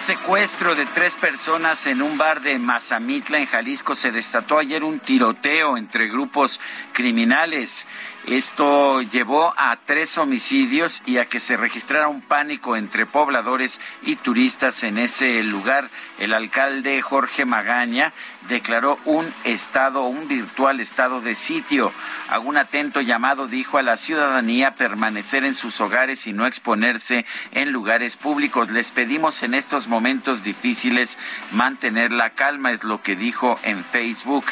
Secuestro de tres personas en un bar de Mazamitla, en Jalisco, se desató ayer un tiroteo entre grupos criminales. Esto llevó a tres homicidios y a que se registrara un pánico entre pobladores y turistas en ese lugar. El alcalde Jorge Magaña declaró un estado, un virtual estado de sitio. Hago un atento llamado, dijo a la ciudadanía, a permanecer en sus hogares y no exponerse en lugares públicos. Les pedimos en estos momentos difíciles mantener la calma, es lo que dijo en Facebook.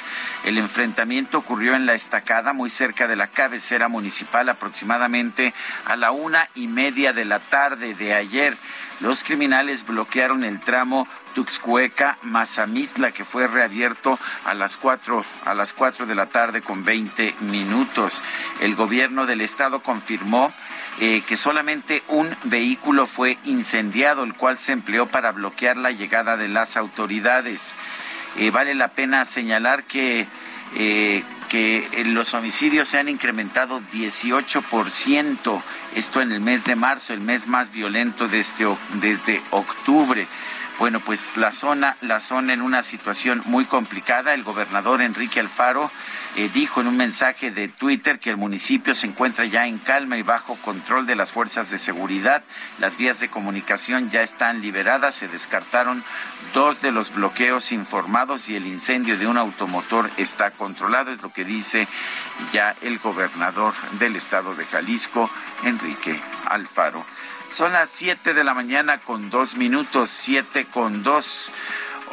El enfrentamiento ocurrió en la estacada, muy cerca de la cabecera municipal, aproximadamente a la una y media de la tarde de ayer. Los criminales bloquearon el tramo Tuxcueca Mazamitla que fue reabierto a las cuatro a las cuatro de la tarde con 20 minutos. El gobierno del estado confirmó eh, que solamente un vehículo fue incendiado, el cual se empleó para bloquear la llegada de las autoridades. Eh, vale la pena señalar que eh, que los homicidios se han incrementado 18%, esto en el mes de marzo, el mes más violento desde, desde octubre. Bueno, pues la zona, la zona en una situación muy complicada. El gobernador Enrique Alfaro eh, dijo en un mensaje de Twitter que el municipio se encuentra ya en calma y bajo control de las fuerzas de seguridad. Las vías de comunicación ya están liberadas. Se descartaron dos de los bloqueos informados y el incendio de un automotor está controlado. Es lo que dice ya el gobernador del estado de Jalisco, Enrique Alfaro. Son las 7 de la mañana con dos minutos, 7 con dos.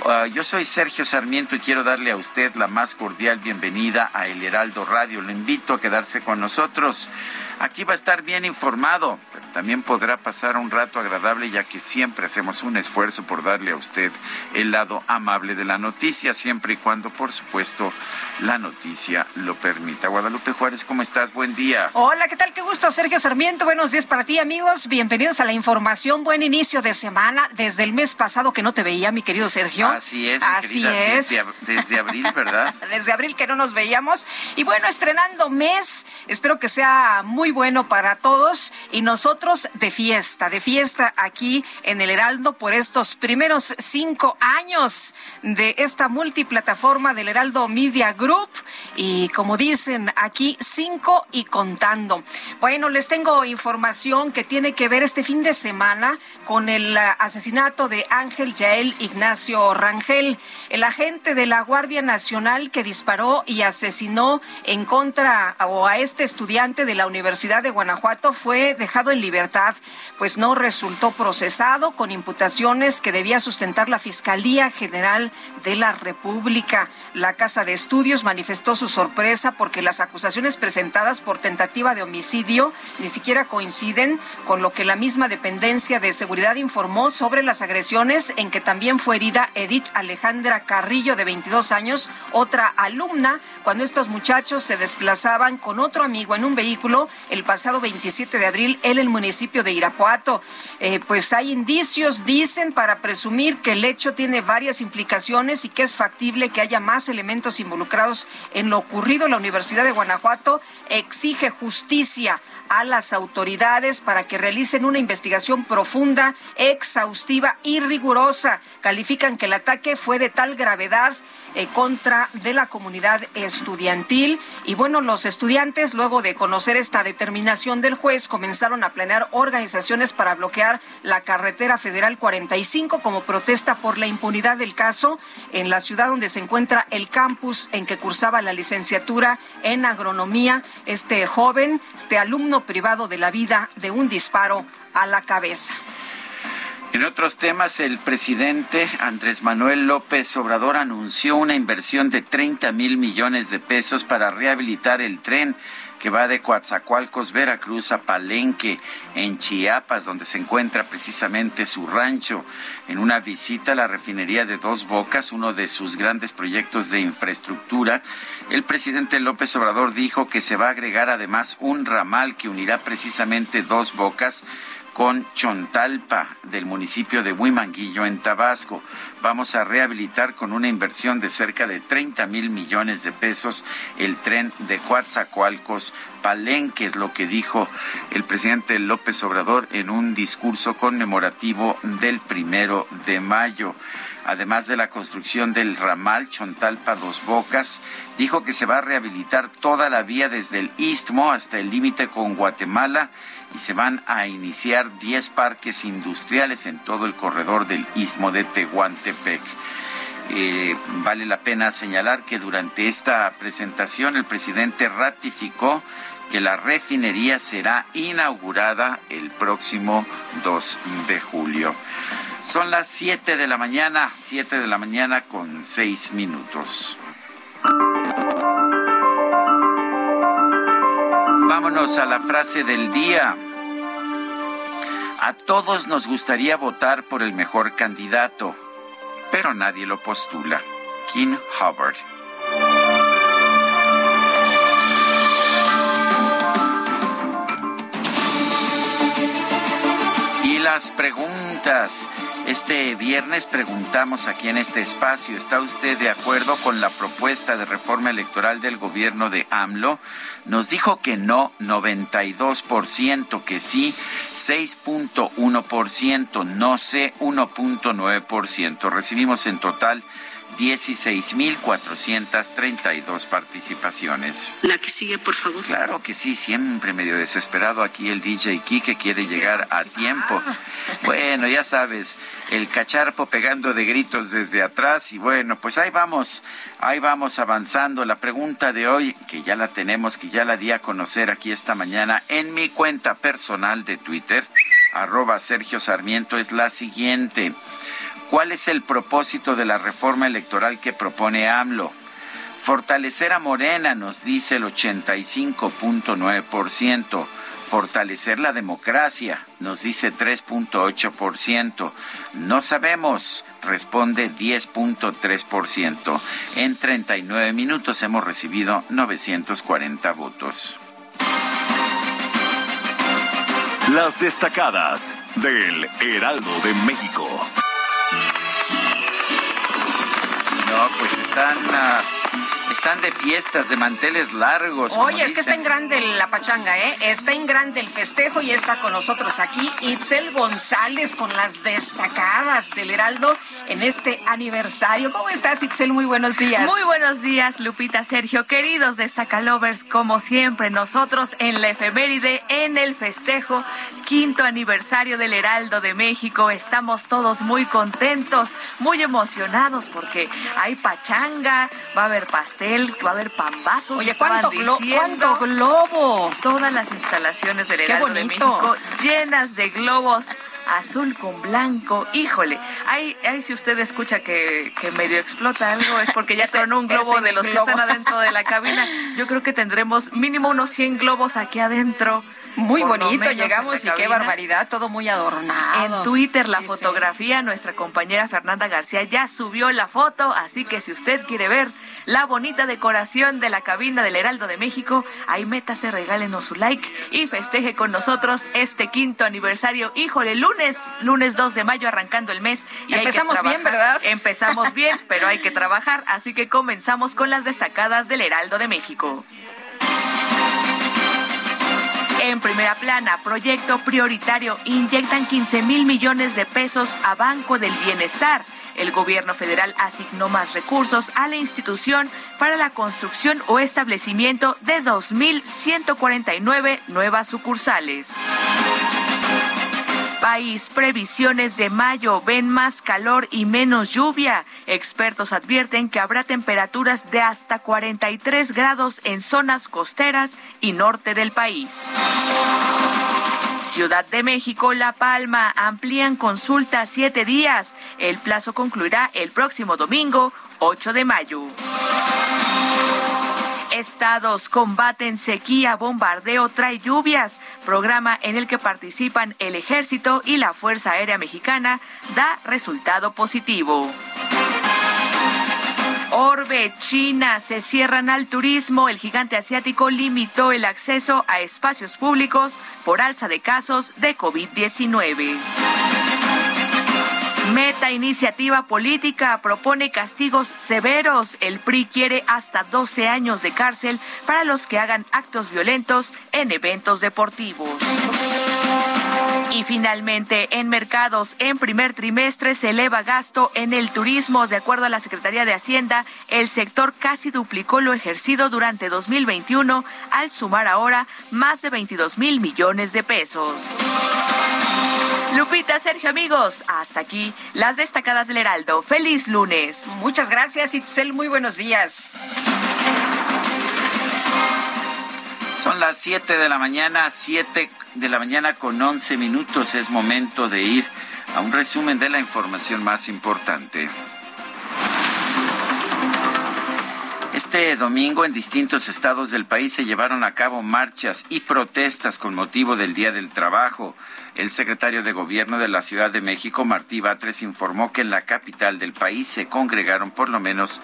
Uh, yo soy Sergio Sarmiento y quiero darle a usted la más cordial bienvenida a El Heraldo Radio. Le invito a quedarse con nosotros. Aquí va a estar bien informado, pero también podrá pasar un rato agradable ya que siempre hacemos un esfuerzo por darle a usted el lado amable de la noticia, siempre y cuando, por supuesto, la noticia lo permita. Guadalupe Juárez, ¿cómo estás? Buen día. Hola, ¿qué tal? Qué gusto, Sergio Sarmiento. Buenos días para ti, amigos. Bienvenidos a la información. Buen inicio de semana. Desde el mes pasado que no te veía, mi querido Sergio. Así es. Así es. Desde, desde abril, ¿verdad? desde abril que no nos veíamos. Y bueno, estrenando mes. Espero que sea muy bueno para todos y nosotros de fiesta, de fiesta aquí en el Heraldo por estos primeros cinco años de esta multiplataforma del Heraldo Media Group y como dicen aquí cinco y contando. Bueno, les tengo información que tiene que ver este fin de semana con el asesinato de Ángel Yael Ignacio Rangel, el agente de la Guardia Nacional que disparó y asesinó en contra o a este estudiante de la Universidad de Guanajuato fue dejado en libertad, pues no resultó procesado con imputaciones que debía sustentar la Fiscalía General de la República. La Casa de Estudios manifestó su sorpresa porque las acusaciones presentadas por tentativa de homicidio ni siquiera coinciden con lo que la misma dependencia de seguridad informó sobre las agresiones en que también fue herida Edith Alejandra Carrillo, de 22 años, otra alumna, cuando estos muchachos se desplazaban con otro amigo en un vehículo el pasado 27 de abril en el municipio de Irapuato. Eh, pues hay indicios, dicen, para presumir que el hecho tiene varias implicaciones y que es factible que haya más elementos involucrados en lo ocurrido. La Universidad de Guanajuato exige justicia a las autoridades para que realicen una investigación profunda, exhaustiva y rigurosa. Califican que el ataque fue de tal gravedad eh, contra de la comunidad estudiantil. Y bueno, los estudiantes, luego de conocer esta determinación del juez, comenzaron a planear organizaciones para bloquear la carretera federal 45 como protesta por la impunidad del caso en la ciudad donde se encuentra el campus en que cursaba la licenciatura en agronomía. Este joven, este alumno privado de la vida de un disparo a la cabeza. En otros temas, el presidente Andrés Manuel López Obrador anunció una inversión de 30 mil millones de pesos para rehabilitar el tren que va de Coatzacoalcos, Veracruz a Palenque, en Chiapas, donde se encuentra precisamente su rancho. En una visita a la refinería de Dos Bocas, uno de sus grandes proyectos de infraestructura, el presidente López Obrador dijo que se va a agregar además un ramal que unirá precisamente Dos Bocas con Chontalpa del municipio de Huimanguillo en Tabasco. Vamos a rehabilitar con una inversión de cerca de 30 mil millones de pesos el tren de Coatzacoalcos Palenque, es lo que dijo el presidente López Obrador en un discurso conmemorativo del primero de mayo además de la construcción del ramal Chontalpa Dos Bocas, dijo que se va a rehabilitar toda la vía desde el istmo hasta el límite con Guatemala y se van a iniciar 10 parques industriales en todo el corredor del istmo de Tehuantepec. Eh, vale la pena señalar que durante esta presentación el presidente ratificó que la refinería será inaugurada el próximo 2 de julio. Son las 7 de la mañana, 7 de la mañana con 6 minutos. Vámonos a la frase del día. A todos nos gustaría votar por el mejor candidato, pero nadie lo postula. King Hubbard. Y las preguntas. Este viernes preguntamos aquí en este espacio, ¿está usted de acuerdo con la propuesta de reforma electoral del gobierno de AMLO? Nos dijo que no, 92%, que sí, 6.1%, no sé, 1.9%. Recibimos en total 16.432 participaciones. La que sigue, por favor. Claro que sí, siempre medio desesperado aquí el DJ Kike quiere llegar a tiempo. Bueno, ya sabes, el cacharpo pegando de gritos desde atrás y bueno, pues ahí vamos, ahí vamos avanzando. La pregunta de hoy, que ya la tenemos, que ya la di a conocer aquí esta mañana en mi cuenta personal de Twitter, arroba Sergio Sarmiento, es la siguiente. ¿Cuál es el propósito de la reforma electoral que propone AMLO? Fortalecer a Morena, nos dice el 85.9%. Fortalecer la democracia, nos dice 3.8%. No sabemos, responde 10.3%. En 39 minutos hemos recibido 940 votos. Las destacadas del Heraldo de México. No, pues están, ah, están de fiestas, de manteles largos. Oye, es que está en grande la pachanga, ¿eh? Está en grande el festejo y está con nosotros aquí Itzel González con las destacadas del Heraldo en este aniversario. ¿Cómo estás, Itzel? Muy buenos días. Muy buenos días, Lupita, Sergio. Queridos destacalovers, como siempre, nosotros en la efeméride, en el festejo, quinto aniversario del Heraldo de México, estamos todos muy contentos, muy emocionados porque hay pachanga, va a haber pastel, va a haber pambazos. Oye, ¿cuánto, glo ¿cuánto globo? Todas las instalaciones del Heraldo de México llenas de globos azul con blanco. Híjole, ahí, ahí si usted escucha que, que medio explota algo es porque ya son un globo de los que están adentro de la cabina. Yo creo que tendremos mínimo unos 100 globos aquí adentro. Muy bonito, llegamos y qué barbaridad, todo muy adornado. En Twitter la fotografía, nuestra compañera Fernanda García ya subió la foto, así que si usted quiere ver la bonita decoración de la cabina del Heraldo de México, ahí métase, regálenos su like y festeje con nosotros este quinto aniversario. Híjole, lunes, lunes 2 de mayo arrancando el mes. Y Empezamos bien, ¿verdad? Empezamos bien, pero hay que trabajar, así que comenzamos con las destacadas del Heraldo de México. En primera plana, proyecto prioritario, inyectan 15 mil millones de pesos a Banco del Bienestar. El gobierno federal asignó más recursos a la institución para la construcción o establecimiento de 2.149 nuevas sucursales. País, previsiones de mayo ven más calor y menos lluvia. Expertos advierten que habrá temperaturas de hasta 43 grados en zonas costeras y norte del país. Ciudad de México, La Palma, amplían consulta siete días. El plazo concluirá el próximo domingo, 8 de mayo. Estados combaten sequía, bombardeo, trae lluvias. Programa en el que participan el Ejército y la Fuerza Aérea Mexicana da resultado positivo. Orbe, China, se cierran al turismo. El gigante asiático limitó el acceso a espacios públicos por alza de casos de COVID-19. Meta iniciativa política propone castigos severos. El PRI quiere hasta 12 años de cárcel para los que hagan actos violentos en eventos deportivos. Y finalmente, en mercados, en primer trimestre se eleva gasto en el turismo. De acuerdo a la Secretaría de Hacienda, el sector casi duplicó lo ejercido durante 2021 al sumar ahora más de 22 mil millones de pesos. Lupita, Sergio, amigos, hasta aquí las destacadas del Heraldo. Feliz lunes. Muchas gracias, Itzel. Muy buenos días. Son las 7 de la mañana, 7 de la mañana con 11 minutos. Es momento de ir a un resumen de la información más importante. Este domingo en distintos estados del país se llevaron a cabo marchas y protestas con motivo del Día del Trabajo. El secretario de Gobierno de la Ciudad de México, Martí Batres, informó que en la capital del país se congregaron por lo menos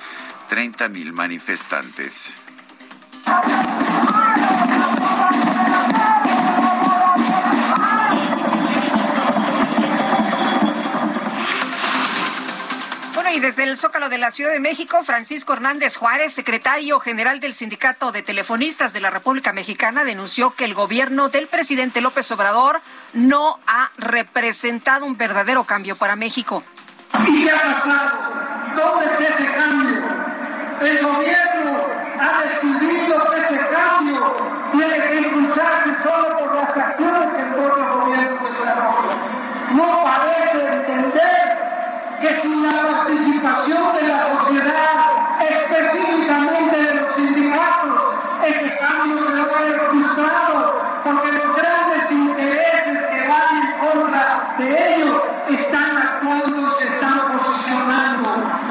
30 mil manifestantes. Y desde el Zócalo de la Ciudad de México, Francisco Hernández Juárez, secretario general del Sindicato de Telefonistas de la República Mexicana, denunció que el gobierno del presidente López Obrador no ha representado un verdadero cambio para México. ¿Y qué ha pasado? ¿Dónde es ese cambio? El gobierno ha decidido que ese cambio tiene que impulsarse solo por las acciones que el propio gobierno desarrolla. No parece entender que sin la participación de la sociedad, específicamente de los sindicatos, ese cambio se va a ver frustrado, porque los grandes intereses que van en contra de ello están actuando y se están posicionando.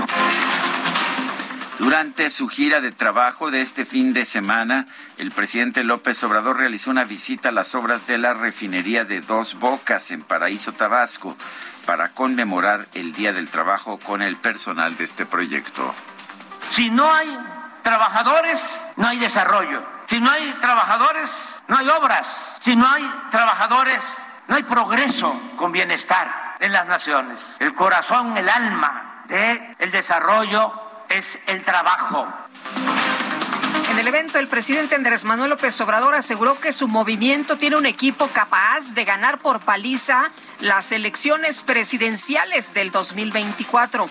Durante su gira de trabajo de este fin de semana, el presidente López Obrador realizó una visita a las obras de la refinería de Dos Bocas en Paraíso, Tabasco para conmemorar el Día del Trabajo con el personal de este proyecto. Si no hay trabajadores, no hay desarrollo. Si no hay trabajadores, no hay obras. Si no hay trabajadores, no hay progreso con bienestar en las naciones. El corazón, el alma del el desarrollo es el trabajo. En el evento, el presidente Andrés Manuel López Obrador aseguró que su movimiento tiene un equipo capaz de ganar por paliza las elecciones presidenciales del 2024.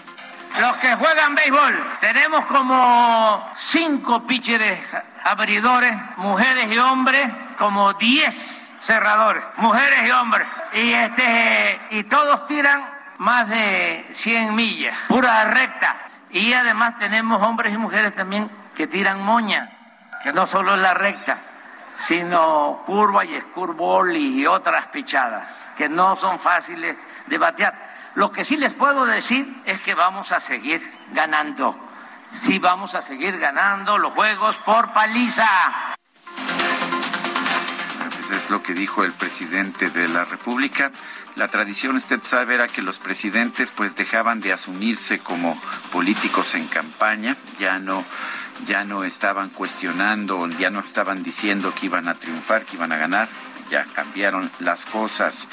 Los que juegan béisbol, tenemos como cinco pitchers abridores, mujeres y hombres, como diez cerradores, mujeres y hombres. Y este y todos tiran más de 100 millas, pura recta. Y además tenemos hombres y mujeres también que tiran moña, que no solo es la recta, sino curva y scurvol y otras pichadas que no son fáciles de batear. Lo que sí les puedo decir es que vamos a seguir ganando. Sí vamos a seguir ganando los juegos por paliza. Es lo que dijo el presidente de la República. La tradición, usted sabe, era que los presidentes pues dejaban de asumirse como políticos en campaña, ya no ya no estaban cuestionando, ya no estaban diciendo que iban a triunfar, que iban a ganar, ya cambiaron las cosas.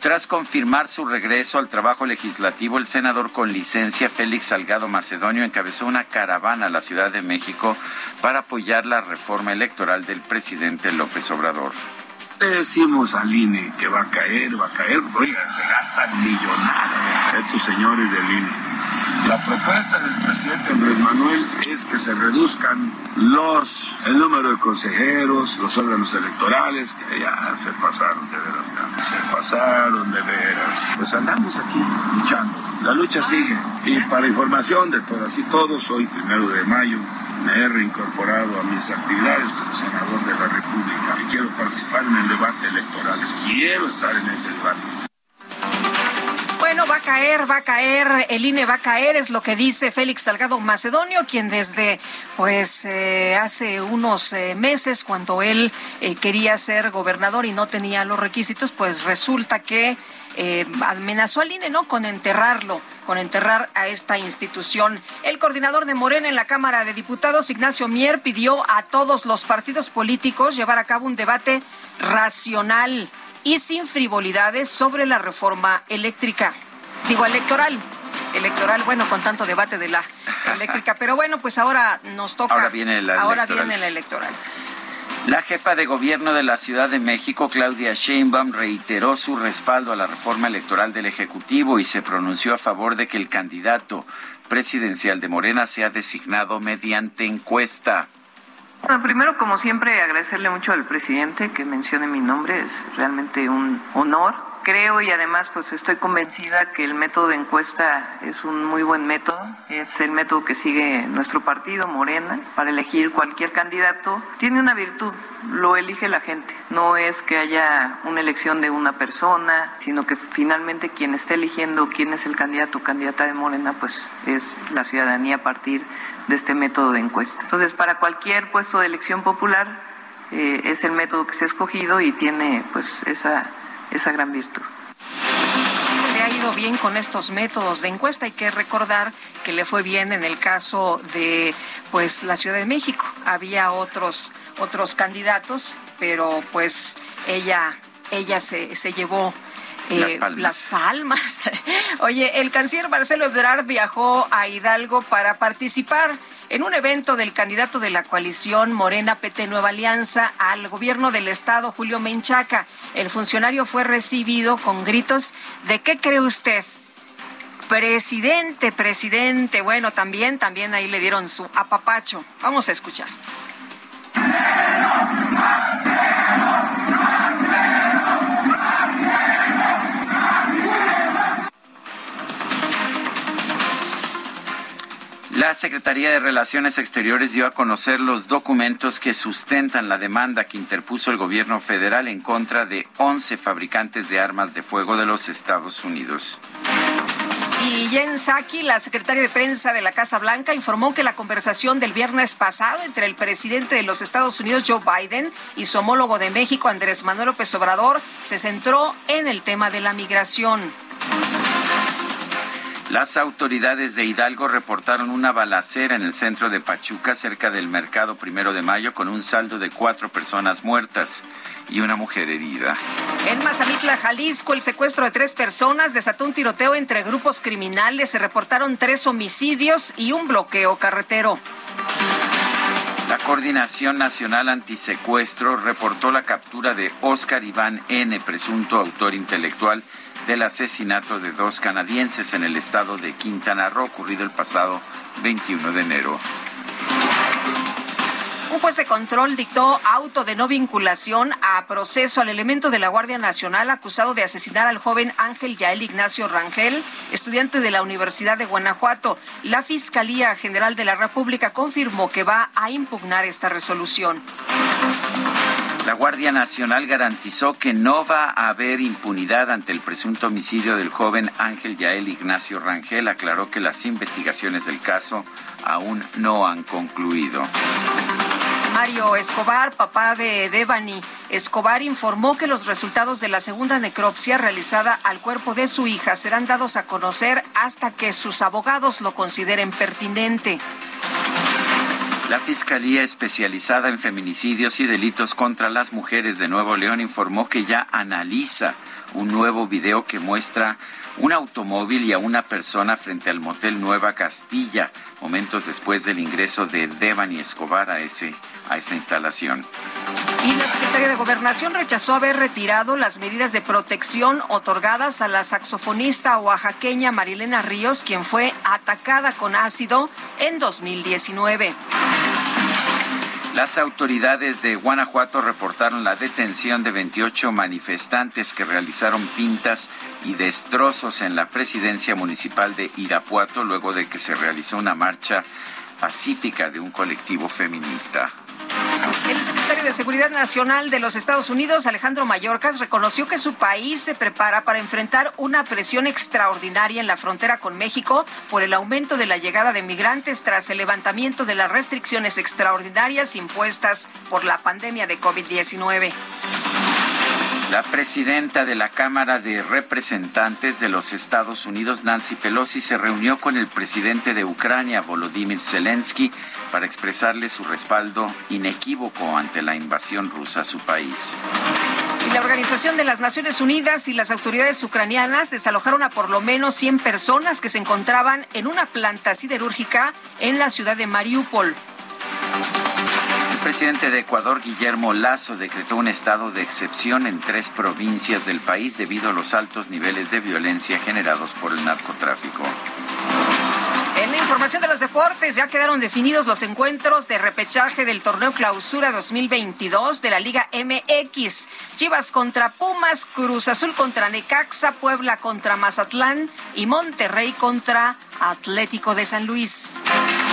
Tras confirmar su regreso al trabajo legislativo, el senador con licencia Félix Salgado Macedonio encabezó una caravana a la Ciudad de México para apoyar la reforma electoral del presidente López Obrador. Le decimos al INE que va a caer, va a caer, oigan, se gastan millonadas estos señores del INE la propuesta del presidente Andrés Manuel es que se reduzcan los, el número de consejeros, los órganos electorales, que ya se pasaron de veras, se pasaron de veras. Pues andamos aquí luchando. La lucha sigue. Y para información de todas y todos, hoy primero de mayo me he reincorporado a mis actividades como senador de la República y quiero participar en el debate electoral. Quiero estar en ese debate bueno, va a caer, va a caer, el INE va a caer, es lo que dice Félix Salgado Macedonio, quien desde pues eh, hace unos eh, meses, cuando él eh, quería ser gobernador y no tenía los requisitos, pues resulta que amenazó al INE, ¿no? Con enterrarlo, con enterrar a esta institución. El coordinador de Morena en la Cámara de Diputados, Ignacio Mier, pidió a todos los partidos políticos llevar a cabo un debate racional y sin frivolidades sobre la reforma eléctrica. Digo, electoral. Electoral, bueno, con tanto debate de la eléctrica. Pero bueno, pues ahora nos toca. Ahora viene la ahora electoral. Viene la electoral. La jefa de gobierno de la Ciudad de México, Claudia Sheinbaum, reiteró su respaldo a la reforma electoral del Ejecutivo y se pronunció a favor de que el candidato presidencial de Morena sea designado mediante encuesta. Bueno, primero, como siempre, agradecerle mucho al presidente que mencione mi nombre, es realmente un honor. Creo y además pues estoy convencida que el método de encuesta es un muy buen método, es el método que sigue nuestro partido, Morena, para elegir cualquier candidato. Tiene una virtud, lo elige la gente, no es que haya una elección de una persona, sino que finalmente quien está eligiendo quién es el candidato o candidata de Morena pues es la ciudadanía a partir de este método de encuesta. Entonces, para cualquier puesto de elección popular eh, es el método que se ha escogido y tiene pues esa, esa gran virtud. Le ha ido bien con estos métodos de encuesta. Hay que recordar que le fue bien en el caso de pues la Ciudad de México. Había otros otros candidatos, pero pues ella ella se, se llevó eh, las, palmas. las palmas. Oye, el canciller Marcelo Ebrard viajó a Hidalgo para participar en un evento del candidato de la coalición Morena PT Nueva Alianza al gobierno del estado, Julio Menchaca. El funcionario fue recibido con gritos de ¿qué cree usted? Presidente, presidente. Bueno, también, también ahí le dieron su apapacho. Vamos a escuchar. La Secretaría de Relaciones Exteriores dio a conocer los documentos que sustentan la demanda que interpuso el gobierno federal en contra de 11 fabricantes de armas de fuego de los Estados Unidos. Y Jen Psaki, la secretaria de prensa de la Casa Blanca, informó que la conversación del viernes pasado entre el presidente de los Estados Unidos, Joe Biden, y su homólogo de México, Andrés Manuel López Obrador, se centró en el tema de la migración. Las autoridades de Hidalgo reportaron una balacera en el centro de Pachuca, cerca del mercado primero de mayo, con un saldo de cuatro personas muertas y una mujer herida. En Mazamitla, Jalisco, el secuestro de tres personas desató un tiroteo entre grupos criminales. Se reportaron tres homicidios y un bloqueo carretero. La Coordinación Nacional Antisecuestro reportó la captura de Oscar Iván N., presunto autor intelectual del asesinato de dos canadienses en el estado de Quintana Roo, ocurrido el pasado 21 de enero. Un juez de control dictó auto de no vinculación a proceso al elemento de la Guardia Nacional acusado de asesinar al joven Ángel Yael Ignacio Rangel, estudiante de la Universidad de Guanajuato. La Fiscalía General de la República confirmó que va a impugnar esta resolución. La Guardia Nacional garantizó que no va a haber impunidad ante el presunto homicidio del joven Ángel Yael Ignacio Rangel. Aclaró que las investigaciones del caso aún no han concluido. Mario Escobar, papá de Devani Escobar, informó que los resultados de la segunda necropsia realizada al cuerpo de su hija serán dados a conocer hasta que sus abogados lo consideren pertinente. La Fiscalía Especializada en Feminicidios y Delitos contra las Mujeres de Nuevo León informó que ya analiza un nuevo video que muestra un automóvil y a una persona frente al motel Nueva Castilla, momentos después del ingreso de Devani Escobar a, ese, a esa instalación. Y la Secretaría de Gobernación rechazó haber retirado las medidas de protección otorgadas a la saxofonista oaxaqueña Marilena Ríos, quien fue atacada con ácido en 2019. Las autoridades de Guanajuato reportaron la detención de 28 manifestantes que realizaron pintas y destrozos en la presidencia municipal de Irapuato luego de que se realizó una marcha pacífica de un colectivo feminista. El secretario de Seguridad Nacional de los Estados Unidos, Alejandro Mayorkas, reconoció que su país se prepara para enfrentar una presión extraordinaria en la frontera con México por el aumento de la llegada de migrantes tras el levantamiento de las restricciones extraordinarias impuestas por la pandemia de COVID-19. La presidenta de la Cámara de Representantes de los Estados Unidos, Nancy Pelosi, se reunió con el presidente de Ucrania, Volodymyr Zelensky, para expresarle su respaldo inequívoco ante la invasión rusa a su país. Y la Organización de las Naciones Unidas y las autoridades ucranianas desalojaron a por lo menos 100 personas que se encontraban en una planta siderúrgica en la ciudad de Mariupol. El presidente de Ecuador, Guillermo Lazo, decretó un estado de excepción en tres provincias del país debido a los altos niveles de violencia generados por el narcotráfico. En la información de los deportes ya quedaron definidos los encuentros de repechaje del torneo Clausura 2022 de la Liga MX. Chivas contra Pumas, Cruz Azul contra Necaxa, Puebla contra Mazatlán y Monterrey contra Atlético de San Luis.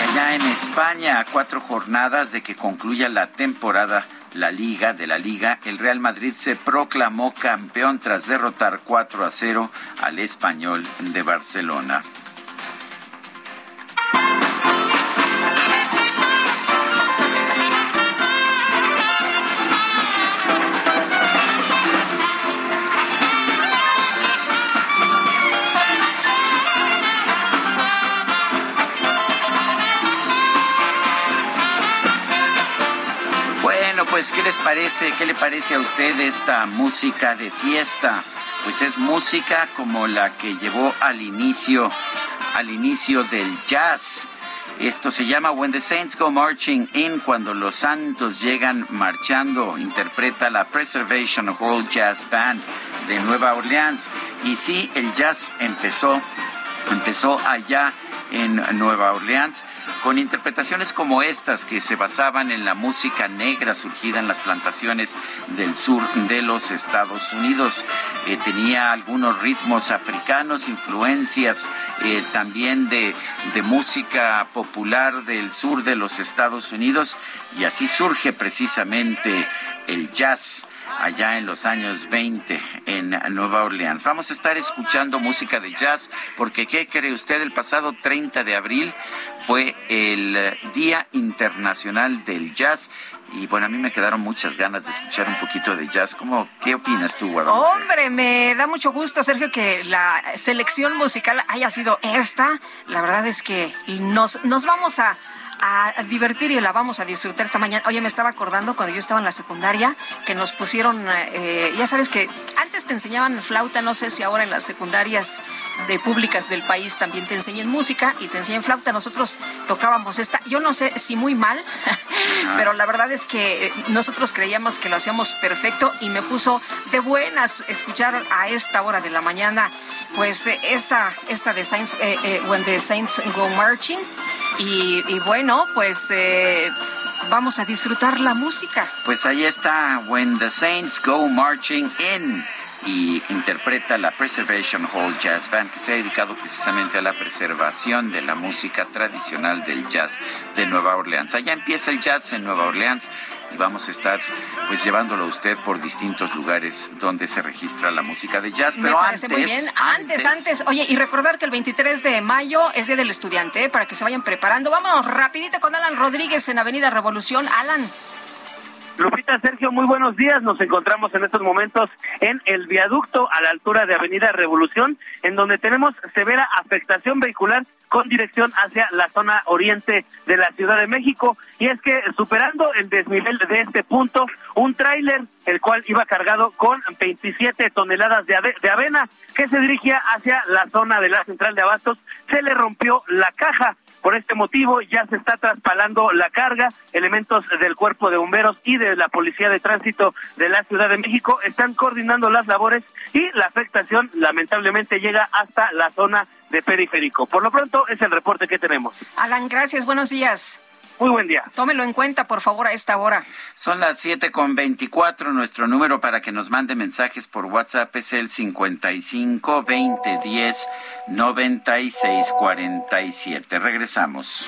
allá en España, a cuatro jornadas de que concluya la temporada la liga de la liga, el Real Madrid se proclamó campeón tras derrotar 4 a 0 al español de Barcelona. Pues, ¿qué les parece? ¿Qué le parece a usted esta música de fiesta? Pues es música como la que llevó al inicio, al inicio del jazz. Esto se llama When the Saints Go Marching In, cuando los santos llegan marchando. Interpreta la Preservation Hall Jazz Band de Nueva Orleans. Y sí, el jazz empezó, empezó allá en Nueva Orleans con interpretaciones como estas que se basaban en la música negra surgida en las plantaciones del sur de los Estados Unidos. Eh, tenía algunos ritmos africanos, influencias eh, también de, de música popular del sur de los Estados Unidos y así surge precisamente el jazz allá en los años 20 en Nueva Orleans. Vamos a estar escuchando música de jazz porque, ¿qué cree usted? El pasado 30 de abril fue el Día Internacional del Jazz y bueno, a mí me quedaron muchas ganas de escuchar un poquito de jazz. ¿Cómo, ¿Qué opinas tú, Guadalupe? Hombre, me da mucho gusto, Sergio, que la selección musical haya sido esta. La verdad es que nos, nos vamos a a divertir y la vamos a disfrutar esta mañana. Oye, me estaba acordando cuando yo estaba en la secundaria que nos pusieron, eh, ya sabes que antes te enseñaban flauta, no sé si ahora en las secundarias de públicas del país también te enseñan música y te enseñan flauta. Nosotros tocábamos esta, yo no sé si muy mal, pero la verdad es que eh, nosotros creíamos que lo hacíamos perfecto y me puso de buenas escuchar a esta hora de la mañana, pues eh, esta, esta de Saints, When the Saints Go Marching. Y bueno, pues eh, vamos a disfrutar la música. Pues ahí está, When the Saints Go Marching In. Y interpreta la Preservation Hall Jazz Band, que se ha dedicado precisamente a la preservación de la música tradicional del jazz de Nueva Orleans. Allá empieza el jazz en Nueva Orleans y vamos a estar pues llevándolo a usted por distintos lugares donde se registra la música de jazz. Pero antes, muy bien. Antes, antes, Oye, y recordar que el 23 de mayo es Día del Estudiante, ¿eh? para que se vayan preparando. Vámonos rapidito con Alan Rodríguez en Avenida Revolución. Alan. Lupita, Sergio, muy buenos días. Nos encontramos en estos momentos en el viaducto a la altura de Avenida Revolución, en donde tenemos severa afectación vehicular con dirección hacia la zona oriente de la Ciudad de México. Y es que superando el desnivel de este punto, un tráiler, el cual iba cargado con 27 toneladas de, de avena, que se dirigía hacia la zona de la central de abastos, se le rompió la caja. Por este motivo ya se está traspalando la carga. Elementos del cuerpo de bomberos y de la policía de tránsito de la Ciudad de México están coordinando las labores y la afectación lamentablemente llega hasta la zona de periférico. Por lo pronto es el reporte que tenemos. Alan, gracias. Buenos días. Muy buen día. Tómelo en cuenta, por favor, a esta hora. Son las siete con veinticuatro. Nuestro número para que nos mande mensajes por WhatsApp es el 55 20 10 96 47. Regresamos.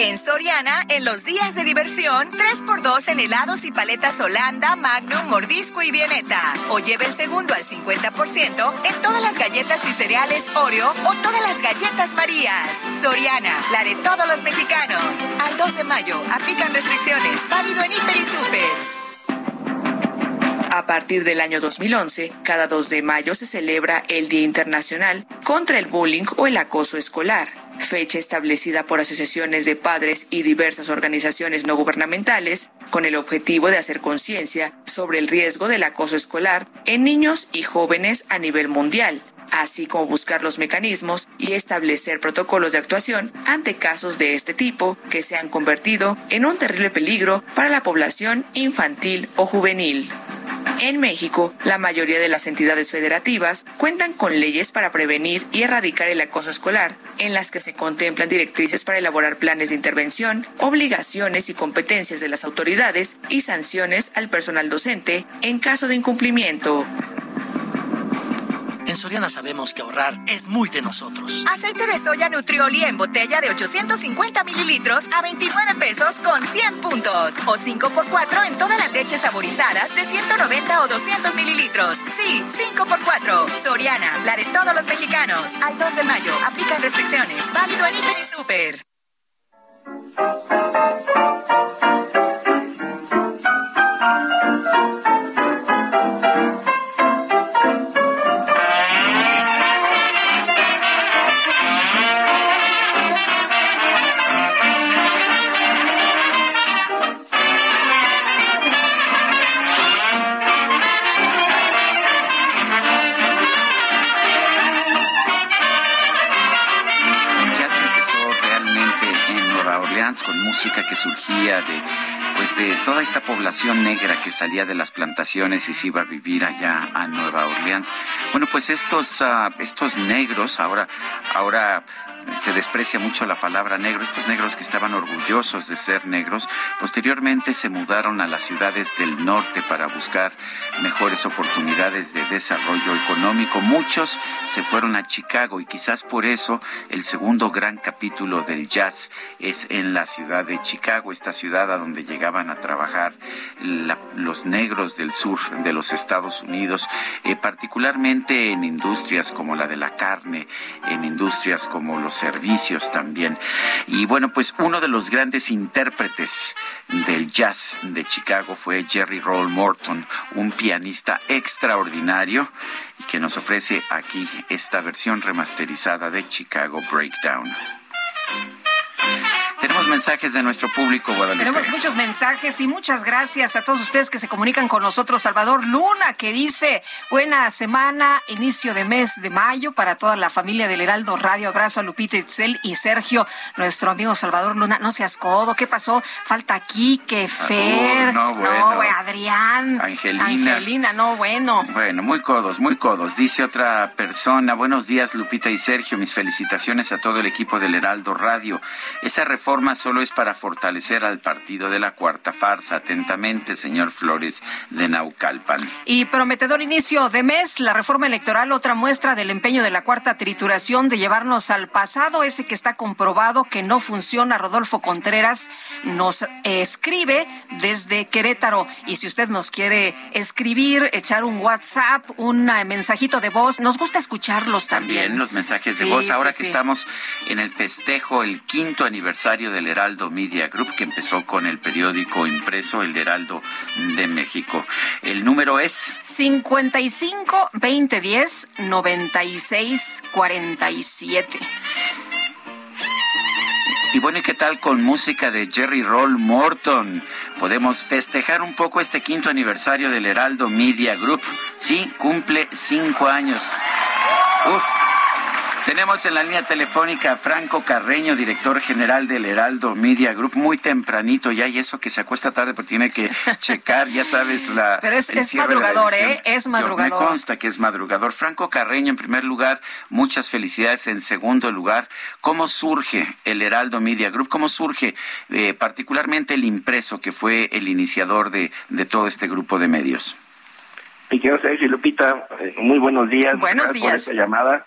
En Soriana, en los días de diversión, 3x2 en helados y paletas Holanda, Magnum, Mordisco y Vieneta. O lleve el segundo al 50% en todas las galletas y cereales Oreo o todas las galletas Marías. Soriana, la de todos los mexicanos. Al 2 de mayo, aplican restricciones. Válido en Hiper y Super. A partir del año 2011, cada 2 de mayo se celebra el Día Internacional contra el Bullying o el Acoso Escolar fecha establecida por asociaciones de padres y diversas organizaciones no gubernamentales, con el objetivo de hacer conciencia sobre el riesgo del acoso escolar en niños y jóvenes a nivel mundial así como buscar los mecanismos y establecer protocolos de actuación ante casos de este tipo que se han convertido en un terrible peligro para la población infantil o juvenil. En México, la mayoría de las entidades federativas cuentan con leyes para prevenir y erradicar el acoso escolar, en las que se contemplan directrices para elaborar planes de intervención, obligaciones y competencias de las autoridades y sanciones al personal docente en caso de incumplimiento. En Soriana sabemos que ahorrar es muy de nosotros. Aceite de soya Nutrioli en botella de 850 mililitros a 29 pesos con 100 puntos. O 5 por 4 en todas las leches saborizadas de 190 o 200 mililitros. Sí, 5 por 4 Soriana, la de todos los mexicanos. Al 2 de mayo, aplican restricciones. Válido en Hiper y Super. Con música que surgía de pues de toda esta población negra que salía de las plantaciones y se iba a vivir allá a Nueva Orleans. Bueno, pues estos uh, estos negros ahora ahora se desprecia mucho la palabra negro. Estos negros que estaban orgullosos de ser negros, posteriormente se mudaron a las ciudades del norte para buscar mejores oportunidades de desarrollo económico. Muchos se fueron a Chicago y quizás por eso el segundo gran capítulo del jazz es en la ciudad de Chicago, esta ciudad a donde llegaban a trabajar los negros del sur de los Estados Unidos, eh, particularmente en industrias como la de la carne, en industrias como los servicios también. Y bueno, pues uno de los grandes intérpretes del jazz de Chicago fue Jerry Roll Morton, un pianista extraordinario y que nos ofrece aquí esta versión remasterizada de Chicago Breakdown. Tenemos mensajes de nuestro público, Guadalupe. Tenemos muchos mensajes y muchas gracias a todos ustedes que se comunican con nosotros. Salvador Luna, que dice, buena semana, inicio de mes de mayo para toda la familia del Heraldo Radio. Abrazo a Lupita Itzel y Sergio, nuestro amigo Salvador Luna. No seas codo, ¿qué pasó? Falta Quique, Fer, no, bueno. no, Adrián, Angelina. Angelina, no, bueno. Bueno, muy codos, muy codos. Dice otra persona, buenos días Lupita y Sergio, mis felicitaciones a todo el equipo del Heraldo Radio. Esa reforma solo es para fortalecer al partido de la cuarta farsa. Atentamente, señor Flores de Naucalpan. Y prometedor inicio de mes, la reforma electoral, otra muestra del empeño de la cuarta trituración de llevarnos al pasado, ese que está comprobado que no funciona. Rodolfo Contreras nos escribe desde Querétaro. Y si usted nos quiere escribir, echar un WhatsApp, un mensajito de voz, nos gusta escucharlos también. También los mensajes de Sí, voz. Ahora sí, que sí. estamos en el festejo, el quinto aniversario del Heraldo Media Group, que empezó con el periódico impreso El Heraldo de México. El número es 55 2010 96 47. Y bueno, ¿y qué tal con música de Jerry Roll Morton? Podemos festejar un poco este quinto aniversario del Heraldo Media Group. Sí, cumple cinco años. Uf. Tenemos en la línea telefónica a Franco Carreño, director general del Heraldo Media Group, muy tempranito ya, y eso que se acuesta tarde porque tiene que checar, ya sabes, la... Pero es- el es cierre de la madrugador, edición. ¿eh? Es Yo- madrugador. Me consta que es madrugador. Franco Carreño, en primer lugar, muchas felicidades. En segundo lugar, ¿cómo surge el Heraldo Media Group? ¿Cómo surge eh, particularmente el impreso, que fue el iniciador de, de todo este grupo de medios? Mi querido Sergio y Lupita, eh, muy buenos días. Buenos Gracias por días. esta llamada.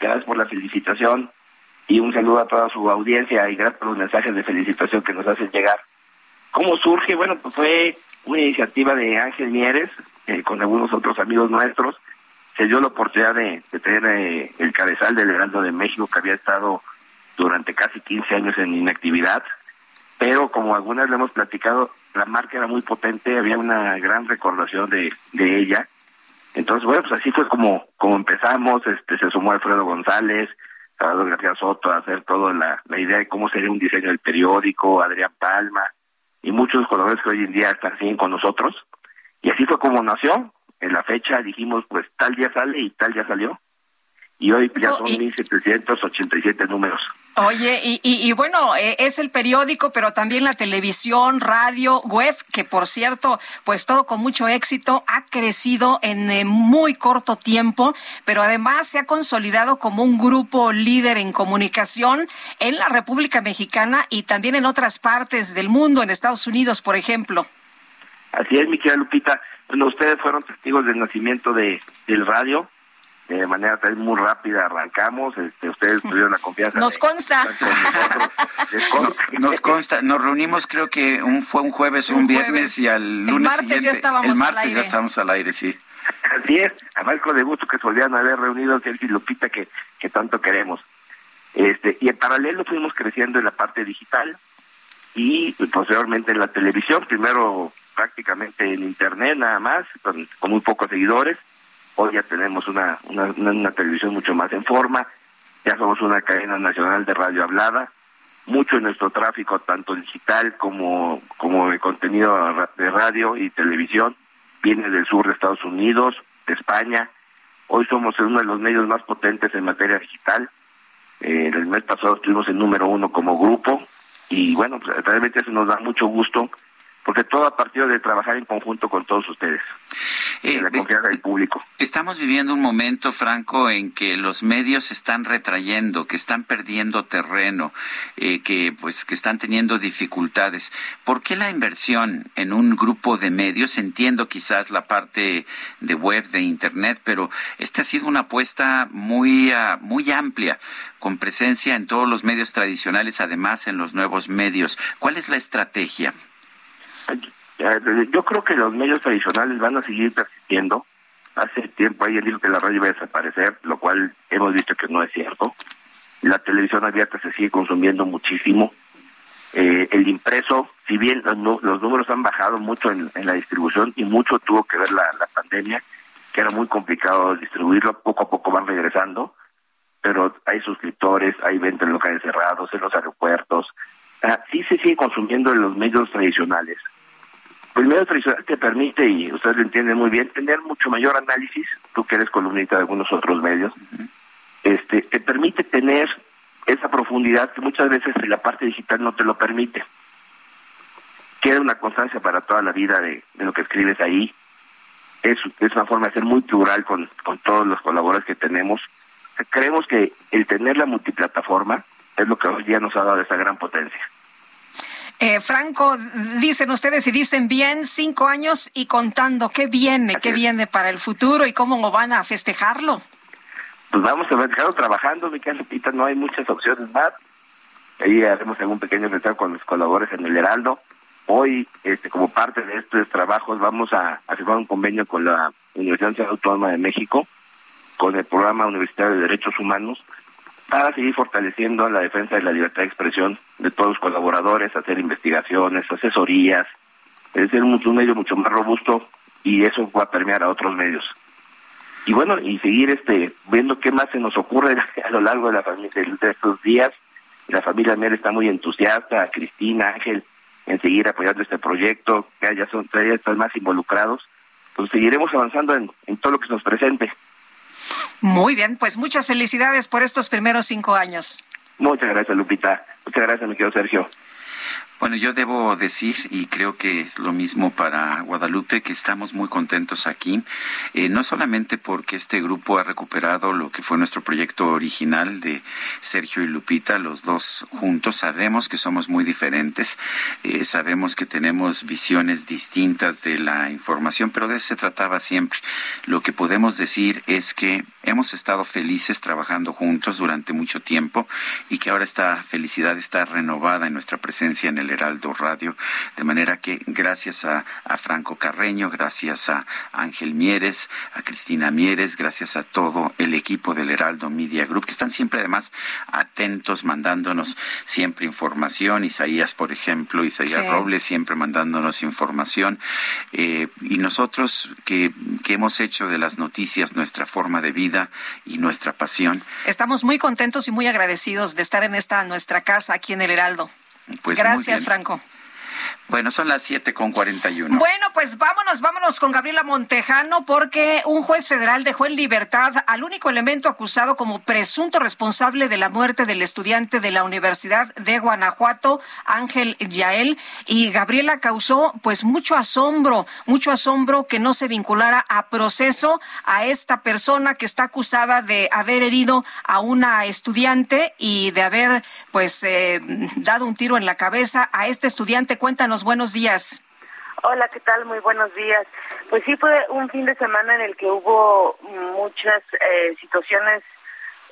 Gracias por la felicitación y un saludo a toda su audiencia y gracias por los mensajes de felicitación que nos hacen llegar. ¿Cómo surge? Bueno, pues fue una iniciativa de Ángel Mieres eh, con algunos otros amigos nuestros. Se dio la oportunidad de, tener eh, el cabezal del Heraldo de México que había estado durante casi 15 años en inactividad, pero como algunas le hemos platicado, la marca era muy potente, había una gran recordación de ella. Entonces, bueno, pues así fue como, como empezamos, este, se sumó Alfredo González, Salvador García Soto a hacer toda la, la idea de cómo sería un diseño del periódico, Adrián Palma, y muchos colaboradores que hoy en día están siguen con nosotros. Y así fue como nació. En la fecha dijimos, pues tal día sale y tal día salió. Y hoy ya Oh, son y- 1.787 números. Oye, y, y, y bueno, eh, es el periódico, pero también la televisión, radio, web, que por cierto, pues todo con mucho éxito, ha crecido en eh, muy corto tiempo, pero además se ha consolidado como un grupo líder en comunicación en la República Mexicana y también en otras partes del mundo, en Estados Unidos, por ejemplo. Así es, mi querida Lupita. Bueno, ustedes fueron testigos del nacimiento de del radio. De manera muy rápida arrancamos. Este, ustedes tuvieron la confianza. Nos de- consta. Nos consta, nos reunimos creo que un, fue un jueves o un, Un viernes jueves. y al El lunes martes ya siguiente. estábamos el al martes aire. ya estamos al aire, sí. Así es, además con de gusto que se volvieran a haber reunido Sergio y Lupita que, que tanto queremos. Este, y en paralelo fuimos creciendo en la parte digital y posteriormente en la televisión, primero prácticamente en internet nada más, con, con muy pocos seguidores. Hoy ya tenemos una, una, televisión mucho más en forma, ya somos una cadena nacional de radio hablada, mucho de nuestro tráfico, tanto digital como, como de contenido de radio y televisión, viene del sur de Estados Unidos, de España. Hoy somos uno de los medios más potentes en materia digital. Eh, el mes pasado estuvimos en número uno como grupo y bueno, pues realmente eso nos da mucho gusto porque todo a partir de trabajar en conjunto con todos ustedes, Eh, de la confianza del público. Estamos viviendo un momento, Franco, en que los medios se están retrayendo, que están perdiendo terreno, eh, que pues que están teniendo dificultades. ¿Por qué la inversión en un grupo de medios? Entiendo quizás la parte de web, de internet, pero esta ha sido una apuesta muy ah, muy amplia, con presencia en todos los medios tradicionales, además en los nuevos medios. ¿Cuál es la estrategia? Eh, Yo creo que los medios tradicionales van a seguir persistiendo. Hace tiempo alguien dijo que la radio iba a desaparecer, lo cual hemos visto que no es cierto. La televisión abierta se sigue consumiendo muchísimo. Eh, el impreso, si bien los, números han bajado mucho en, la distribución y mucho tuvo que ver la, pandemia, que era muy complicado distribuirlo, poco a poco van regresando, pero hay suscriptores, hay ventas en locales cerrados, en los aeropuertos. Ah, sí se sigue consumiendo en los medios tradicionales. Medio tradicional te permite, y ustedes lo entienden muy bien, tener mucho mayor análisis, tú que eres columnista de algunos otros medios, este, te permite tener esa profundidad que muchas veces la parte digital no te lo permite. Queda una constancia para toda la vida de, lo que escribes ahí. Es, es una forma de ser muy plural con, con todos los colaboradores que tenemos. Creemos que el tener la multiplataforma es lo que hoy día nos ha dado esa gran potencia. Eh, Franco, dicen ustedes y dicen bien, cinco años y contando, ¿qué viene? ¿Qué viene para el futuro y cómo van a festejarlo? pues vamos a claro, trabajando, mi querida Lupita, no hay muchas opciones más. Ahí haremos algún pequeño retraso con los colaboradores en el Heraldo. Hoy, este, como parte de estos trabajos, vamos a, firmar un convenio con la Universidad Autónoma de México, con el programa universitario de Derechos Humanos, para seguir fortaleciendo la defensa de la libertad de expresión de todos los colaboradores, hacer investigaciones, asesorías, es ser un medio mucho más robusto y eso va a permear a otros medios. Y bueno y seguir este viendo qué más se nos ocurre a lo largo de la de, estos días. La familia Mer está muy entusiasta Cristina Ángel en seguir apoyando este proyecto que son tres están más involucrados. Pues seguiremos avanzando en, en todo lo que se nos presente muy bien pues muchas felicidades por estos primeros cinco años. Muchas gracias Lupita. Muchas gracias mi querido Sergio bueno, yo debo decir, y creo que es lo mismo para Guadalupe, que estamos muy contentos aquí, eh, no solamente porque este grupo ha recuperado lo que fue nuestro proyecto original de Sergio y Lupita, los dos juntos, sabemos que somos muy diferentes, eh, sabemos que tenemos visiones distintas de la información, pero de eso se trataba siempre. Lo que podemos decir es que hemos estado felices trabajando juntos durante mucho tiempo y que ahora esta felicidad está renovada en nuestra presencia en el Heraldo Radio. De manera que gracias a, Franco Carreño, gracias a Ángel Mieres, a Cristina Mieres, gracias a todo el equipo del Heraldo Media Group, que están siempre además atentos, mandándonos siempre información. Isaías, por ejemplo, Isaías Robles, siempre mandándonos información. Eh, y nosotros que, que hemos hecho de las noticias nuestra forma de vida y nuestra pasión. Estamos muy contentos y muy agradecidos de estar en esta nuestra casa aquí en el Heraldo. Pues Gracias, Franco. Bueno, son las siete con uno. Bueno, pues vámonos, vámonos con Gabriela Montejano, porque un juez federal dejó en libertad al único elemento acusado como presunto responsable de la muerte del estudiante de la Universidad de Guanajuato, Ángel Yael. Y Gabriela causó pues mucho asombro, mucho asombro que no se vinculara a proceso a esta persona que está acusada de haber herido a una estudiante y de haber pues eh, dado un tiro en la cabeza a este estudiante. Cuéntanos buenos días. Hola, ¿qué tal? Muy buenos días. Pues sí, fue un fin de semana en el que hubo muchas eh, situaciones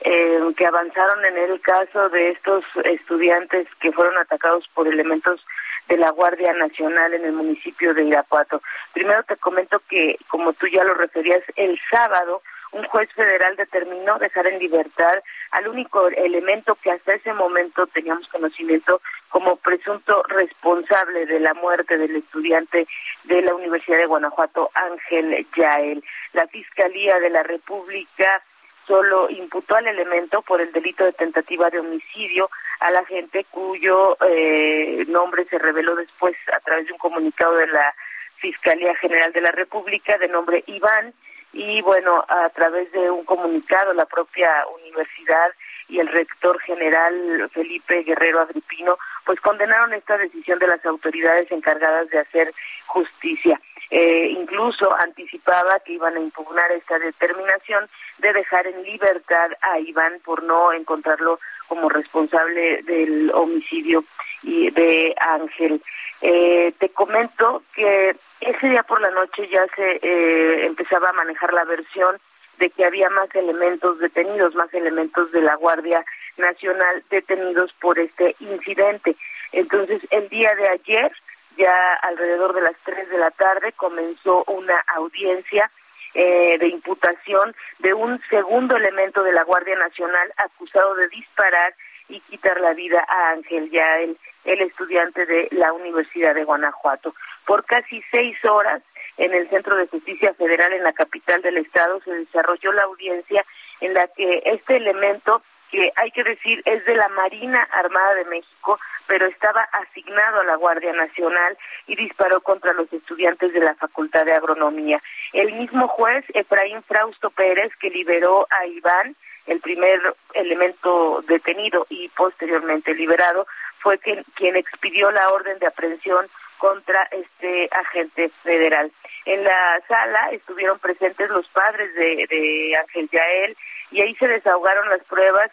eh, que avanzaron en el caso de estos estudiantes que fueron atacados por elementos de la Guardia Nacional en el municipio de Irapuato. Primero te comento que, como tú ya lo referías, el sábado un juez federal determinó dejar en libertad al único elemento que hasta ese momento teníamos conocimiento como presunto responsable de la muerte del estudiante de la Universidad de Guanajuato, Ángel Yael. La Fiscalía de la República solo imputó al elemento por el delito de tentativa de homicidio a la gente cuyo eh, nombre se reveló después a través de un comunicado de la Fiscalía General de la República de nombre Iván y bueno, a través de un comunicado la propia universidad y el rector general Felipe Guerrero Agripino, pues condenaron esta decisión de las autoridades encargadas de hacer justicia. Eh, incluso anticipaba que iban a impugnar esta determinación de dejar en libertad a Iván por no encontrarlo como responsable del homicidio y de Ángel. Eh, te comento que ese día por la noche ya se eh, empezaba a manejar la versión de que había más elementos detenidos, más elementos de la Guardia Nacional detenidos por este incidente. Entonces, el día de ayer, ya alrededor de las 3 de la tarde, comenzó una audiencia eh, de imputación de un segundo elemento de la Guardia Nacional acusado de disparar y quitar la vida a Ángel Yael, el estudiante de la Universidad de Guanajuato. Por casi seis horas, en el Centro de Justicia Federal en la capital del estado, se desarrolló la audiencia en la que este elemento que hay que decir es de la Marina Armada de México, pero estaba asignado a la Guardia Nacional y disparó contra los estudiantes de la Facultad de Agronomía. El mismo juez, Efraín Frausto Pérez, que liberó a Iván, el primer elemento detenido y posteriormente liberado, fue quien, quien expidió la orden de aprehensión contra este agente federal. En la sala estuvieron presentes los padres de, de Ángel Yael y ahí se desahogaron las pruebas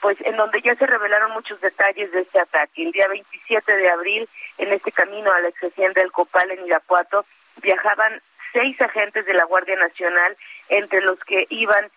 pues en donde ya se revelaron muchos detalles de este ataque. El día 27 de abril, en este camino a la ex del Copal en Irapuato, viajaban seis agentes de la Guardia Nacional, entre los que iban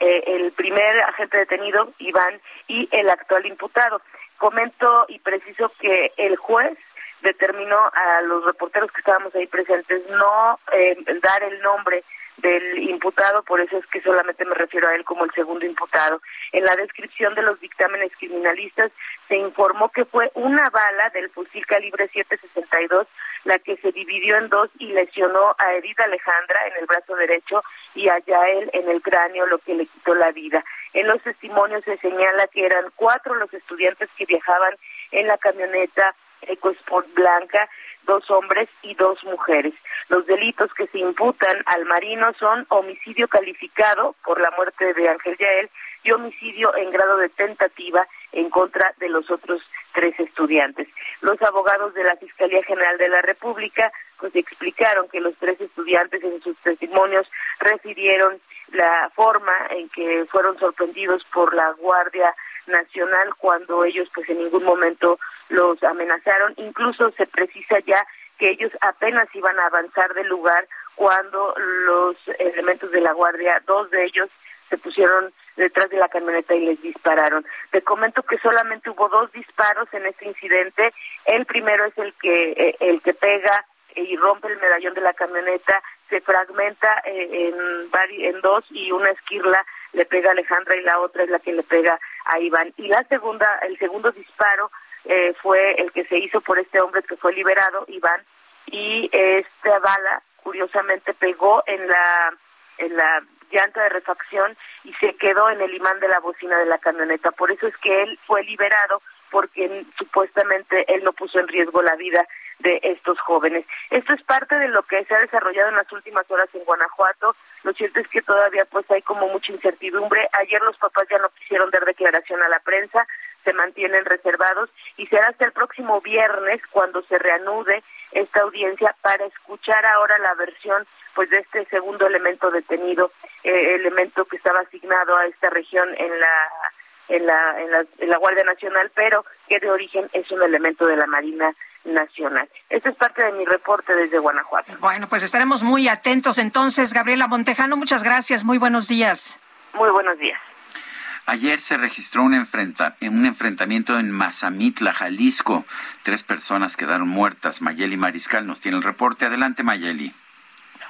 eh, el primer agente detenido, Iván, y el actual imputado. Comento y preciso que el juez determinó a los reporteros que estábamos ahí presentes no eh, dar el nombre del imputado, por eso es que solamente me refiero a él como el segundo imputado. En la descripción de los dictámenes criminalistas se informó que fue una bala del fusil calibre 762 la que se dividió en dos y lesionó a Edith Alejandra en el brazo derecho y a Yael en el cráneo, lo que le quitó la vida. En los testimonios se señala que eran cuatro los estudiantes que viajaban en la camioneta EcoSport blanca dos hombres y dos mujeres. Los delitos que se imputan al marino son homicidio calificado por la muerte de Ángel Yael y homicidio en grado de tentativa en contra de los otros tres estudiantes. Los abogados de la Fiscalía General de la República pues explicaron que los tres estudiantes en sus testimonios refirieron la forma en que fueron sorprendidos por la Guardia Nacional cuando ellos pues en ningún momento los amenazaron. Incluso se precisa ya que ellos apenas iban a avanzar del lugar cuando los elementos de la guardia, dos de ellos, se pusieron detrás de la camioneta y les dispararon. Te comento que solamente hubo dos disparos en este incidente. El primero es el que eh, el que pega y rompe el medallón de la camioneta, se fragmenta eh, en, en dos y una esquirla le pega a Alejandra y la otra es la que le pega a Iván. Y la segunda, el segundo disparo eh, fue el que se hizo por este hombre que fue liberado, Iván, y esta bala curiosamente pegó en la en la llanta de refacción y se quedó en el imán de la bocina de la camioneta. Por eso es que él fue liberado porque supuestamente él no puso en riesgo la vida de estos jóvenes. Esto es parte de lo que se ha desarrollado en las últimas horas en Guanajuato. Lo cierto es que todavía pues hay como mucha incertidumbre. Ayer los papás ya no quisieron dar declaración a la prensa, se mantienen reservados y será hasta el próximo viernes cuando se reanude esta audiencia para escuchar ahora la versión pues de este segundo elemento detenido, eh, elemento que estaba asignado a esta región en la en la, en la, en la Guardia Nacional, pero que de origen es un elemento de la Marina nacional. Esto es parte de mi reporte desde Guanajuato. Bueno, pues estaremos muy atentos entonces. Gabriela Montejano, muchas gracias. Muy buenos días. Muy buenos días. Ayer se registró un, enfrenta, un enfrentamiento en Mazamitla, Jalisco. Tres personas quedaron muertas. Mayeli Mariscal nos tiene el reporte. Adelante, Mayeli.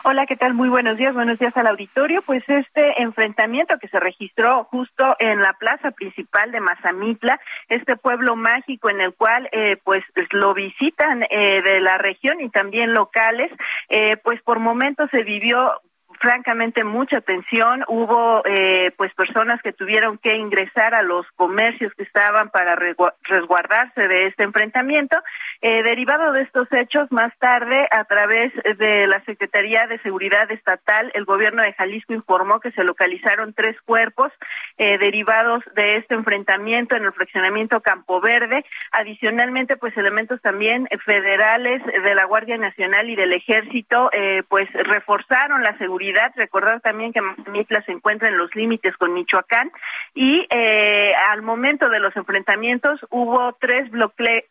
Hola, ¿qué tal? Muy buenos días, buenos días al auditorio. Pues este enfrentamiento que se registró justo en la plaza principal de Mazamitla, este pueblo mágico en el cual eh, pues lo visitan eh, de la región y también locales, eh, pues por momentos se vivió francamente mucha tensión. Hubo eh, pues personas que tuvieron que ingresar a los comercios que estaban para resguardarse de este enfrentamiento. Eh, derivado de estos hechos, más tarde, a través de la Secretaría de Seguridad Estatal, el gobierno de Jalisco informó que se localizaron tres cuerpos eh, derivados de este enfrentamiento en el fraccionamiento Campo Verde. Adicionalmente, pues elementos también federales de la Guardia Nacional y del Ejército, pues reforzaron la seguridad Recordar también que Mitla se encuentra en los límites con Michoacán y eh, al momento de los enfrentamientos hubo tres bloqueos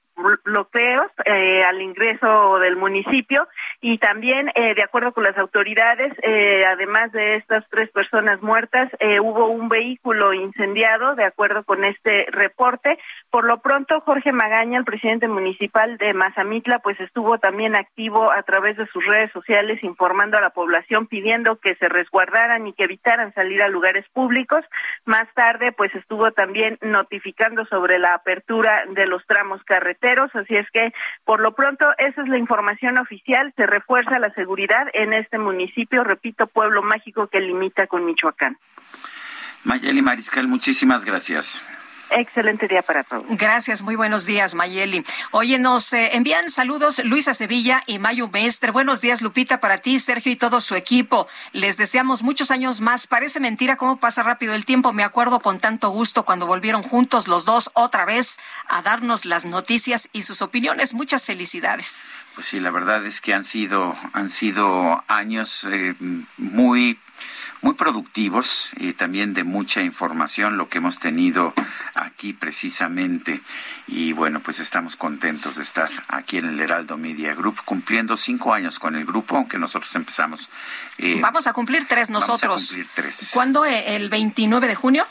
bloqueos eh, al ingreso del municipio y también, eh, de acuerdo con las autoridades, eh, además de estas tres personas muertas, hubo un vehículo incendiado, de acuerdo con este reporte. Por lo pronto, Jorge Magaña, el presidente municipal de Mazamitla, pues estuvo también activo a través de sus redes sociales informando a la población, pidiendo que se resguardaran y que evitaran salir a lugares públicos. Más tarde, pues estuvo también notificando sobre la apertura de los tramos carreteros, así es que por lo pronto esa es la información oficial, se refuerza la seguridad en este municipio, repito, pueblo mágico que limita con Michoacán. Mayeli Mariscal, muchísimas gracias. Excelente día para todos. Gracias, muy buenos días, Mayeli. Oye, nos eh, envían saludos Luisa Sevilla y Mayu Mestre. Buenos días, Lupita, para ti, Sergio y todo su equipo. Les deseamos muchos años más. Parece mentira cómo pasa rápido el tiempo. Me acuerdo con tanto gusto cuando volvieron juntos los dos otra vez a darnos las noticias y sus opiniones. Muchas felicidades. Pues sí, la verdad es que han sido, han sido años eh, muy muy productivos y también de mucha información lo que hemos tenido aquí precisamente. Y bueno, pues estamos contentos de estar aquí en el Heraldo Media Group, cumpliendo cinco años con el grupo, aunque nosotros empezamos. Eh, vamos a cumplir tres nosotros. Vamos a cumplir tres. ¿Cuándo? ¿El 29 de junio?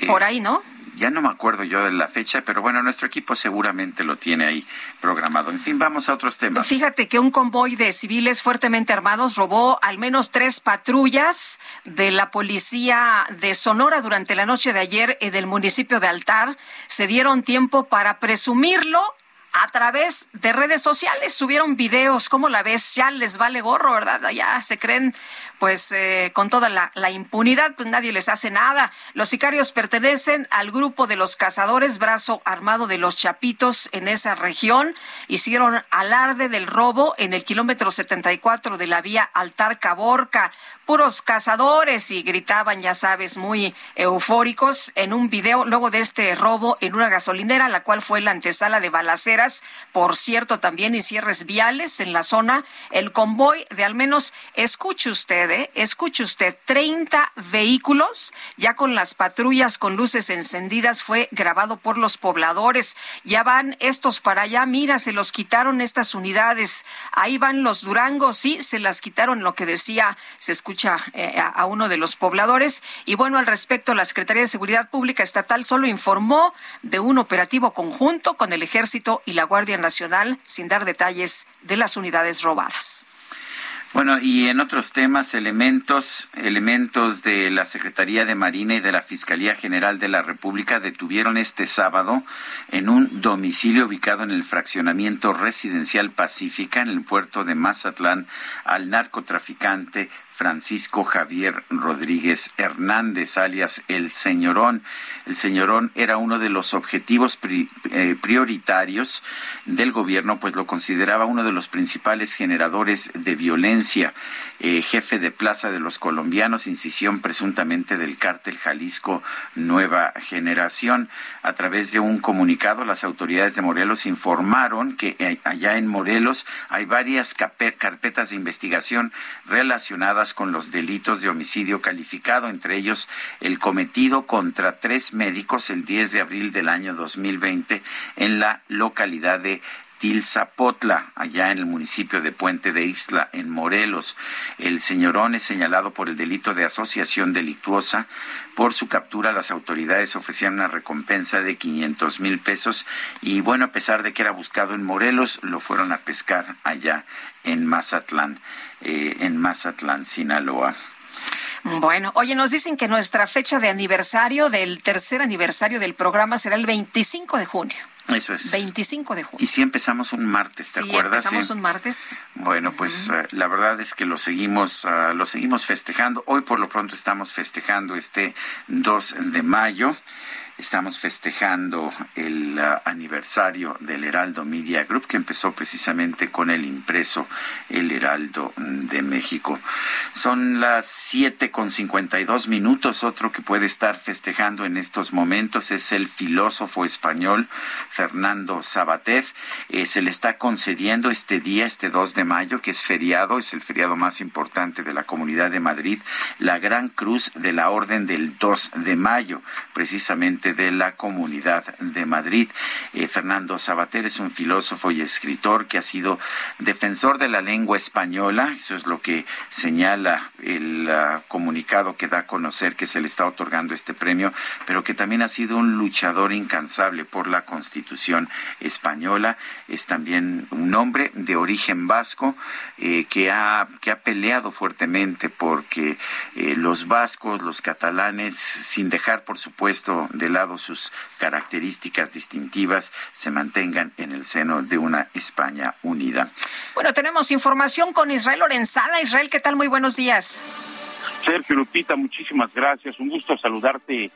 Eh, Por ahí, ¿no? Ya no me acuerdo yo de la fecha, pero bueno, nuestro equipo seguramente lo tiene ahí programado. En fin, vamos a otros temas. Fíjate que un convoy de civiles fuertemente armados robó al menos tres patrullas de la policía de Sonora durante la noche de ayer en el municipio de Altar. Se dieron tiempo para presumirlo a través de redes sociales subieron videos, ¿cómo la ves? Ya les vale gorro, ¿verdad? Ya se creen pues eh, con toda la, impunidad, pues nadie les hace nada. Los sicarios pertenecen al grupo de los cazadores brazo armado de los Chapitos en esa región. Hicieron alarde del robo en el kilómetro 74 de la vía Altar Caborca. Puros cazadores y gritaban, ya sabes, muy eufóricos en un video luego de este robo en una gasolinera, la cual fue la antesala de balaceras, por cierto, también y cierres viales en la zona. El convoy de al menos, escuche usted, escuche usted, 30 vehículos ya con las patrullas con luces encendidas fue grabado por los pobladores. Ya van estos para allá, mira, se los quitaron estas unidades. Ahí van los Durangos, sí, se las quitaron lo que decía, se escucha eh, a uno de los pobladores. Y bueno, al respecto, la Secretaría de Seguridad Pública Estatal solo informó de un operativo conjunto con el Ejército y la Guardia Nacional, sin dar detalles de las unidades robadas. Bueno, y en otros temas, elementos, elementos de la Secretaría de Marina y de la Fiscalía General de la República detuvieron este sábado en un domicilio ubicado en el fraccionamiento residencial Pacífica en el puerto de Mazatlán al narcotraficante Francisco Javier Rodríguez Hernández, alias El Señorón. El Señorón era uno de los objetivos eh, prioritarios del gobierno, pues lo consideraba uno de los principales generadores de violencia, eh, jefe de Plaza de los Colombianos, incisión presuntamente del cártel Jalisco Nueva Generación. A través de un comunicado, las autoridades de Morelos informaron que eh, allá en Morelos hay varias carpetas de investigación relacionadas con los delitos de homicidio calificado, entre ellos el cometido contra tres médicos el 10 de abril del año 2020 en la localidad de Tilzapotla, allá en el municipio de Puente de Isla, en Morelos. El señorón es señalado por el delito de asociación delictuosa. Por su captura, las autoridades ofrecían una recompensa de 500 mil pesos y bueno, a pesar de que era buscado en Morelos, lo fueron a pescar allá en Mazatlán. Eh, en Mazatlán, Sinaloa. Bueno, oye, nos dicen que nuestra fecha de aniversario, del tercer aniversario del programa, será el 25 de junio. Eso es. 25 de junio. Y si empezamos un martes, ¿te sí, acuerdas? empezamos un martes. Bueno, pues eh, la verdad es que lo seguimos, uh, lo seguimos festejando. Hoy por lo pronto estamos festejando este 2 de mayo. Estamos festejando el uh, aniversario del Heraldo Media Group, que empezó precisamente con el impreso El Heraldo de México. Son las siete con cincuenta y dos minutos. Otro que puede estar festejando en estos momentos es el filósofo español Fernando Sabater. Eh, se le está concediendo este día, este 2 de mayo, que es feriado, es el feriado más importante de la Comunidad de Madrid, la Gran Cruz de la Orden del 2 de mayo, precisamente de la Comunidad de Madrid. Eh, Fernando Sabater es un filósofo y escritor que ha sido defensor de la lengua española. Eso es lo que señala el ah, comunicado que da a conocer que se le está otorgando este premio, pero que también ha sido un luchador incansable por la Constitución española. Es también un hombre de origen vasco eh, que, ha, que ha peleado fuertemente porque eh, los vascos, los catalanes, sin dejar por supuesto de lado sus características distintivas, se mantengan en el seno de una España unida. Bueno, tenemos información con Israel Lorenzada. Israel, ¿qué tal? Muy buenos días. Sergio Lupita, muchísimas gracias. Un gusto saludarte,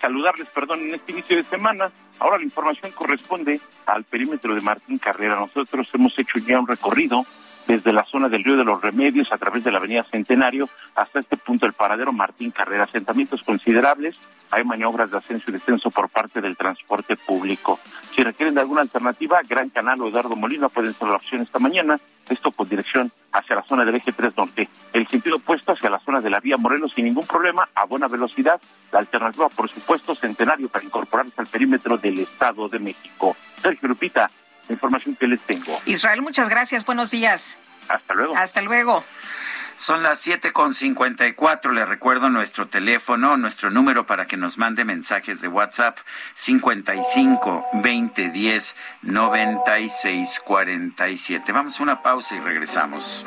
saludarles, perdón, en este inicio de semana. Ahora la información corresponde al perímetro de Martín Carrera. Nosotros hemos hecho ya un recorrido desde la zona del Río de los Remedios a través de la Avenida Centenario hasta este punto el paradero Martín Carrera. Asentamientos considerables, hay maniobras de ascenso y descenso por parte del transporte público. Si requieren de alguna alternativa, Gran Canal o Eduardo Molina pueden ser la opción esta mañana, esto con dirección hacia la zona del eje 3 norte. El sentido opuesto hacia la zona de la vía Morelos sin ningún problema, a buena velocidad. La alternativa, por supuesto, Centenario para incorporarse al perímetro del Estado de México. Sergio Lupita, la información que les tengo. Israel, muchas gracias. Buenos días. Hasta luego. Hasta luego. Son las siete con cincuenta y cuatro. Le recuerdo nuestro teléfono, nuestro número para que nos mande mensajes de WhatsApp cincuenta y cinco veinte diez noventa y seis cuarenta y siete. Vamos a una pausa y regresamos.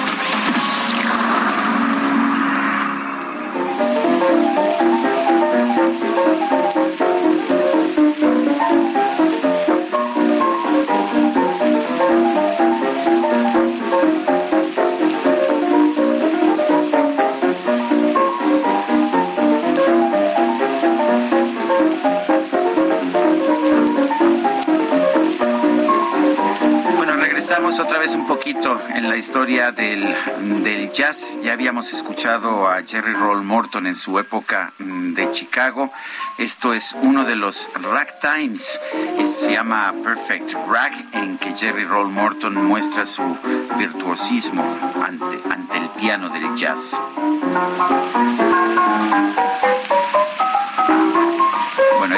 Regresamos otra vez un poquito en la historia del, del jazz. Ya habíamos escuchado a Jerry Roll Morton en su época mm, de Chicago. Esto es uno de los ragtimes. Es- Se llama Perfect Rag, en que Jerry Roll Morton muestra su virtuosismo ante, ante el piano del jazz.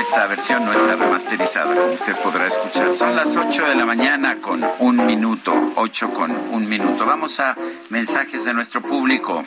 Esta versión no está remasterizada, como usted podrá escuchar. Son las 8 de la mañana con un minuto, 8 con un minuto. Vamos a mensajes de nuestro público.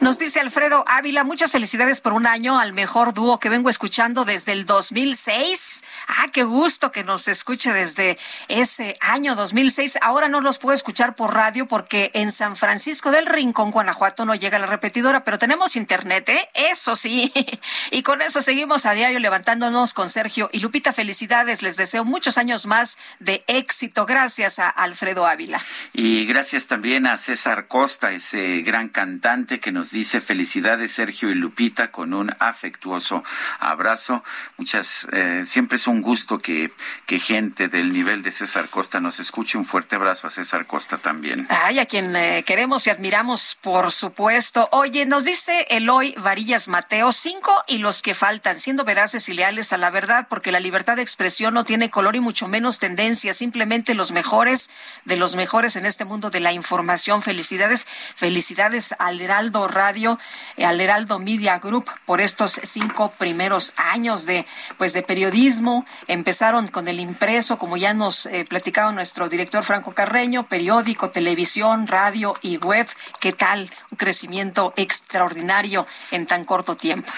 Nos dice Alfredo Ávila, muchas felicidades por un año al mejor dúo que vengo escuchando desde el 2006. Ah, qué gusto que nos escuche desde ese año 2006. Ahora no los puedo escuchar por radio porque en San Francisco del Rincón, Guanajuato, no llega la repetidora, pero tenemos internet, ¿eh? Eso sí. Y con eso seguimos a diario levantándonos con Sergio y Lupita. Felicidades, les deseo muchos años más de éxito. Gracias a Alfredo Ávila. Y gracias también a César Costa, ese gran cantante que nos dice felicidades Sergio y Lupita con un afectuoso abrazo. Muchas, eh, siempre es un gusto que, que gente del nivel de César Costa nos escuche. Un fuerte abrazo a César Costa también. Ay, a quien eh, queremos y admiramos, por supuesto. Oye, nos dice Eloy Varillas Mateo, cinco y los que faltan, siendo veraces y leales a la verdad, porque la libertad de expresión no tiene color y mucho menos tendencia, simplemente los mejores de los mejores en este mundo de la información. Felicidades, felicidades al Heraldo Radio, eh, al Heraldo Media Group por estos cinco primeros años de, pues, de periodismo. Empezaron con el impreso, como ya nos eh, platicaba nuestro director Franco Carreño, periódico, televisión, radio y web. ¿Qué tal? Un crecimiento extraordinario en tan corto tiempo.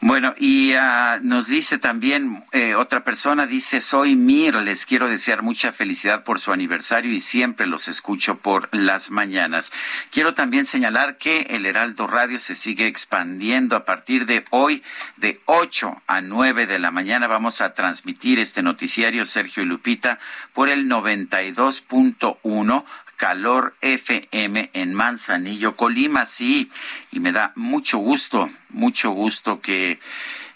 Bueno, y uh, nos dice también eh, otra persona, dice, soy Mir, les quiero desear mucha felicidad por su aniversario y siempre los escucho por las mañanas. Quiero también señalar que el Heraldo Radio se sigue expandiendo a partir de hoy, de 8 a 9 de la mañana. Vamos a transmitir este noticiario Sergio y Lupita por el 92.1 Calor FM en Manzanillo, Colima, sí, y me da mucho gusto, mucho gusto que,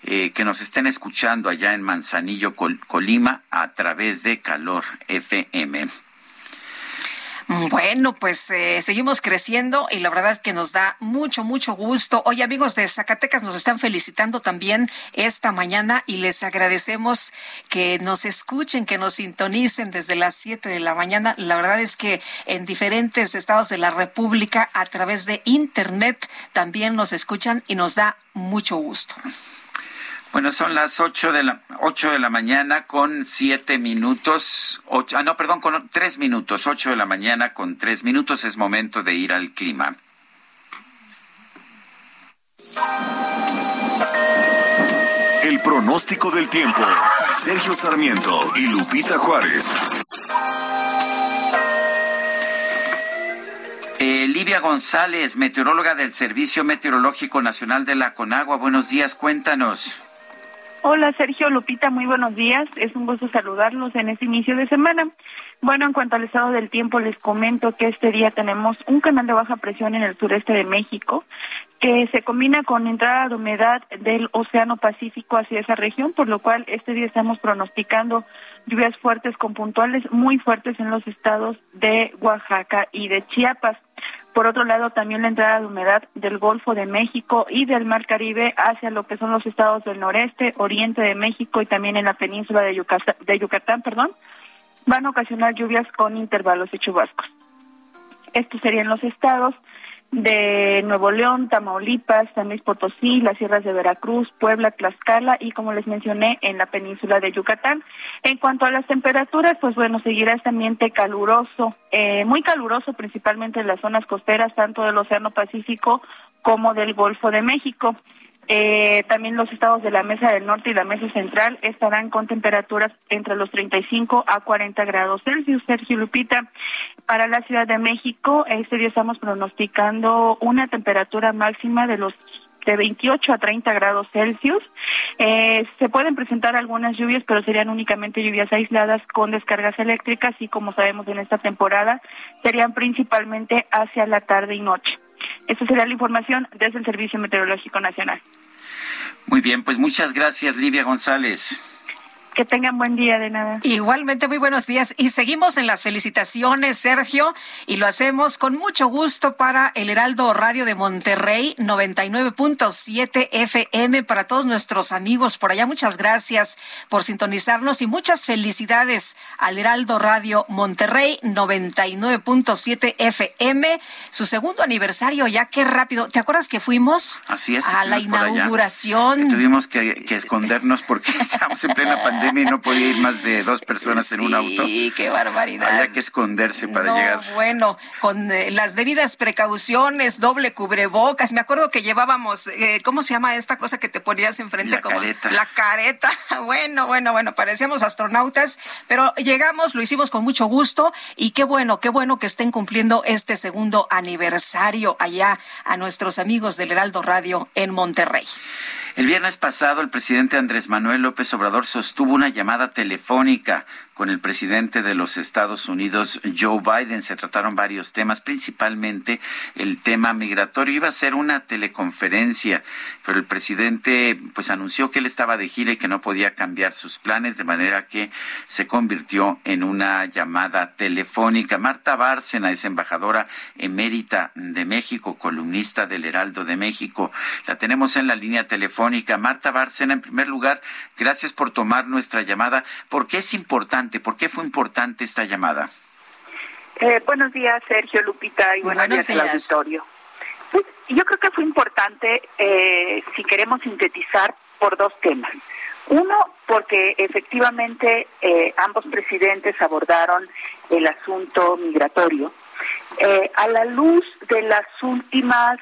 eh, que nos estén escuchando allá en Manzanillo, Colima, a través de Calor FM. Bueno, pues eh, seguimos creciendo y la verdad que nos da mucho, mucho gusto. Hoy amigos de Zacatecas nos están felicitando también esta mañana y les agradecemos que nos escuchen, que nos sintonicen desde las 7 de la mañana. La verdad es que en diferentes estados de la República a través de Internet también nos escuchan y nos da mucho gusto. Bueno, son las ocho de la ocho de la mañana con siete minutos. Ocho, ah, no, perdón, con tres minutos. Ocho de la mañana con tres minutos. Es momento de ir al clima. El pronóstico del tiempo. Sergio Sarmiento y Lupita Juárez. Eh, Livia González, meteoróloga del Servicio Meteorológico Nacional de la Conagua. Buenos días, cuéntanos. Hola Sergio Lupita, muy buenos días. Es un gusto saludarlos en este inicio de semana. Bueno, en cuanto al estado del tiempo, les comento que este día tenemos un canal de baja presión en el sureste de México que se combina con entrada de humedad del Océano Pacífico hacia esa región, por lo cual este día estamos pronosticando lluvias fuertes con puntuales muy fuertes en los estados de Oaxaca y de Chiapas. Por otro lado, también la entrada de humedad del Golfo de México y del Mar Caribe hacia lo que son los estados del noreste, oriente de México y también en la península de Yucatán, de Yucatán perdón, van a ocasionar lluvias con intervalos de chubascos. Estos serían los estados de Nuevo León, Tamaulipas, San Luis Potosí, las sierras de Veracruz, Puebla, Tlaxcala y como les mencioné en la península de Yucatán. En cuanto a las temperaturas, pues bueno, seguirá este ambiente caluroso, eh, muy caluroso principalmente en las zonas costeras tanto del Océano Pacífico como del Golfo de México. Eh, también los estados de la Mesa del Norte y la Mesa Central estarán con temperaturas entre los 35 a 40 grados Celsius. Sergio Lupita, para la Ciudad de México, este día estamos pronosticando una temperatura máxima de los de 28 a 30 grados Celsius. Eh, se pueden presentar algunas lluvias, pero serían únicamente lluvias aisladas con descargas eléctricas y como sabemos en esta temporada, serían principalmente hacia la tarde y noche. Esta sería la información desde el Servicio Meteorológico Nacional. Muy bien, pues muchas gracias, Livia González. Que tengan buen día de nada. Igualmente, muy buenos días. Y seguimos en las felicitaciones, Sergio, y lo hacemos con mucho gusto para el Heraldo Radio de Monterrey, 99.7 FM, para todos nuestros amigos por allá. Muchas gracias por sintonizarnos y muchas felicidades al Heraldo Radio Monterrey, 99.7 FM, su segundo aniversario, ya qué rápido. ¿Te acuerdas que fuimos Así es, a la inauguración? tuvimos que, que escondernos porque estábamos en plena pandemia y no podía ir más de dos personas en un auto. Sí, qué barbaridad. Había que esconderse para llegar. Bueno, con eh, las debidas precauciones, doble cubrebocas. Me acuerdo que llevábamos, eh, ¿cómo se llama esta cosa que te ponías enfrente? La como careta. La careta. Bueno, bueno, bueno, parecíamos astronautas, pero llegamos, lo hicimos con mucho gusto y qué bueno, qué bueno que estén cumpliendo este segundo aniversario allá a nuestros amigos del Heraldo Radio en Monterrey. El viernes pasado, el presidente Andrés Manuel López Obrador sostuvo una llamada telefónica con el presidente de los Estados Unidos, Joe Biden. Se trataron varios temas, principalmente el tema migratorio. Iba a ser una teleconferencia, pero el presidente pues anunció que él estaba de gira y que no podía cambiar sus planes, de manera que se convirtió en una llamada telefónica. Marta Bárcena es embajadora emérita de México, columnista del Heraldo de México. La tenemos en la línea telefónica. Marta Bárcena, en primer lugar, gracias por tomar nuestra llamada. ¿Por qué es importante ¿Por qué fue importante esta llamada? Eh, buenos días, Sergio Lupita, y buenos, días, al auditorio. Pues, yo creo que fue importante, eh, si queremos sintetizar, por dos temas. Uno, porque efectivamente eh, ambos presidentes abordaron el asunto migratorio a la luz de las últimas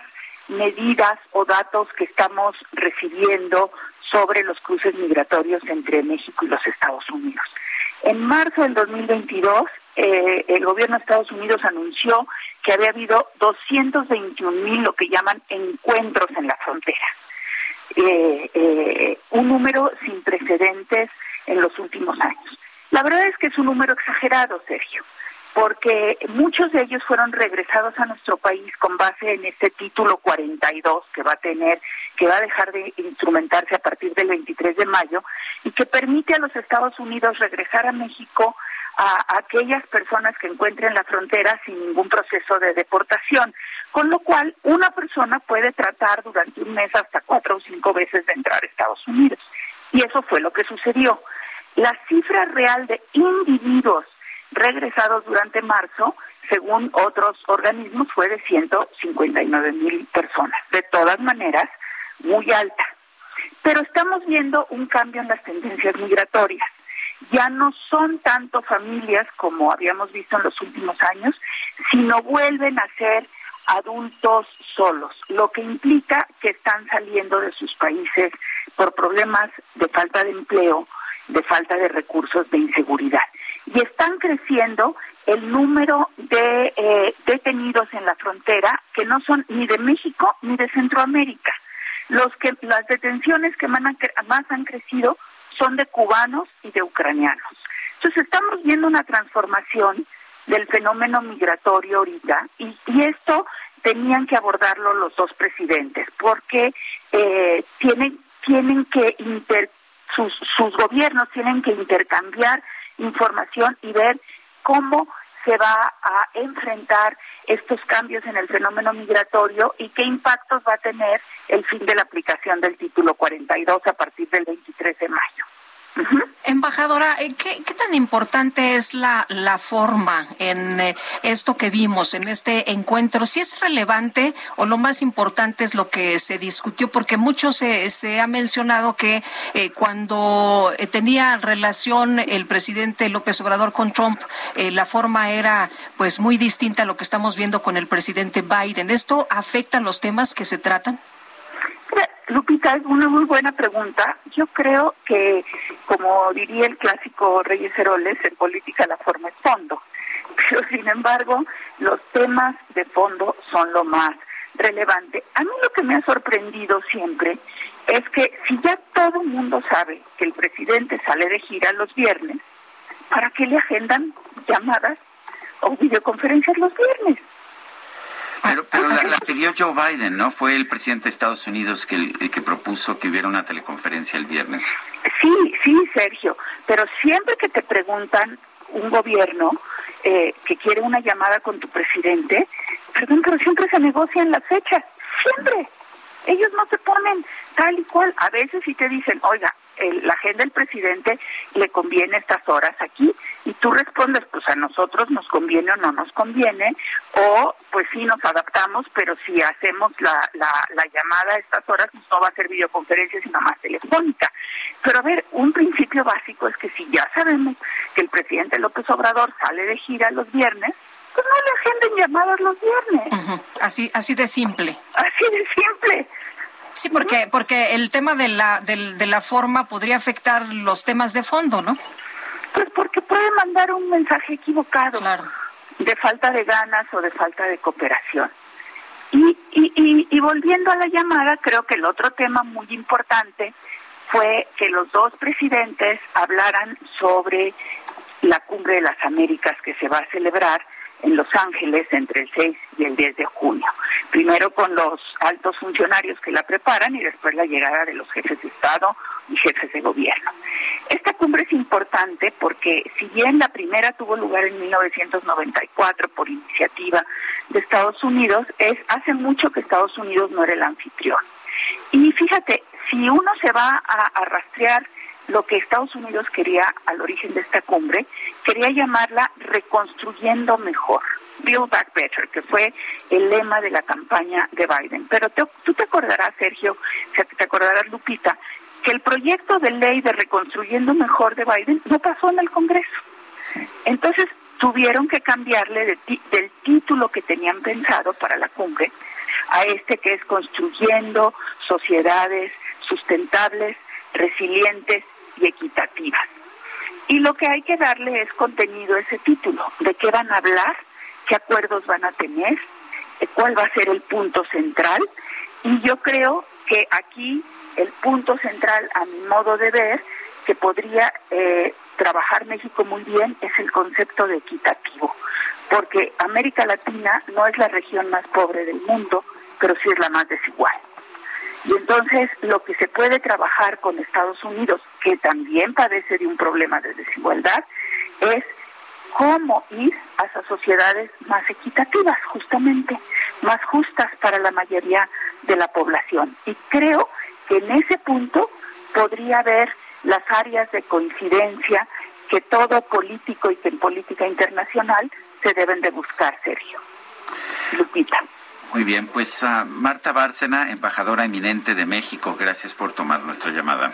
medidas o datos que estamos recibiendo sobre los cruces migratorios entre México y los Estados Unidos. En marzo del 2022, eh, el gobierno de Estados Unidos anunció que había habido 221 mil, lo que llaman encuentros en la frontera. Eh, eh, un número sin precedentes en los últimos años. La verdad es que es un número exagerado, Sergio, porque muchos de ellos fueron regresados a nuestro país con base en este título 42 que va a tener, que va a dejar de instrumentarse a partir del 23 de mayo y que permite a los Estados Unidos regresar a México a aquellas personas que encuentren la frontera sin ningún proceso de deportación, con lo cual una persona puede tratar durante un mes hasta cuatro o cinco veces de entrar a Estados Unidos. Y eso fue lo que sucedió. La cifra real de individuos regresados durante marzo, según otros organismos, fue de 159 mil personas. De todas maneras, muy alta. Pero estamos viendo un cambio en las tendencias migratorias. Ya no son tanto familias como habíamos visto en los últimos años, sino vuelven a ser adultos solos, lo que implica que están saliendo de sus países por problemas de falta de empleo, de falta de recursos, de inseguridad. Y están creciendo el número de eh, detenidos en la frontera que no son ni de México ni de Centroamérica. Los que las detenciones que más han, crecido son de cubanos y de ucranianos. Entonces estamos viendo una transformación del fenómeno migratorio ahorita y, y esto tenían que abordarlo los dos presidentes porque eh, tienen tienen que inter, sus, sus gobiernos tienen que intercambiar información y ver cómo se va a enfrentar estos cambios en el fenómeno migratorio y qué impactos va a tener el fin de la aplicación del título 42 a partir del 23 de mayo. Embajadora, eh, ¿qué, tan importante es la, la forma en eh, esto que vimos, en este encuentro? ¿Si es relevante o lo más importante es lo que se discutió? Porque mucho se, se ha mencionado que eh, cuando tenía relación el presidente López Obrador con Trump, la forma era pues muy distinta a lo que estamos viendo con el presidente Biden. ¿Esto afecta los temas que se tratan? Lupita, es una muy buena pregunta. Yo creo que, como diría el clásico Reyes Heroles, en política la forma es fondo. Pero, sin embargo, los temas de fondo son lo más relevante. A mí lo que me ha sorprendido siempre es que si ya todo el mundo sabe que el presidente sale de gira los viernes, ¿para qué le agendan llamadas o videoconferencias los viernes? Pero, pero la, pidió Joe Biden, ¿no? Fue el presidente de Estados Unidos que el, que propuso que hubiera una teleconferencia el viernes. Sí, sí, Sergio. Pero siempre que te preguntan un gobierno eh, que quiere una llamada con tu presidente, perdón, siempre se negocian las fechas. Siempre. Ellos no se ponen tal y cual. A veces sí te dicen, oiga, la agenda del presidente le conviene estas horas aquí y tú respondes, pues a nosotros nos conviene o no nos conviene, o pues sí nos adaptamos, pero si hacemos la, la, la llamada a estas horas, no va a ser videoconferencia, sino más telefónica. Pero a ver, un principio básico es que si ya sabemos que el presidente López Obrador sale de gira los viernes, pues no le agenden llamadas los viernes. Así, así de simple. Así de simple. Sí, porque, porque el tema de la, de, de la forma podría afectar los temas de fondo, ¿no? Pues porque puede mandar un mensaje equivocado de falta de ganas o de falta de cooperación. Y, y, y, volviendo a la llamada, creo que el otro tema muy importante fue que los dos presidentes hablaran sobre la cumbre de las Américas que se va a celebrar en Los Ángeles entre el 6 y el 10 de junio. Primero con los altos funcionarios que la preparan y después la llegada de los jefes de Estado y jefes de gobierno. Esta cumbre es importante porque si bien la primera tuvo lugar en 1994 por iniciativa de Estados Unidos, es hace mucho que Estados Unidos no era el anfitrión. Y fíjate, si uno se va a, a rastrear lo que Estados Unidos quería al origen de esta cumbre, quería llamarla Reconstruyendo Mejor, Build Back Better, que fue el lema de la campaña de Biden. Pero tú te acordarás, Sergio, te acordarás, Lupita, que el proyecto de ley de Reconstruyendo Mejor de Biden no pasó en el Congreso. Entonces tuvieron que cambiarle del título que tenían pensado para la cumbre a este que es construyendo sociedades sustentables, resilientes y equitativas. Y lo que hay que darle es contenido a ese título, de qué van a hablar, qué acuerdos van a tener, cuál va a ser el punto central. Y yo creo que aquí el punto central, a mi modo de ver, que podría eh, trabajar México muy bien es el concepto de equitativo, porque América Latina no es la región más pobre del mundo, pero sí es la más desigual. Y entonces lo que se puede trabajar con Estados Unidos, que también padece de un problema de desigualdad, es cómo ir hacia sociedades más equitativas, justamente, más justas para la mayoría de la población. Y creo que en ese punto podría haber las áreas de coincidencia que todo político y que en política internacional se deben de buscar, Sergio. Lupita. Muy bien, pues uh, Marta Bárcena, embajadora eminente de México, gracias por tomar nuestra llamada.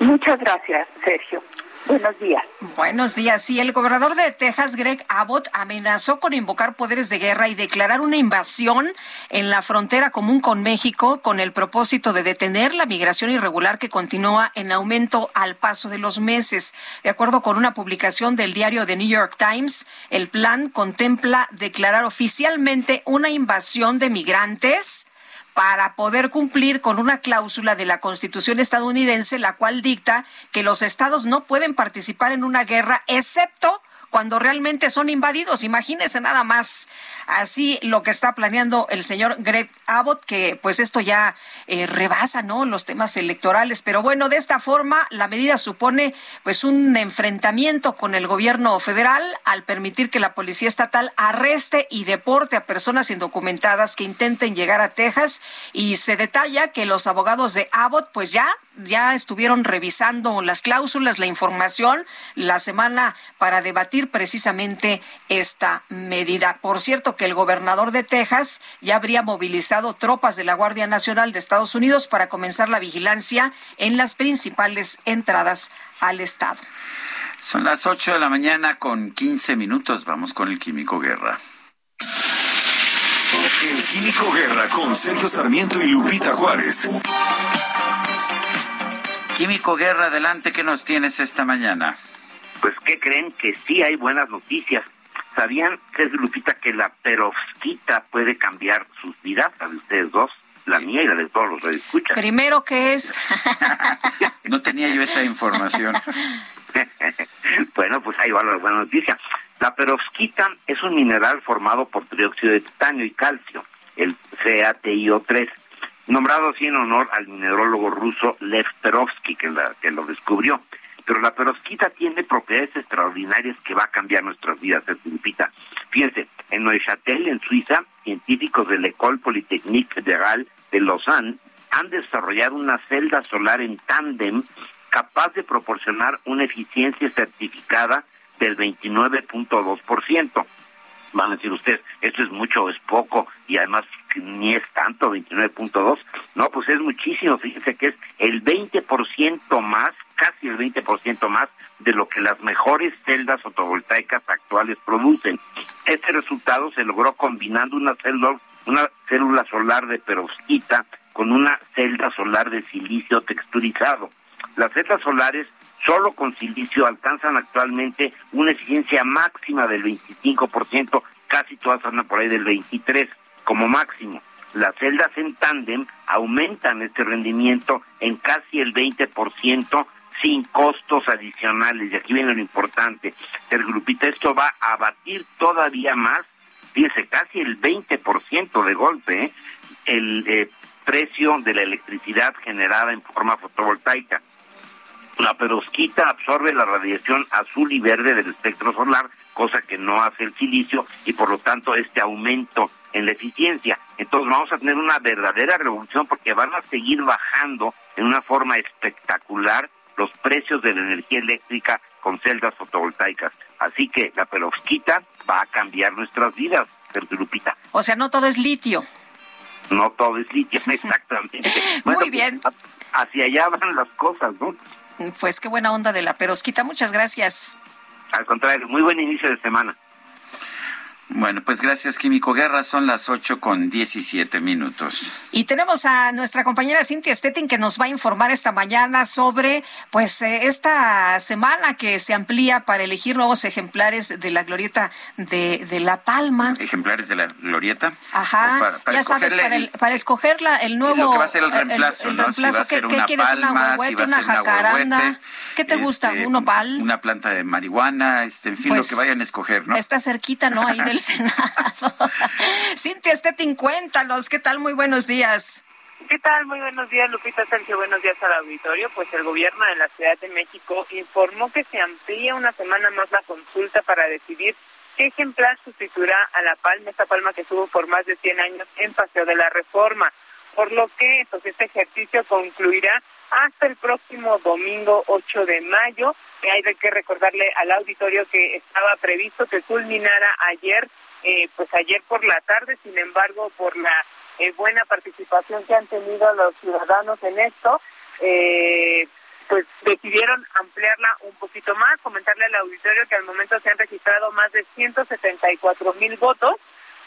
Muchas gracias, Sergio. Buenos días. Buenos días. Sí, el gobernador de Texas, Greg Abbott, amenazó con invocar poderes de guerra y declarar una invasión en la frontera común con México con el propósito de detener la migración irregular que continúa en aumento al paso de los meses. De acuerdo con una publicación del diario The New York Times, el plan contempla declarar oficialmente una invasión de migrantes para poder cumplir con una cláusula de la Constitución estadounidense, la cual dicta que los estados no pueden participar en una guerra excepto cuando realmente son invadidos. Imagínese nada más así lo que está planeando el señor Greg Abbott, que pues esto ya eh, rebasa, ¿no? Los temas electorales. Pero bueno, de esta forma la medida supone pues un enfrentamiento con el gobierno federal al permitir que la policía estatal arreste y deporte a personas indocumentadas que intenten llegar a Texas y se detalla que los abogados de Abbott pues ya ya estuvieron revisando las cláusulas, la información la semana para debatir precisamente esta medida. Por cierto, que el gobernador de Texas ya habría movilizado tropas de la Guardia Nacional de Estados Unidos para comenzar la vigilancia en las principales entradas al estado. Son las 8 de la mañana con 15 minutos. Vamos con el Químico Guerra. El Químico Guerra con Sergio Sarmiento y Lupita Juárez. Químico Guerra, adelante, ¿qué nos tienes esta mañana? Pues, ¿qué creen? Que sí hay buenas noticias. ¿Sabían, Sergio Lupita, que la perovskita puede cambiar sus vidas, a ustedes dos? La mía y la de todos los que escuchan. Primero, ¿qué es? no tenía yo esa información. bueno, pues ahí va la buena noticia. La perovskita es un mineral formado por trióxido de titanio y calcio, el CaTiO3 nombrado así en honor al minerólogo ruso Lev Perovsky, que, que lo descubrió. Pero la perovskita tiene propiedades extraordinarias que va a cambiar nuestras vidas, se Fíjense, en Neuchâtel, en Suiza, científicos del École Polytechnique Fédérale de Lausanne han desarrollado una celda solar en tándem capaz de proporcionar una eficiencia certificada del 29.2% van a decir ustedes, esto es mucho o es poco y además ni es tanto, 29.2. No, pues es muchísimo, fíjense que es el 20% más, casi el 20% más de lo que las mejores celdas fotovoltaicas actuales producen. Este resultado se logró combinando una célula, una célula solar de perovskita con una celda solar de silicio texturizado. Las celdas solares solo con silicio alcanzan actualmente una eficiencia máxima del 25%, casi todas andan por ahí del 23% como máximo. Las celdas en tándem aumentan este rendimiento en casi el 20% sin costos adicionales. Y aquí viene lo importante. El grupito, esto va a abatir todavía más, fíjese, casi el 20% de golpe, ¿eh? el eh, precio de la electricidad generada en forma fotovoltaica. La perosquita absorbe la radiación azul y verde del espectro solar, cosa que no hace el silicio y por lo tanto este aumento en la eficiencia. Entonces vamos a tener una verdadera revolución porque van a seguir bajando en una forma espectacular los precios de la energía eléctrica con celdas fotovoltaicas. Así que la perovskita va a cambiar nuestras vidas, Lupita. O sea, no todo es litio. No todo es litio, exactamente. Muy bien. Pues, hacia allá van las cosas, ¿no? Pues qué buena onda de la perosquita. Muchas gracias. Al contrario, muy buen inicio de semana. Bueno, pues gracias, Químico Guerra. Son las 8 con 17 minutos. Y tenemos a nuestra compañera Cintia Stettin que nos va a informar esta mañana sobre pues eh, esta semana que se amplía para elegir nuevos ejemplares de la glorieta de, de La Palma. ¿Ejemplares de la glorieta? Ajá. Para, ya sabes, para, el, para escogerla, el nuevo. Lo que va a ser el reemplazo, el, ¿no? reemplazo, si va a ser ¿qué, quieres? ¿Una huehuete, una jacaranda? ¿Qué te gusta? Este, ¿Un opal? Una planta de marihuana, este, en fin, Pues, lo que vayan a escoger, ¿no? Está cerquita, ¿no? Ahí del Senado. Cintia Stettin, cuéntanos, ¿qué tal? Muy buenos días. ¿Qué tal? Muy buenos días, Lupita Sergio. Buenos días al auditorio. Pues el gobierno de la Ciudad de México informó que se amplía una semana más la consulta para decidir qué ejemplar sustituirá a la palma, esta palma que estuvo por más de 100 años en Paseo de la Reforma. Por lo que pues, este ejercicio concluirá hasta el próximo domingo 8 de mayo. Hay que recordarle al auditorio que estaba previsto que culminara ayer, eh, pues ayer por la tarde, sin embargo, por la eh, buena participación que han tenido los ciudadanos en esto, eh, pues decidieron ampliarla un poquito más, comentarle al auditorio que al momento se han registrado más de 174 mil votos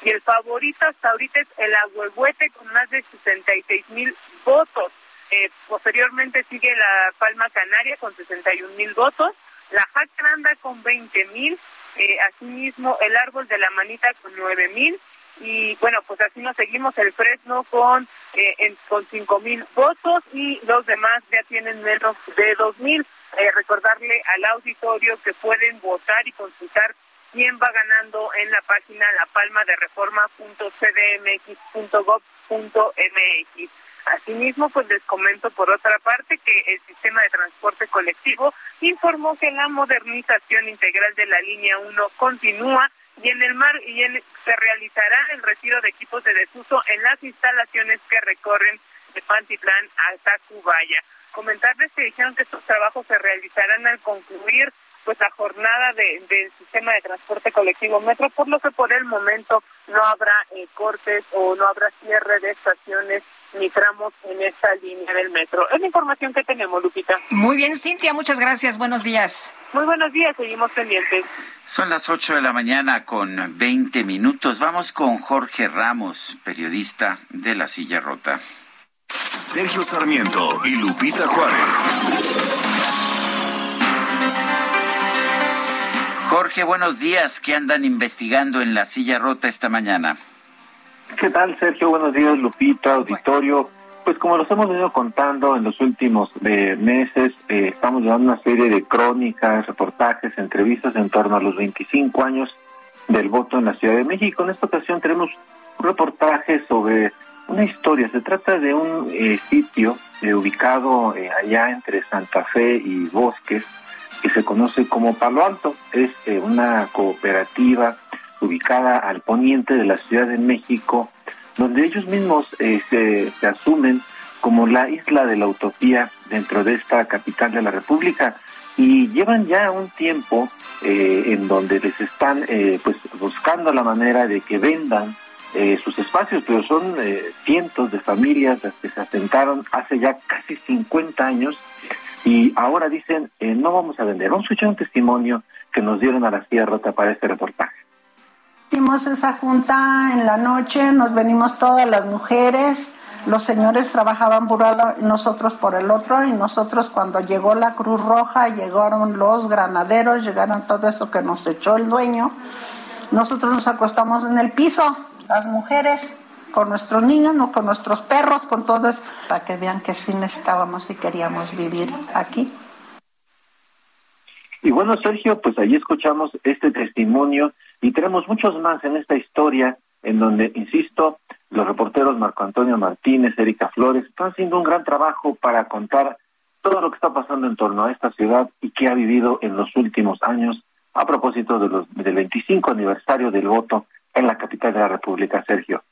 y el favorito hasta ahorita es el Agüehuete con más de 66 mil votos. Eh, posteriormente sigue la Palma Canaria con 61 mil votos, la Jacaranda con 20 mil, eh, asimismo el Árbol de la Manita con 9 mil y bueno, pues así nos seguimos el Fresno con eh, con cinco mil votos y los demás ya tienen menos de dos mil. Eh, recordarle al auditorio que pueden votar y consultar quién va ganando en la página la palma de reforma.cdmx.gov.mx. Asimismo, pues les comento por otra parte que el sistema de transporte colectivo informó que la modernización integral de la línea 1 continúa y en el mar y en, se realizará el retiro de equipos de desuso en las instalaciones que recorren de Pantitlán hasta Cubaya. Comentarles que dijeron que estos trabajos se realizarán al concluir pues la jornada de, del sistema de transporte colectivo metro, por lo que por el momento no habrá eh, cortes o no habrá cierre de estaciones ni tramos en esta línea del metro. Es la información que tenemos, Lupita. Muy bien, Cintia, muchas gracias. Buenos días. Muy buenos días, seguimos pendientes. Son las 8 de la mañana con 20 minutos. Vamos con Jorge Ramos, periodista de La Silla Rota. Sergio Sarmiento y Lupita Juárez. Jorge, buenos días. ¿Qué andan investigando en La Silla Rota esta mañana? ¿Qué tal, Sergio? Buenos días, Lupita, auditorio. Pues como los hemos venido contando en los últimos eh, meses, eh, estamos llevando una serie de crónicas, reportajes, entrevistas en torno a los 25 años del voto en la Ciudad de México. En esta ocasión tenemos un reportaje sobre una historia. Se trata de un eh, sitio ubicado allá entre Santa Fe y Bosques, que se conoce como Palo Alto. Es una cooperativa ubicada al poniente de la Ciudad de México, donde ellos mismos eh, se, asumen como la isla de la utopía dentro de esta capital de la República y llevan ya un tiempo eh, en donde les están eh, pues buscando la manera de que vendan sus espacios, pero son cientos de familias las que se asentaron hace ya casi 50 años y ahora dicen no vamos a vender. Vamos a escuchar un testimonio que nos dieron a la silla rota para este reportaje. Hicimos esa junta en la noche, nos venimos todas las mujeres, los señores trabajaban por uno, nosotros por el otro, y nosotros cuando llegó la Cruz Roja, llegaron los granaderos, llegaron todo eso que nos echó el dueño, nosotros nos acostamos en el piso, las mujeres, con nuestros niños, no con nuestros perros, con todo eso, para que vean que sí necesitábamos y queríamos vivir aquí. Y bueno, Sergio, pues ahí escuchamos este testimonio y tenemos muchos más en esta historia en donde, insisto, los reporteros Marco Antonio Martínez, Erika Flores, están haciendo un gran trabajo para contar todo lo que está pasando en torno a esta ciudad y que ha vivido en los últimos años a propósito de los, del 25 aniversario del voto en la capital de la República, Sergio.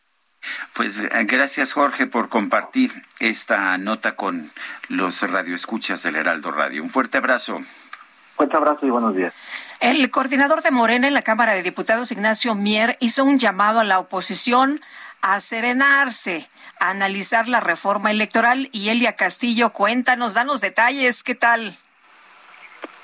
Pues eh, gracias Jorge por compartir esta nota con los radioescuchas del Heraldo Radio. Un fuerte abrazo. Fuerte abrazo y buenos días. El coordinador de Morena en la Cámara de Diputados, Ignacio Mier, hizo un llamado a la oposición a serenarse, a analizar la reforma electoral. Y Elia Castillo, cuéntanos, danos detalles, ¿qué tal?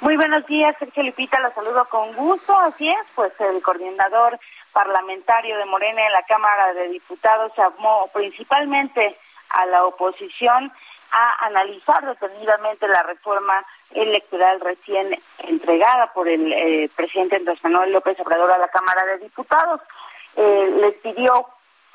Muy buenos días, Sergio Lipita, la saludo con gusto. Así es, pues el coordinador parlamentario de Morena en la Cámara de Diputados llamó principalmente a la oposición a analizar detenidamente la reforma electoral recién entregada por el eh, presidente Andrés Manuel López Obrador a la Cámara de Diputados. Eh, les pidió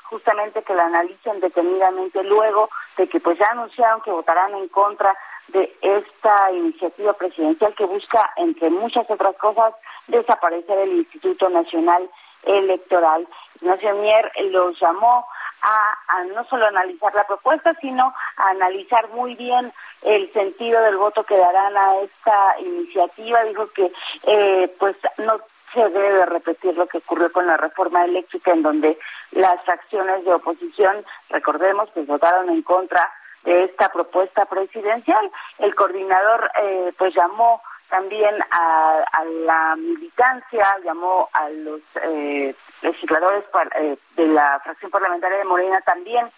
justamente que la analicen detenidamente luego de que pues ya anunciaron que votarán en contra de esta iniciativa presidencial que busca, entre muchas otras cosas, desaparecer el Instituto Nacional Electoral. Ignacio Mier los llamó a, no solo analizar la propuesta, sino a analizar muy bien el sentido del voto que darán a esta iniciativa. Dijo que eh, pues no se debe repetir lo que ocurrió con la reforma eléctrica, en donde las fracciones de oposición, recordemos, pues votaron en contra de esta propuesta presidencial. El coordinador eh, pues llamó también a, la militancia, llamó a los eh, legisladores eh, de la fracción parlamentaria de Morena también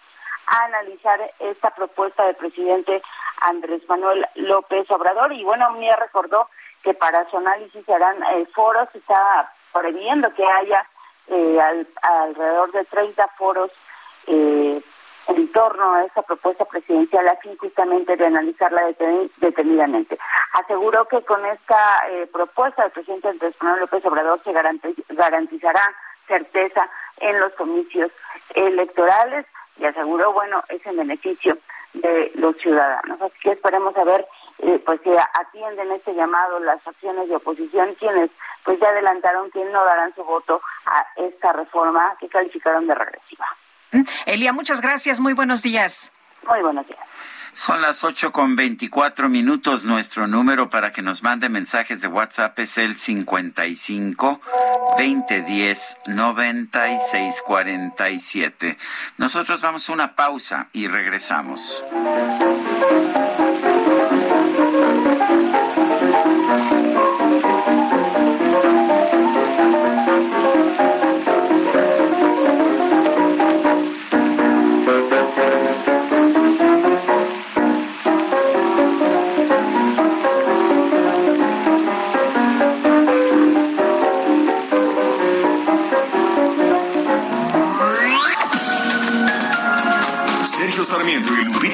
a analizar esta propuesta del presidente Andrés Manuel López Obrador. Y bueno, me recordó que para su análisis se harán eh, foros, está previendo que haya alrededor de 30 foros en torno a esa propuesta presidencial a fin justamente de analizarla detenidamente. Aseguró que con esta eh, propuesta del presidente Andrés Manuel López Obrador se garantizará certeza en los comicios electorales y aseguró, bueno, es en beneficio de los ciudadanos. Así que esperemos a ver eh, pues si atienden este llamado las acciones de oposición, quienes pues ya adelantaron que no darán su voto a esta reforma que calificaron de regresiva. Elia, muchas gracias. Muy buenos días. Muy buenos días. Son las ocho con veinticuatro minutos. Nuestro número para que nos mande mensajes de WhatsApp es el 55 2010 9647. Nosotros vamos a una pausa y regresamos.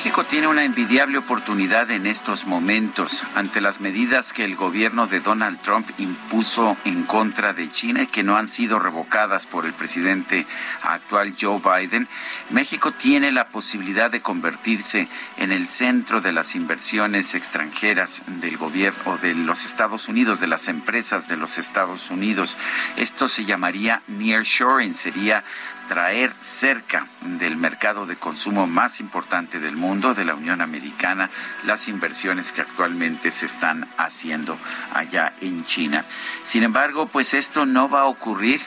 México tiene una envidiable oportunidad en estos momentos ante las medidas que el gobierno de Donald Trump impuso en contra de China y que no han sido revocadas por el presidente actual Joe Biden. México tiene la posibilidad de convertirse en el centro de las inversiones extranjeras del gobierno de los Estados Unidos, de las empresas de los Estados Unidos. Esto se llamaría nearshoring, sería traer cerca del mercado de consumo más importante del mundo, de la Unión Americana, las inversiones que actualmente se están haciendo allá en China. Sin embargo, pues esto no va a ocurrir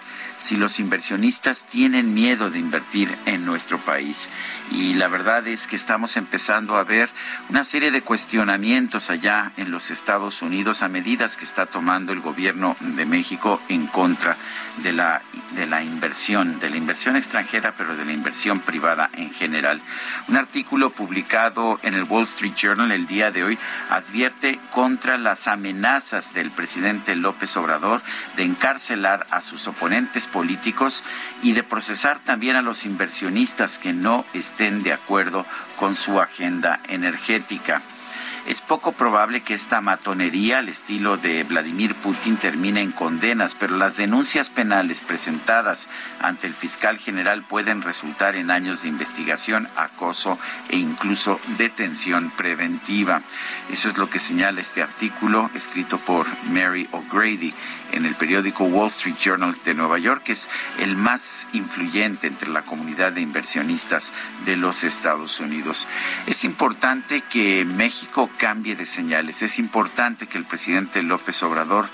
si los inversionistas tienen miedo de invertir en nuestro país. Y la verdad es que estamos empezando a ver una serie de cuestionamientos allá en los Estados Unidos a medidas que está tomando el gobierno de México en contra de la, de la inversión, de la inversión extranjera, pero de la inversión privada en general. Un artículo publicado en el Wall Street Journal el día de hoy advierte contra las amenazas del presidente López Obrador de encarcelar a sus oponentes políticos y de procesar también a los inversionistas que no estén de acuerdo con su agenda energética. Es poco probable que esta matonería al estilo de Vladimir Putin termine en condenas, pero las denuncias penales presentadas ante el fiscal general pueden resultar en años de investigación, acoso e incluso detención preventiva. Eso es lo que señala este artículo escrito por Mary O'Grady en el periódico Wall Street Journal de Nueva York, que es el más influyente entre la comunidad de inversionistas de los Estados Unidos. Es importante que México cambie de señales. Es importante que el presidente López Obrador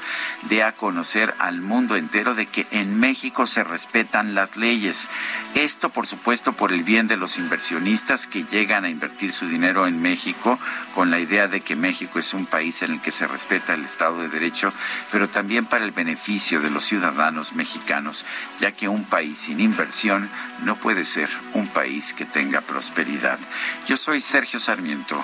dé a conocer al mundo entero de que en México se respetan las leyes. Esto, por supuesto, por el bien de los inversionistas que llegan a invertir su dinero en México con la idea de que México es un país en el que se respeta el Estado de Derecho, pero también para el beneficio de los ciudadanos mexicanos, ya que un país sin inversión no puede ser un país que tenga prosperidad. Yo soy Sergio Sarmiento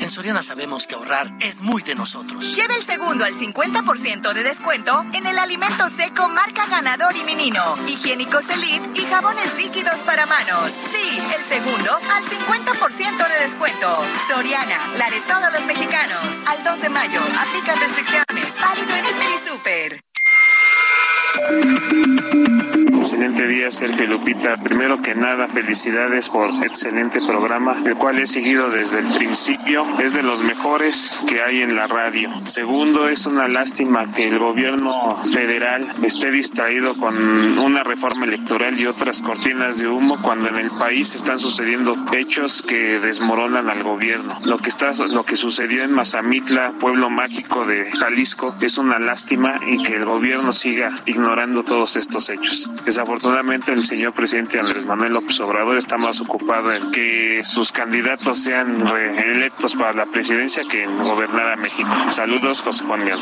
En Soriana sabemos que ahorrar es muy de nosotros. Lleve el segundo al 50% de descuento en el alimento seco marca Ganador y Menino, higiénicos Elite y jabones líquidos para manos. Sí, el segundo al 50% de descuento. Soriana, la de todos los mexicanos. Al 2 de mayo, aplican restricciones. Válido en y Super. Excelente día, Sergio Lupita. Primero que nada, felicidades por excelente programa, el cual he seguido desde el principio. Es de los mejores que hay en la radio. Segundo, es una lástima que el gobierno federal esté distraído con una reforma electoral y otras cortinas de humo cuando en el país están sucediendo hechos que desmoronan al gobierno. Lo que está, lo que sucedió en Mazamitla, pueblo mágico de Jalisco, es una lástima y que el gobierno siga ignorando todos estos hechos. Desafortunadamente el señor presidente Andrés Manuel López Obrador está más ocupado en que sus candidatos sean reelectos para la presidencia que en gobernar a México. Saludos, José Juan Miel.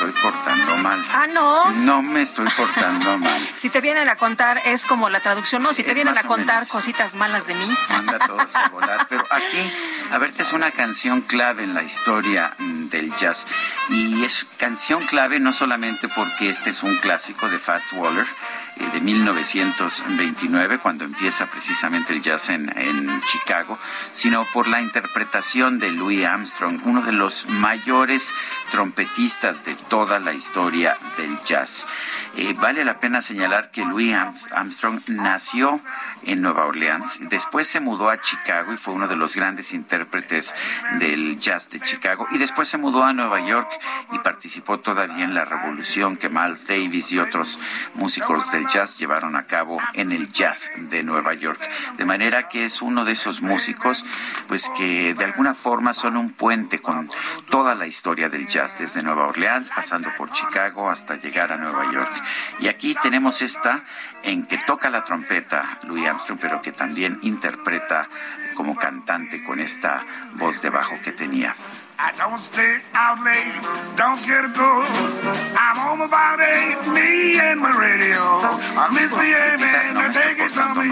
Estoy portando mal. Ah, no. No me estoy portando mal. si te vienen a contar, es como la traducción, ¿no? Si te vienen a contar cositas malas de mí. Manda todos a volar. Pero aquí, a ver, esta es una canción clave en la historia del jazz. Y es canción clave no solamente porque este es un clásico de Fats Waller, de 1929, cuando empieza precisamente el jazz en, Chicago, sino por la interpretación de Louis Armstrong, uno de los mayores trompetistas de toda la historia del jazz. Eh, vale la pena señalar que Louis Armstrong nació en Nueva Orleans, después se mudó a Chicago y fue uno de los grandes intérpretes del jazz de Chicago, y después se mudó a Nueva York y participó todavía en la revolución que Miles Davis y otros músicos del jazz llevaron a cabo en el jazz de Nueva York. De manera que es uno de esos músicos, pues que de alguna forma son un puente con toda la historia del jazz, desde Nueva Orleans, pasando por Chicago hasta llegar a Nueva York. Y aquí tenemos esta en que toca la trompeta Louis Armstrong, pero que también interpreta como cantante con esta voz de bajo que tenía. I don't stay out late, don't get a go. I'm home about eight, me and my radio. I miss me, amen, take it from me.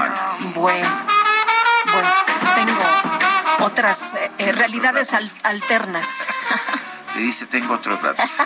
Bueno, bueno, tengo otras eh, realidades al alternas. Se dice, tengo otros datos.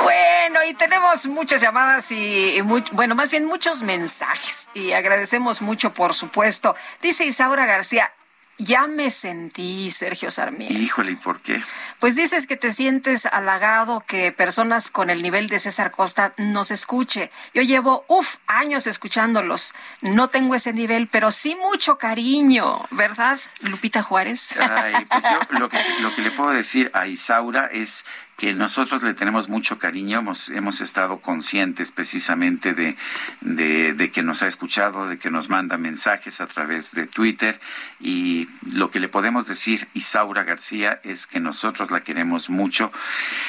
Bueno, y tenemos muchas llamadas y, bueno, más bien muchos mensajes y agradecemos mucho, por supuesto. Dice Isaura García, ya me sentí, Sergio Sarmiento. Híjole, ¿y por qué? Pues dices que te sientes halagado que personas con el nivel de César Costa nos escuche. Yo llevo, uff, años escuchándolos. No tengo ese nivel, pero sí mucho cariño, ¿verdad, Lupita Juárez? Ay, pues yo lo que, lo que le puedo decir a Isaura es que nosotros le tenemos mucho cariño, hemos, hemos estado conscientes precisamente de, de, que nos ha escuchado, de que nos manda mensajes a través de Twitter y lo que le podemos decir, Isaura García, es que nosotros la queremos mucho,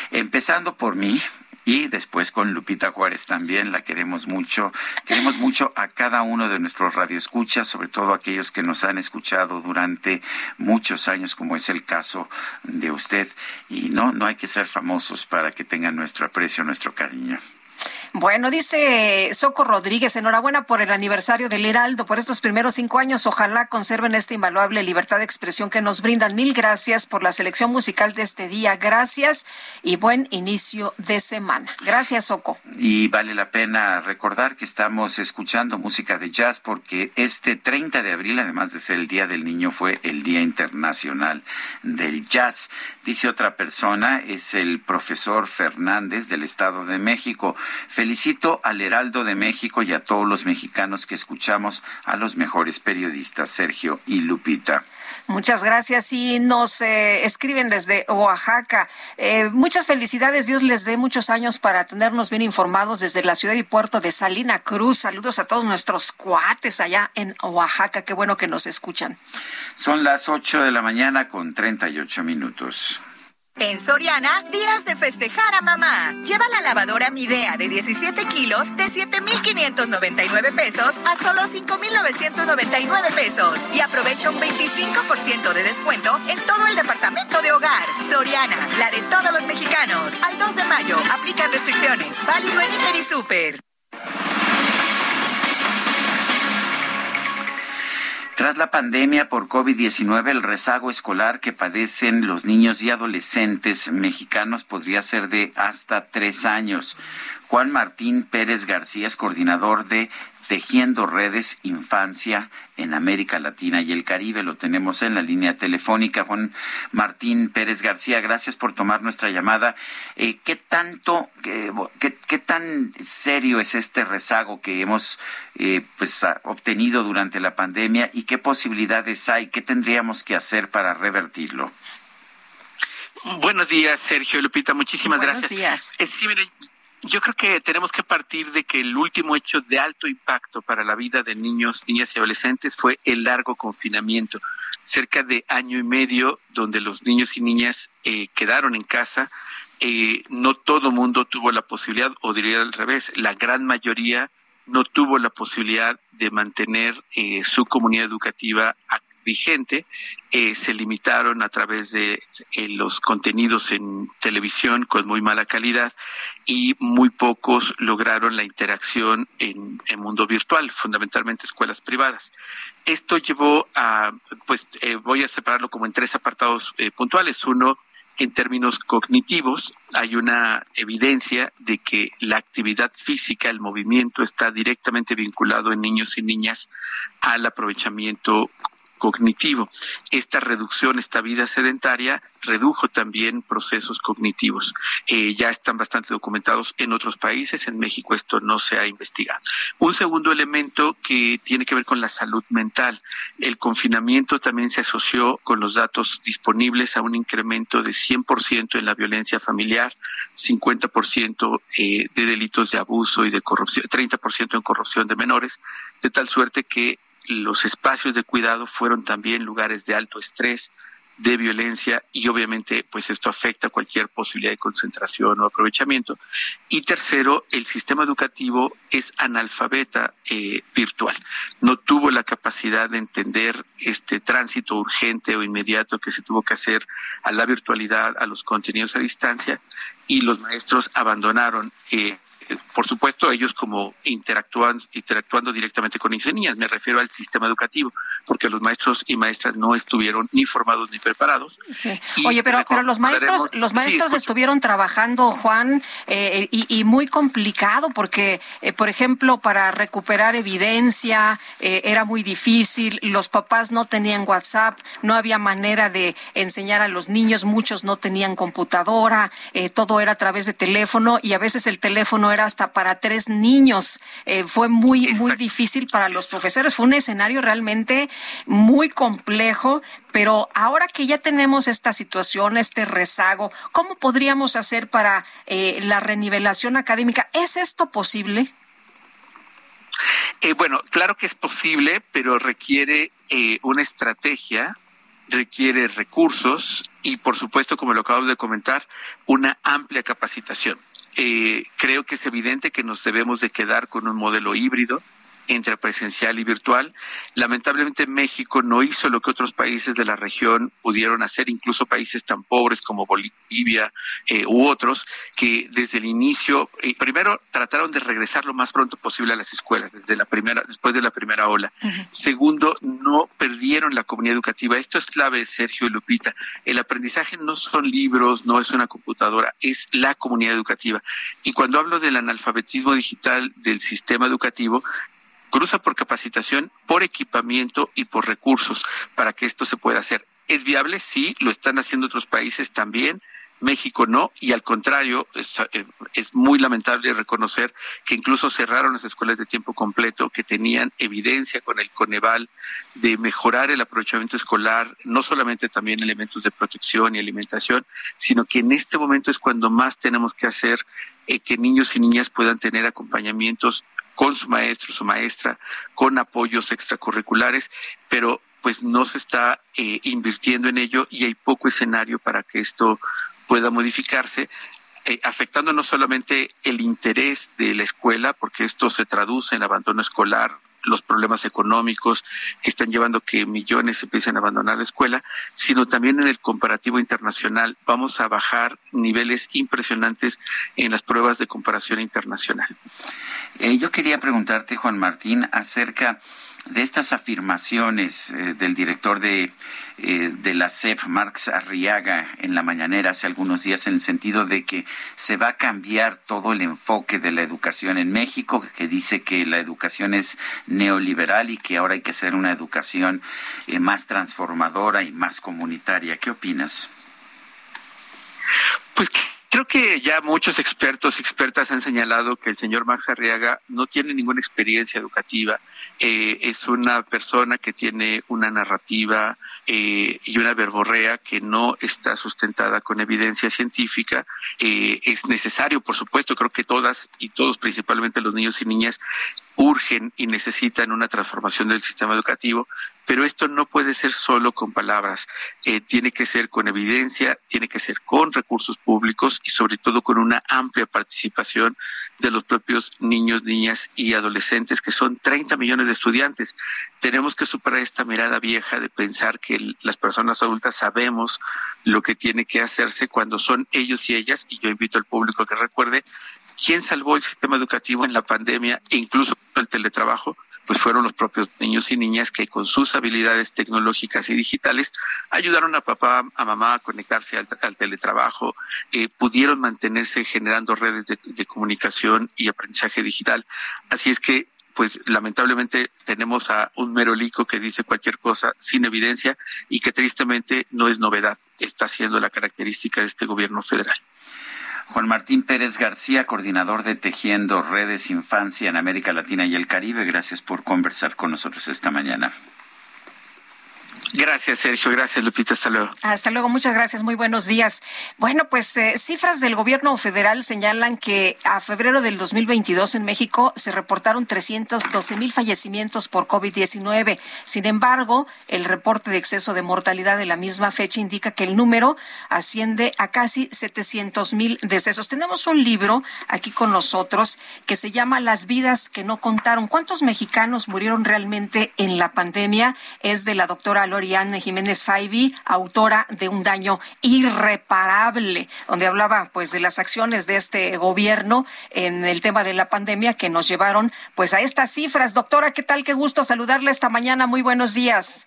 empezando por mí, y después con Lupita Juárez también la queremos mucho. Queremos mucho a cada uno de nuestros radioescuchas, sobre todo aquellos que nos han escuchado durante muchos años, como es el caso de usted. Y no, no hay que ser famosos para que tengan nuestro aprecio, nuestro cariño. Bueno, dice Soco Rodríguez, enhorabuena por el aniversario del Heraldo, por estos primeros cinco años. Ojalá conserven esta invaluable libertad de expresión que nos brindan. Mil gracias por la selección musical de este día. Gracias y buen inicio de semana. Gracias, Soco. Y vale la pena recordar que estamos escuchando música de jazz porque este 30 de abril, además de ser el Día del Niño, fue el Día Internacional del Jazz. Dice otra persona, es el profesor Fernández del Estado de México. Felicito al Heraldo de México y a todos los mexicanos que escuchamos a los mejores periodistas, Sergio y Lupita. Muchas gracias y nos eh, escriben desde Oaxaca. Eh, muchas felicidades, Dios les dé muchos años para tenernos bien informados desde la ciudad y puerto de Salina Cruz. Saludos a todos nuestros cuates allá en Oaxaca. Qué bueno que nos escuchan. Son las 8 de la mañana con 38 minutos. En Soriana, días de festejar a mamá. Lleva la lavadora Midea de 17 kilos de 7,599 pesos a solo 5,999 pesos. Y aprovecha un 25% de descuento en todo el departamento de hogar. Soriana, la de todos los mexicanos. Al 2 de mayo, aplican restricciones. Válido en Inter y Super. Tras la pandemia por COVID-19, el rezago escolar que padecen los niños y adolescentes mexicanos podría ser de hasta tres años. Juan Martín Pérez García es coordinador de Tejiendo Redes Infancia en América Latina y el Caribe. Lo tenemos en la línea telefónica. Juan Martín Pérez García, gracias por tomar nuestra llamada. Eh, ¿Qué tanto, qué, tan serio es este rezago que hemos eh, pues, obtenido durante la pandemia y qué posibilidades hay? ¿Qué tendríamos que hacer para revertirlo? Buenos días, Sergio Lupita. Muchísimas Buenos gracias. Días. Eh, sí, yo creo que tenemos que partir de que el último hecho de alto impacto para la vida de niños, niñas y adolescentes fue el largo confinamiento, cerca de año y medio donde los niños y niñas eh, quedaron en casa. Eh, no todo mundo tuvo la posibilidad, o diría al revés, la gran mayoría no tuvo la posibilidad de mantener eh, su comunidad educativa vigente, eh, se limitaron a través de eh, los contenidos en televisión con muy mala calidad y muy pocos lograron la interacción en el mundo virtual, fundamentalmente escuelas privadas. Esto llevó a, pues eh, voy a separarlo como en tres apartados puntuales. Uno, en términos cognitivos, hay una evidencia de que la actividad física, el movimiento, está directamente vinculado en niños y niñas al aprovechamiento cognitivo. Esta reducción, esta vida sedentaria, redujo también procesos cognitivos. Eh, ya están bastante documentados en otros países, en México esto no se ha investigado. Un segundo elemento que tiene que ver con la salud mental. El confinamiento también se asoció con los datos disponibles a un incremento de 100% en la violencia familiar, 50% eh, de delitos de abuso y de corrupción, 30% en corrupción de menores, de tal suerte que los espacios de cuidado fueron también lugares de alto estrés, de violencia y obviamente pues esto afecta cualquier posibilidad de concentración o aprovechamiento. Y tercero, el sistema educativo es analfabeta eh, virtual. No tuvo la capacidad de entender este tránsito urgente o inmediato que se tuvo que hacer a la virtualidad, a los contenidos a distancia y los maestros abandonaron eh, por supuesto, ellos como interactúan, interactuando directamente con niños y niñas, me refiero al sistema educativo, porque los maestros y maestras no estuvieron ni formados ni preparados. Oye, pero, pero los maestros, los maestros estuvieron trabajando, Juan, eh, y, muy complicado, porque, eh, por ejemplo, para recuperar evidencia eh, era muy difícil, los papás no tenían WhatsApp, no había manera de enseñar a los niños, muchos no tenían computadora, todo era a través de teléfono y a veces el teléfono era hasta para tres niños. fue muy, muy difícil para los profesores, fue un escenario realmente muy complejo, pero ahora que ya tenemos esta situación, este rezago, ¿cómo podríamos hacer para eh, la renivelación académica? ¿Es esto posible? Eh, bueno, claro que es posible, pero requiere eh, una estrategia, requiere recursos y, por supuesto, como lo acabamos de comentar, una amplia capacitación. Creo que es evidente que nos debemos de quedar con un modelo híbrido entre presencial y virtual. Lamentablemente México no hizo lo que otros países de la región pudieron hacer, incluso países tan pobres como Bolivia eh, u otros, que desde el inicio, eh, primero trataron de regresar lo más pronto posible a las escuelas, desde la primera, después de la primera ola. Segundo, no perdieron la comunidad educativa. Esto es clave, Sergio y Lupita. El aprendizaje no son libros, no es una computadora, es la comunidad educativa. Y cuando hablo del analfabetismo digital del sistema educativo, cruza por capacitación, por equipamiento y por recursos para que esto se pueda hacer. ¿Es viable? Sí, lo están haciendo otros países también. México no, y al contrario, es, eh, es, muy lamentable reconocer que incluso cerraron las escuelas de tiempo completo que tenían evidencia con el Coneval de mejorar el aprovechamiento escolar, no solamente también elementos de protección y alimentación, sino que en este momento es cuando más tenemos que hacer eh, que niños y niñas puedan tener acompañamientos con su maestro, su maestra, con apoyos extracurriculares, pero pues no se está eh, invirtiendo en ello y hay poco escenario para que esto pueda modificarse. Eh, afectando no solamente el interés de la escuela, porque esto se traduce en abandono escolar, los problemas económicos que están llevando que millones empiecen a abandonar la escuela, sino también en el comparativo internacional. Vamos a bajar niveles impresionantes en las pruebas de comparación internacional. Eh, yo quería preguntarte, Juan Martín, acerca de estas afirmaciones eh, del director de, eh, de la CEP, Marx Arriaga, en la mañanera hace algunos días, en el sentido de que se va a cambiar todo el enfoque de la educación en México, que dice que la educación es neoliberal y que ahora hay que hacer una educación más transformadora y más comunitaria. ¿Qué opinas? Pues Creo que ya muchos expertos y expertas han señalado que el señor Max Arriaga no tiene ninguna experiencia educativa. Eh, es una persona que tiene una narrativa eh, y una verborrea que no está sustentada con evidencia científica. Eh, es necesario, por supuesto, creo que todas y todos, principalmente los niños y niñas, urgen y necesitan una transformación del sistema educativo, pero esto no puede ser solo con palabras, eh, tiene que ser con evidencia, tiene que ser con recursos públicos y sobre todo con una amplia participación de los propios niños, niñas y adolescentes, que son 30 millones de estudiantes. Tenemos que superar esta mirada vieja de pensar que las personas adultas sabemos lo que tiene que hacerse cuando son ellos y ellas, y yo invito al público a que recuerde ¿Quién salvó el sistema educativo en la pandemia e incluso el teletrabajo? Pues fueron los propios niños y niñas que con sus habilidades tecnológicas y digitales ayudaron a papá, a mamá a conectarse al, teletrabajo, eh, pudieron mantenerse generando redes de, de comunicación y aprendizaje digital. Así es que pues lamentablemente tenemos a un merolico que dice cualquier cosa sin evidencia y que tristemente no es novedad, está siendo la característica de este gobierno federal. Juan Martín Pérez García, coordinador de Tejiendo Redes Infancia en América Latina y el Caribe, gracias por conversar con nosotros esta mañana. Gracias, Sergio. Gracias, Lupita. Hasta luego. Hasta luego. Muchas gracias. Muy buenos días. Bueno, pues eh, cifras del gobierno federal señalan que a febrero del 2022 en México se reportaron 312 mil fallecimientos por COVID-19. Sin embargo, el reporte de exceso de mortalidad de la misma fecha indica que el número asciende a casi 700 mil decesos. Tenemos un libro aquí con nosotros que se llama Las vidas que no contaron. ¿Cuántos mexicanos murieron realmente en la pandemia? Es de la doctora Lore Oriane Jiménez Faibi, autora de Un daño irreparable, donde hablaba pues de las acciones de este gobierno en el tema de la pandemia que nos llevaron pues a estas cifras. Doctora, ¿qué tal? Qué gusto saludarle esta mañana. Muy buenos días.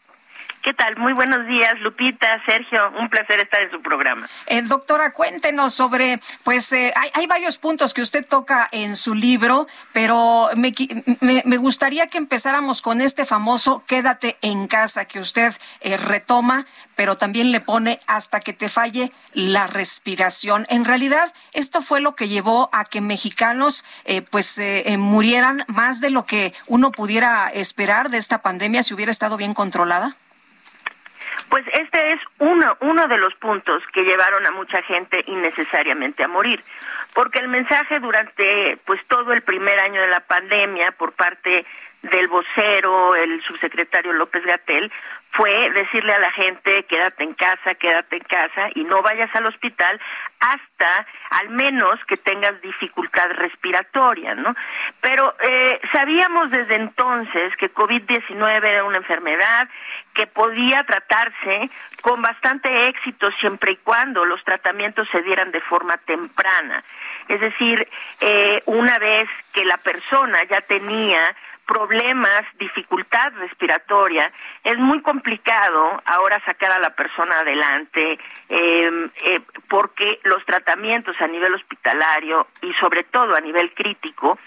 ¿Qué tal? Muy buenos días, Lupita, Sergio. Un placer estar en su programa. Eh, doctora, cuéntenos sobre, pues eh, hay, varios puntos que usted toca en su libro, pero me, me, gustaría que empezáramos con este famoso quédate en casa que usted eh, retoma, pero también le pone hasta que te falle la respiración. En realidad, esto fue lo que llevó a que mexicanos pues murieran más de lo que uno pudiera esperar de esta pandemia si hubiera estado bien controlada. Pues este es uno, uno de los puntos que llevaron a mucha gente innecesariamente a morir, porque el mensaje durante pues todo el primer año de la pandemia por parte del vocero, el subsecretario López Gatel, fue decirle a la gente quédate en casa, quédate en casa y no vayas al hospital hasta al menos que tengas dificultad respiratoria, ¿no? Pero eh, sabíamos desde entonces que COVID-19 era una enfermedad que podía tratarse con bastante éxito siempre y cuando los tratamientos se dieran de forma temprana. Es decir, eh, una vez que la persona ya tenía problemas, dificultad respiratoria, es muy complicado ahora sacar a la persona adelante em, eh, porque los tratamientos a nivel hospitalario y sobre todo a nivel crítico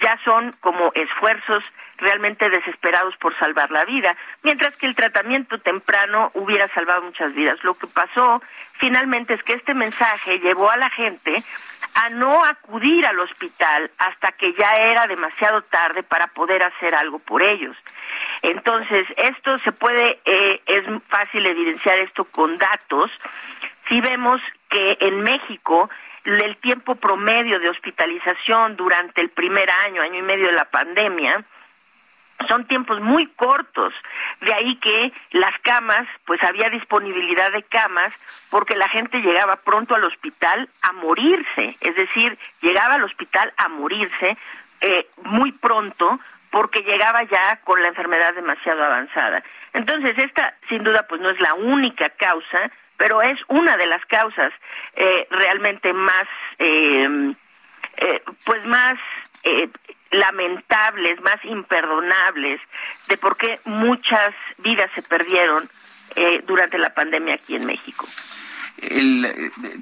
ya son como esfuerzos realmente desesperados por salvar la vida, mientras que el tratamiento temprano hubiera salvado muchas vidas. Lo que pasó finalmente es que este mensaje llevó a la gente a no acudir al hospital hasta que ya era demasiado tarde para poder hacer algo por ellos. Entonces, esto se puede, eh, es fácil evidenciar esto con datos. Si vemos que en México el tiempo promedio de hospitalización durante el primer año, año y medio de la pandemia, son tiempos muy cortos, de ahí que las camas, pues había disponibilidad de camas porque la gente llegaba pronto al hospital a morirse, es decir, llegaba al hospital a morirse eh, muy pronto porque llegaba ya con la enfermedad demasiado avanzada. Entonces, esta sin duda pues no es la única causa, pero es una de las causas eh, realmente más, eh, pues más lamentables, más imperdonables, de por qué muchas vidas se perdieron eh, durante la pandemia aquí en México.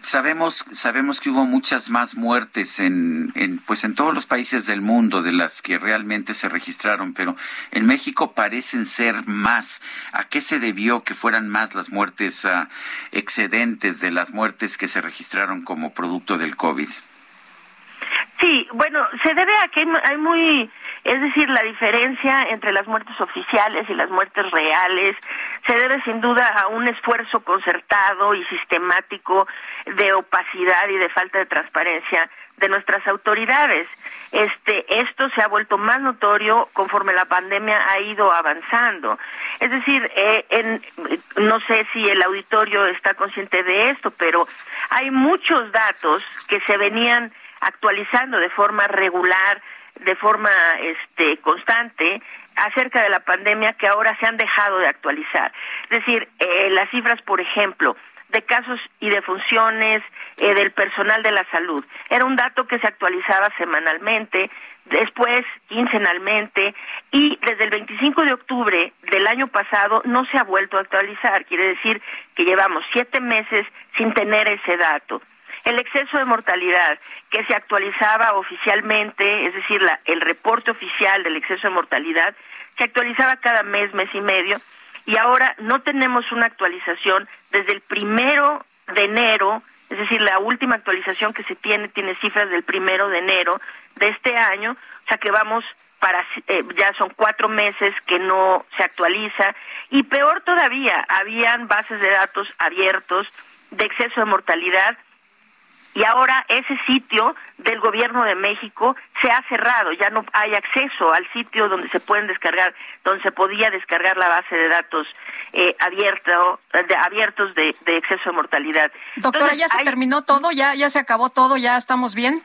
sabemos sabemos que hubo muchas más muertes en, pues en todos los países del mundo de las que realmente se registraron pero en México parecen ser más a qué se debió que fueran más las muertes ah, excedentes de las muertes que se registraron como producto del covid Sí, bueno, se debe a que hay muy, es decir, la diferencia entre las muertes oficiales y las muertes reales se debe sin duda a un esfuerzo concertado y sistemático de opacidad y de falta de transparencia de nuestras autoridades. Este, esto se ha vuelto más notorio conforme la pandemia ha ido avanzando. Es decir, eh, en, no sé si el auditorio está consciente de esto, pero hay muchos datos que se venían actualizando de forma regular, de forma este, constante acerca de la pandemia que ahora se han dejado de actualizar. Es decir, eh, las cifras, por ejemplo, de casos y de funciones eh, del personal de la salud. Era un dato que se actualizaba semanalmente, después quincenalmente y desde el 25 de octubre del año pasado no se ha vuelto a actualizar. Quiere decir que llevamos siete meses sin tener ese dato. El exceso de mortalidad que se actualizaba oficialmente, es decir, la, el reporte oficial del exceso de mortalidad, se actualizaba cada mes, mes y medio, y ahora no tenemos una actualización desde el primero de enero, es decir, la última actualización que se tiene tiene cifras del primero de enero de este año, o sea que vamos para eh, ya son cuatro meses que no se actualiza y peor todavía habían bases de datos abiertos de exceso de mortalidad y ahora ese sitio del gobierno de México se ha cerrado, ya no hay acceso al sitio donde se pueden descargar, donde se podía descargar la base de datos eh, abierto, de, abiertos de, exceso de mortalidad. Doctora, ¿ya se terminó todo? ¿Ya, ¿Ya se acabó todo? ¿Ya estamos bien?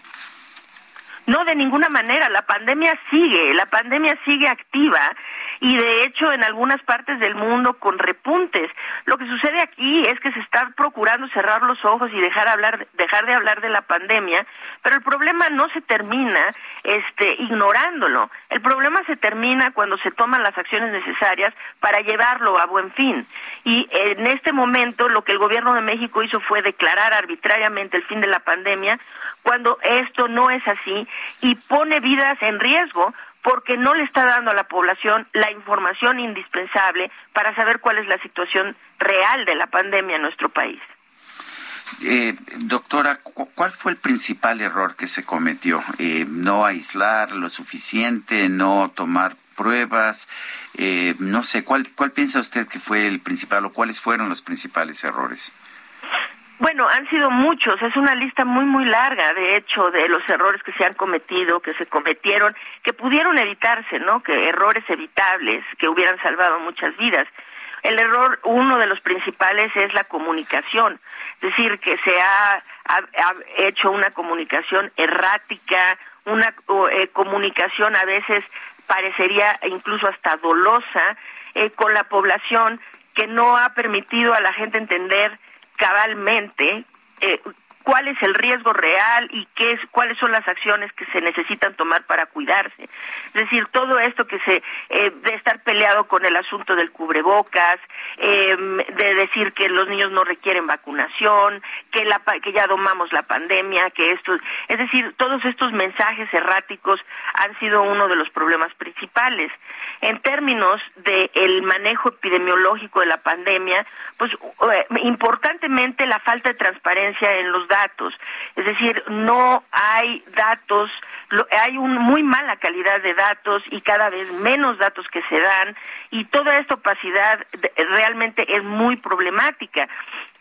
No, de ninguna manera. La pandemia sigue, la pandemia sigue activa. y de hecho en algunas partes del mundo con repuntes. Lo que sucede aquí es que se está procurando cerrar los ojos y dejar hablar dejar de hablar de la pandemia, pero el problema no se termina este ignorándolo. El problema se termina cuando se toman las acciones necesarias para llevarlo a buen fin. Y en este momento lo que el gobierno de México hizo fue declarar arbitrariamente el fin de la pandemia cuando esto no es así y pone vidas en riesgo porque no le está dando a la población la información indispensable para saber cuál es la situación real de la pandemia en nuestro país. Eh, doctora, ¿cuál fue el principal error que se cometió? Eh, ¿No aislar lo suficiente? ¿No tomar pruebas? Eh, no sé, ¿cuál, ¿cuál piensa usted que fue el principal o cuáles fueron los principales errores? Bueno, han sido muchos, es una lista muy, muy larga, de hecho, de los errores que se han cometido, que se cometieron, que pudieron evitarse, ¿no? Que errores evitables, que hubieran salvado muchas vidas. El error, uno de los principales, es la comunicación, es decir, que se ha, hecho una comunicación errática, una eh, comunicación a veces parecería incluso hasta dolosa eh, con la población que no ha permitido a la gente entender cabalmente eh, cuál es el riesgo real y qué es, cuáles son las acciones que se necesitan tomar para cuidarse. Es decir, todo esto que se eh, de estar peleado con el asunto del cubrebocas, em, de decir que los niños no requieren vacunación, que la que ya domamos la pandemia, que esto, es decir, todos estos mensajes erráticos han sido uno de los problemas principales. En términos del manejo epidemiológico de la pandemia, pues eh, importantemente la falta de transparencia en los es decir, no hay datos, hay una muy mala calidad de datos y cada vez menos datos que se dan y toda esta opacidad realmente es muy problemática.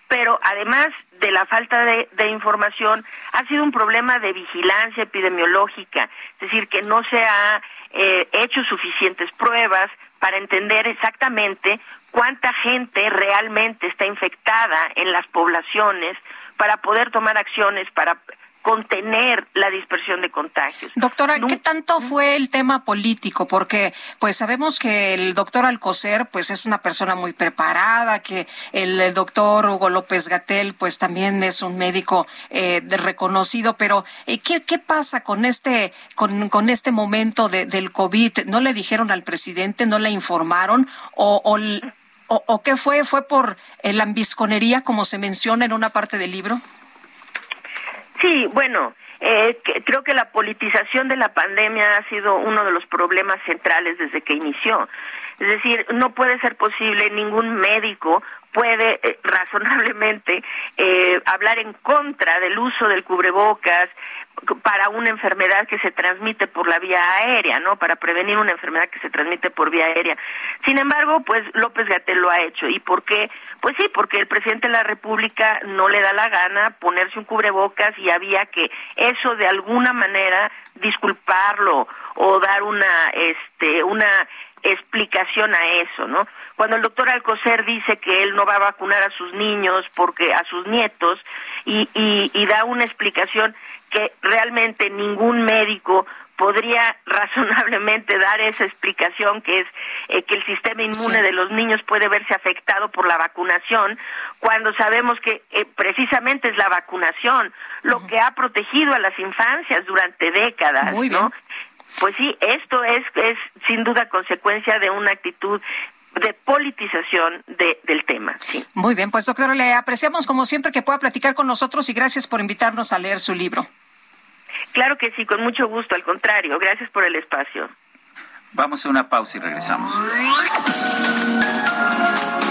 Pero además de la falta de, información, ha sido un problema de vigilancia epidemiológica, es decir, que no se ha eh, hecho suficientes pruebas para entender exactamente cuánta gente realmente está infectada en las poblaciones para poder tomar acciones para contener la dispersión de contagios. Doctora, ¿qué tanto fue el tema político? Porque pues sabemos que el doctor Alcocer pues es una persona muy preparada, que el doctor Hugo López Gatel pues también es un médico eh, reconocido, pero eh, ¿qué, ¿qué, pasa con este con, con este momento de, del COVID? ¿No le dijeron al presidente, no le informaron o, o o, qué fue? ¿Fue por la ambisconería, como se menciona en una parte del libro? Sí, bueno, eh, creo que la politización de la pandemia ha sido uno de los problemas centrales desde que inició. Es decir, no puede ser posible, ningún médico puede eh, razonablemente eh, hablar en contra del uso del cubrebocas, para una enfermedad que se transmite por la vía aérea, ¿no? Para prevenir una enfermedad que se transmite por vía aérea. Sin embargo, pues López Gatel lo ha hecho. ¿Y por qué? Pues sí, porque el presidente de la República no le da la gana ponerse un cubrebocas y había que eso de alguna manera disculparlo o dar una este una explicación a eso, ¿no? Cuando el doctor Alcocer dice que él no va a vacunar a sus niños porque a sus nietos y, y, y da una explicación que realmente ningún médico podría razonablemente dar esa explicación que es eh, que el sistema inmune de los niños puede verse afectado por la vacunación cuando sabemos que eh, precisamente es la vacunación lo que ha protegido a las infancias durante décadas, ¿no? Pues sí, esto es es sin duda consecuencia de una actitud de politización de, del tema. Sí. Muy bien, pues doctor, le apreciamos como siempre que pueda platicar con nosotros y gracias por invitarnos a leer su libro. Claro que sí, con mucho gusto, al contrario, gracias por el espacio. Vamos a una pausa y regresamos.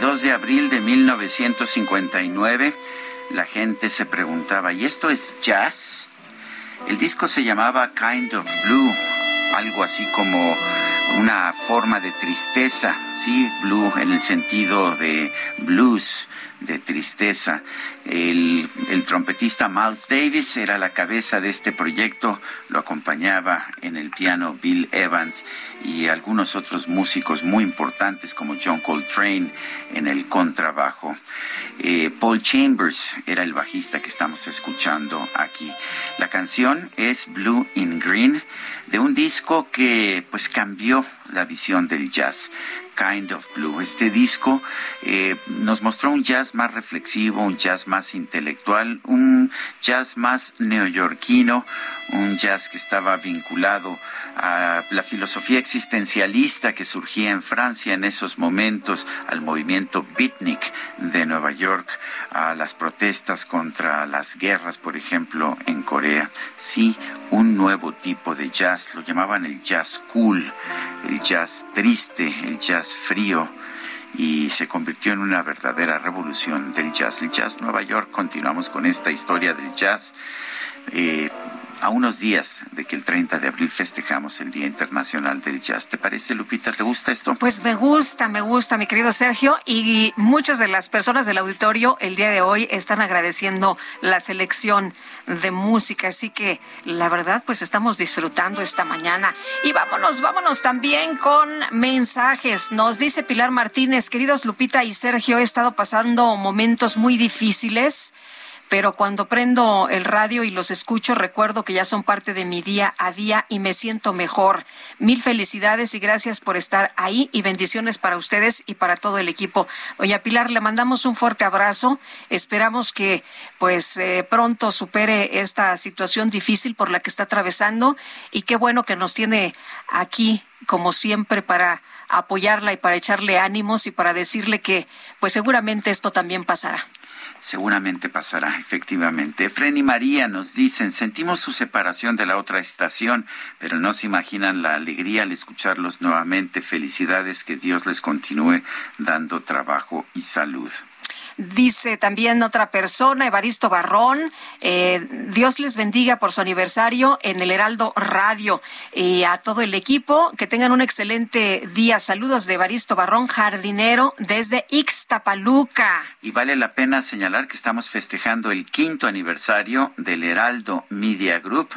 22 de abril de 1959 la gente se preguntaba, ¿y esto es jazz? El disco se llamaba Kind of Blue, algo así como una forma de tristeza, sí, blue en el sentido de blues, de tristeza. El, trompetista Miles Davis era la cabeza de este proyecto, lo acompañaba en el piano Bill Evans y algunos otros músicos muy importantes como John Coltrane en el contrabajo. Eh, Paul Chambers era el bajista que estamos escuchando aquí. La canción es Blue in Green de un disco que pues cambió la visión del jazz. Kind of Blue. Este disco eh, nos mostró un jazz más reflexivo, un jazz más intelectual, un jazz más neoyorquino, un jazz que estaba vinculado a la filosofía existencialista que surgía en Francia en esos momentos, al movimiento beatnik de Nueva York, a las protestas contra las guerras, por ejemplo, en Corea. Sí, un nuevo tipo de jazz, lo llamaban el jazz cool, el jazz triste, el jazz frío y se convirtió en una verdadera revolución del jazz. El jazz Nueva York, continuamos con esta historia del jazz. Eh, a unos días de que el 30 de abril festejamos el Día Internacional del Jazz. ¿Te parece, Lupita? ¿Te gusta esto? Pues me gusta, me gusta, mi querido Sergio. Y muchas de las personas del auditorio el día de hoy están agradeciendo la selección de música. Así que la verdad, pues estamos disfrutando esta mañana. Y vámonos, vámonos también con mensajes. Nos dice Pilar Martínez, queridos Lupita y Sergio, he estado pasando momentos muy difíciles pero cuando prendo el radio y los escucho recuerdo que ya son parte de mi día a día y me siento mejor. Mil felicidades y gracias por estar ahí y bendiciones para ustedes y para todo el equipo. Doña Pilar, le mandamos un fuerte abrazo. Esperamos que pues eh, pronto supere esta situación difícil por la que está atravesando y qué bueno que nos tiene aquí como siempre para apoyarla y para echarle ánimos y para decirle que pues seguramente esto también pasará. Seguramente pasará, efectivamente. Efren y María nos dicen, sentimos su separación de la otra estación, pero no se imaginan la alegría al escucharlos nuevamente. Felicidades, que Dios les continúe dando trabajo y salud. Dice también otra persona, Evaristo Barrón, eh, Dios les bendiga por su aniversario en el Heraldo Radio y a todo el equipo, que tengan un excelente día. Saludos de Evaristo Barrón, jardinero desde Ixtapaluca. Y vale la pena señalar que estamos festejando el quinto aniversario del Heraldo Media Group.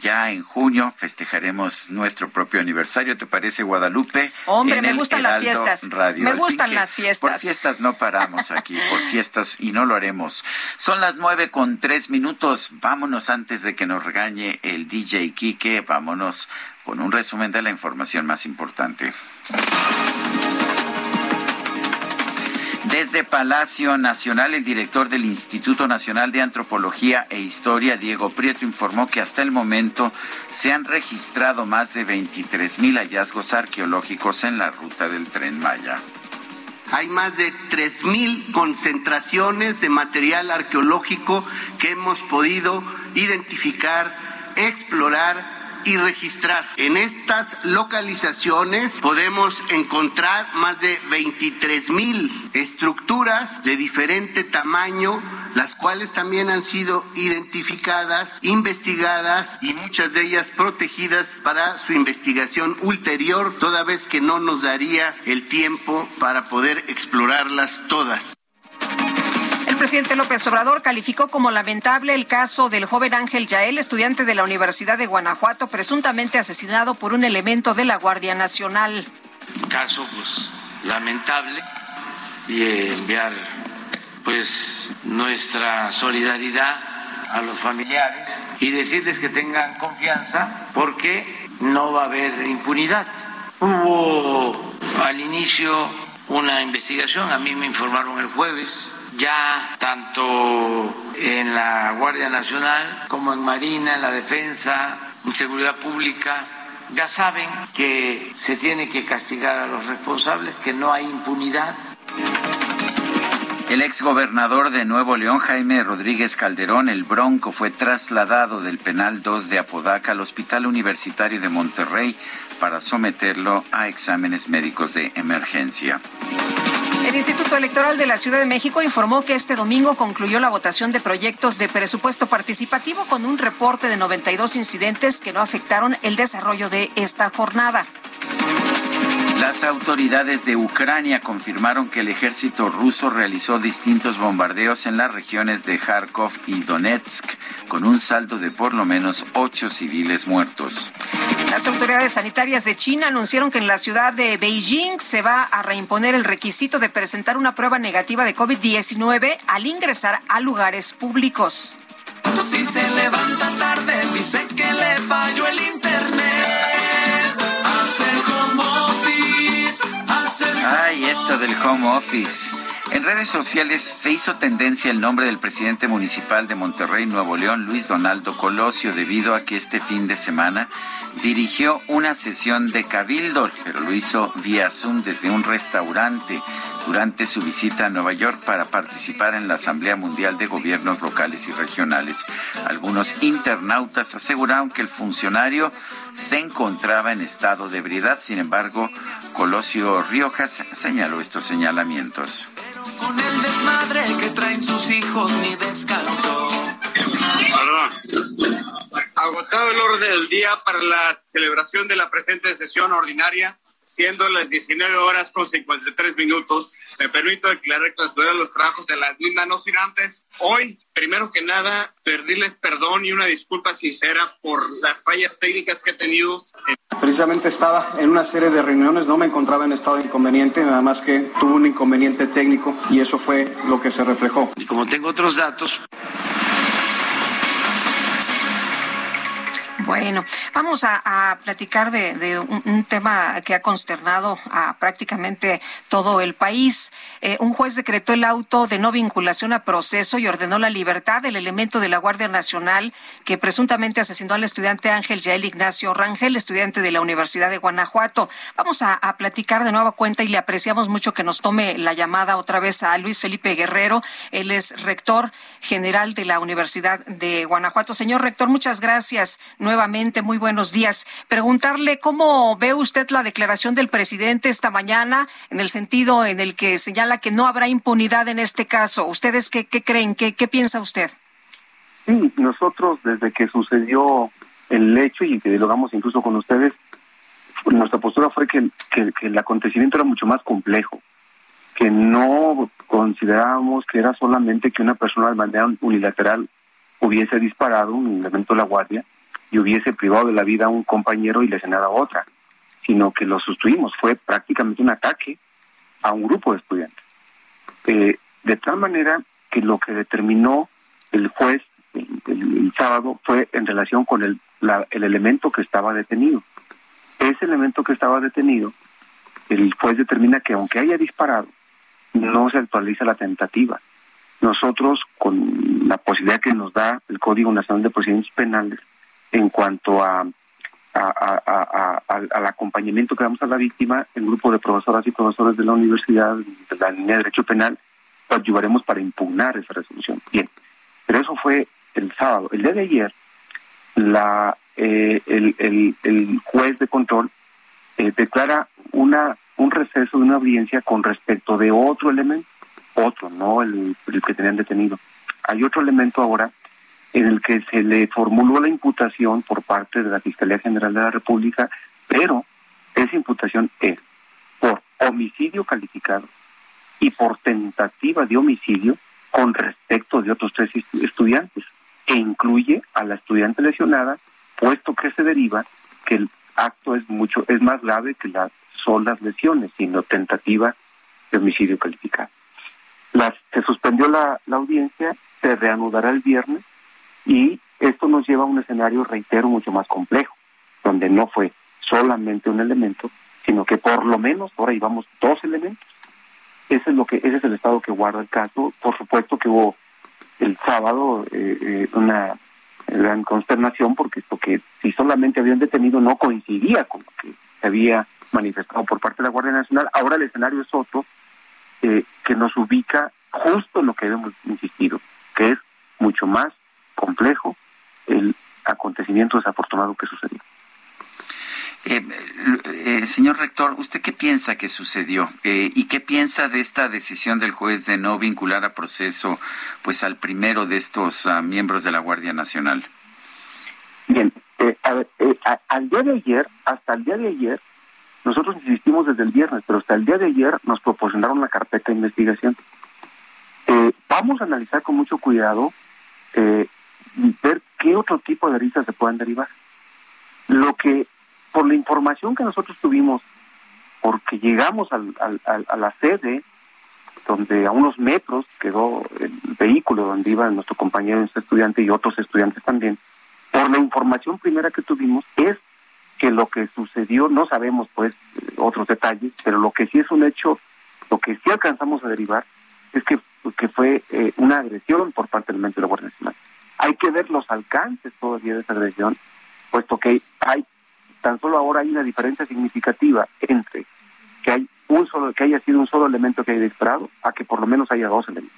Ya en junio festejaremos nuestro propio aniversario, ¿te parece Guadalupe? Hombre, me gustan las fiestas. Me gustan las fiestas. Por fiestas no paramos aquí, por fiestas y no lo haremos. Son las nueve con tres minutos. Vámonos antes de que nos regañe el DJ Kike. Vámonos con un resumen de la información más importante. Desde Palacio Nacional, el director del Instituto Nacional de Antropología e Historia, Diego Prieto, informó que hasta el momento se han registrado más de 23 mil hallazgos arqueológicos en la ruta del tren Maya. Hay más de 3.000 concentraciones de material arqueológico que hemos podido identificar, explorar y registrar. En estas localizaciones podemos encontrar más de 23 mil estructuras de diferente tamaño, las cuales también han sido identificadas, investigadas y muchas de ellas protegidas para su investigación ulterior, toda vez que no nos daría el tiempo para poder explorarlas todas. Presidente López Obrador calificó como lamentable el caso del joven Ángel Yael, estudiante de la Universidad de Guanajuato, presuntamente asesinado por un elemento de la Guardia Nacional. Caso pues lamentable y enviar pues nuestra solidaridad a los familiares y decirles que tengan confianza porque no va a haber impunidad. Hubo al inicio una investigación, a mí me informaron el jueves ya tanto en la Guardia Nacional como en Marina, en la Defensa, en Seguridad Pública, ya saben que se tiene que castigar a los responsables, que no hay impunidad. El exgobernador de Nuevo León, Jaime Rodríguez Calderón, el Bronco, fue trasladado del penal 2 de Apodaca al Hospital Universitario de Monterrey para someterlo a exámenes médicos de emergencia. El Instituto Electoral de la Ciudad de México informó que este domingo concluyó la votación de proyectos de presupuesto participativo con un reporte de 92 incidentes que no afectaron el desarrollo de esta jornada. Las autoridades de Ucrania confirmaron que el ejército ruso realizó distintos bombardeos en las regiones de Kharkov y Donetsk, con un saldo de por lo menos ocho civiles muertos. Las autoridades sanitarias de China anunciaron que en la ciudad de Beijing se va a reimponer el requisito de presentar una prueba negativa de COVID-19 al ingresar a lugares públicos. Si se levanta tarde, dice que le falló el internet. Ay, esto del home office. En redes sociales se hizo tendencia el nombre del presidente municipal de Monterrey, Nuevo León, Luis Donaldo Colosio, debido a que este fin de semana dirigió una sesión de cabildo, pero lo hizo vía Zoom desde un restaurante durante su visita a Nueva York para participar en la Asamblea Mundial de Gobiernos Locales y Regionales. Algunos internautas aseguraron que el funcionario se encontraba en estado de ebriedad. Sin embargo, Colosio Riojas señaló estos señalamientos. Con el desmadre que traen sus hijos ni descanso. Perdón. Agotado el orden del día para la celebración de la presente sesión ordinaria siendo las 19 horas con 53 minutos. Me permito declarar clausura los trabajos de la misma, no sin antes. Hoy, primero que nada, pedirles perdón y una disculpa sincera por las fallas técnicas que he tenido. Precisamente estaba en una serie de reuniones, no me encontraba en estado de inconveniente, nada más que tuve un inconveniente técnico y eso fue lo que se reflejó. Y como tengo otros datos, Bueno, vamos a, platicar de, un, tema que ha consternado a prácticamente todo el país. Eh, un juez decretó el auto de no vinculación a proceso y ordenó la libertad del elemento de la Guardia Nacional que presuntamente asesinó al estudiante Ángel Yael Ignacio Rangel, estudiante de la Universidad de Guanajuato. Vamos a, a platicar de nueva cuenta y le apreciamos mucho que nos tome la llamada otra vez a Luis Felipe Guerrero. Él es rector general de la Universidad de Guanajuato. Señor rector, muchas gracias nuevamente, muy buenos días. Preguntarle cómo ve usted la declaración del presidente esta mañana en el sentido en el que señala que no habrá impunidad en este caso. ¿Ustedes qué, creen? ¿Qué, ¿Qué piensa usted? Sí, nosotros desde que sucedió el hecho y que dialogamos incluso con ustedes, nuestra postura fue que, que, el acontecimiento era mucho más complejo, que no considerábamos que era solamente que una persona de manera unilateral hubiese disparado un elemento de la guardia, y hubiese privado de la vida a un compañero y lesionado a otra, sino que lo sustituimos. Fue prácticamente un ataque a un grupo de estudiantes. Eh, de tal manera que lo que determinó el juez el, sábado fue en relación con el, el elemento que estaba detenido. Ese elemento que estaba detenido, el juez determina que aunque haya disparado, no se actualiza la tentativa. Nosotros, con la posibilidad que nos da el Código Nacional de Procedimientos Penales, en cuanto a, al acompañamiento que damos a la víctima, el grupo de profesoras y profesores de la universidad, de la línea de derecho penal, ayudaremos para impugnar esa resolución. Bien, pero eso fue el sábado. El día de ayer, la, eh, el, el, el, juez de control eh, declara una un receso de una audiencia con respecto de otro elemento, otro, no el, el que tenían detenido. Hay otro elemento ahora en el que se le formuló la imputación por parte de la Fiscalía General de la República, pero esa imputación es por homicidio calificado y por tentativa de homicidio con respecto de otros tres estudiantes, e incluye a la estudiante lesionada, puesto que se deriva que el acto es mucho, es más grave que las solas lesiones, sino tentativa de homicidio calificado. se suspendió la audiencia, se reanudará el viernes y esto nos lleva a un escenario, reitero, mucho más complejo, donde no fue solamente un elemento, sino que por lo menos ahora íbamos dos elementos. Ese es lo que ese es el estado que guarda el caso. Por supuesto que hubo el sábado eh, eh, una gran consternación porque esto que si solamente habían detenido no coincidía con lo que se había manifestado por parte de la Guardia Nacional. Ahora el escenario es otro eh, que nos ubica justo lo que hemos insistido, que es mucho más complejo el acontecimiento desafortunado que sucedió. Eh, eh, señor rector, ¿usted qué piensa que sucedió? Eh, ¿Y qué piensa de esta decisión del juez de no vincular a proceso pues al primero de estos ah, miembros de la Guardia Nacional? Bien, al día de ayer, hasta el día de ayer, nosotros insistimos desde el viernes, pero hasta el día de ayer nos proporcionaron la carpeta de investigación. vamos a analizar con mucho cuidado ver qué otro tipo de aristas se pueden derivar. Lo que por la información que nosotros tuvimos, porque llegamos al, a la sede, donde a unos metros quedó el vehículo donde iba nuestro compañero este estudiante y otros estudiantes también, por la información primera que tuvimos es que lo que sucedió, no sabemos pues otros detalles, pero lo que sí es un hecho, lo que sí alcanzamos a derivar es que, que fue eh, una agresión por parte del mente de la Guardia Nacional. Hay que ver los alcances todavía de esa agresión, puesto que hay tan solo ahora hay una diferencia significativa entre que hay un solo que haya sido un solo elemento que haya disparado a que por lo menos haya dos elementos.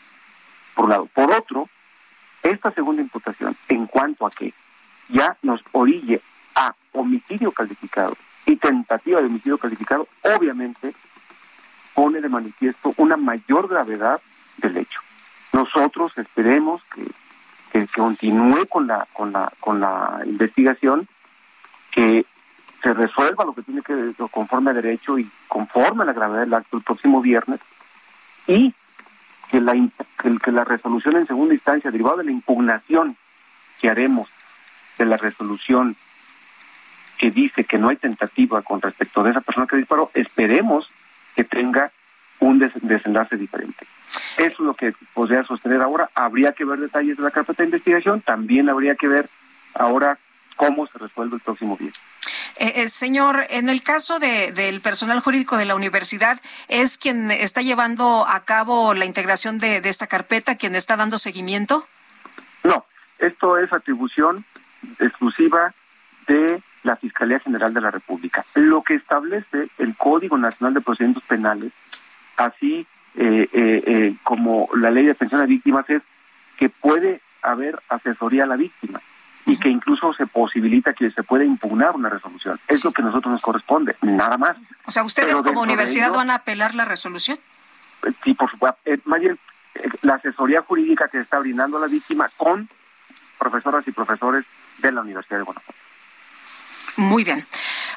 Por un lado, por otro, esta segunda imputación en cuanto a que ya nos orille a homicidio calificado y tentativa de homicidio calificado, obviamente pone de manifiesto una mayor gravedad del hecho. Nosotros esperemos que, que, continúe con la con la con la investigación que se resuelva lo que tiene que conforme a derecho y conforme a la gravedad del acto el próximo viernes y que la, que, la resolución en segunda instancia, derivada de la impugnación que haremos de la resolución que dice que no hay tentativa con respecto de esa persona que disparó, esperemos que tenga un desenlace diferente. Eso es lo que podría sostener ahora. Habría que ver detalles de la carpeta de investigación, también habría que ver ahora cómo se resuelve el próximo viernes. Eh, eh, señor, en el caso de, del personal jurídico de la universidad, ¿es quien está llevando a cabo la integración de, esta carpeta, quien está dando seguimiento? No, esto es atribución exclusiva de la Fiscalía General de la República. Lo que establece el Código Nacional de Procedimientos Penales, así eh, como la Ley de Atención a Víctimas, es que puede haber asesoría a la víctima y que incluso se posibilita que se pueda impugnar una resolución. Es lo que a nosotros nos corresponde, nada más. O sea, ¿ustedes como universidad van a apelar la resolución? Eh, sí, por supuesto. Eh, más bien, eh, la asesoría jurídica que está brindando a la víctima con profesoras y profesores de la Universidad de Guanajuato. Muy bien.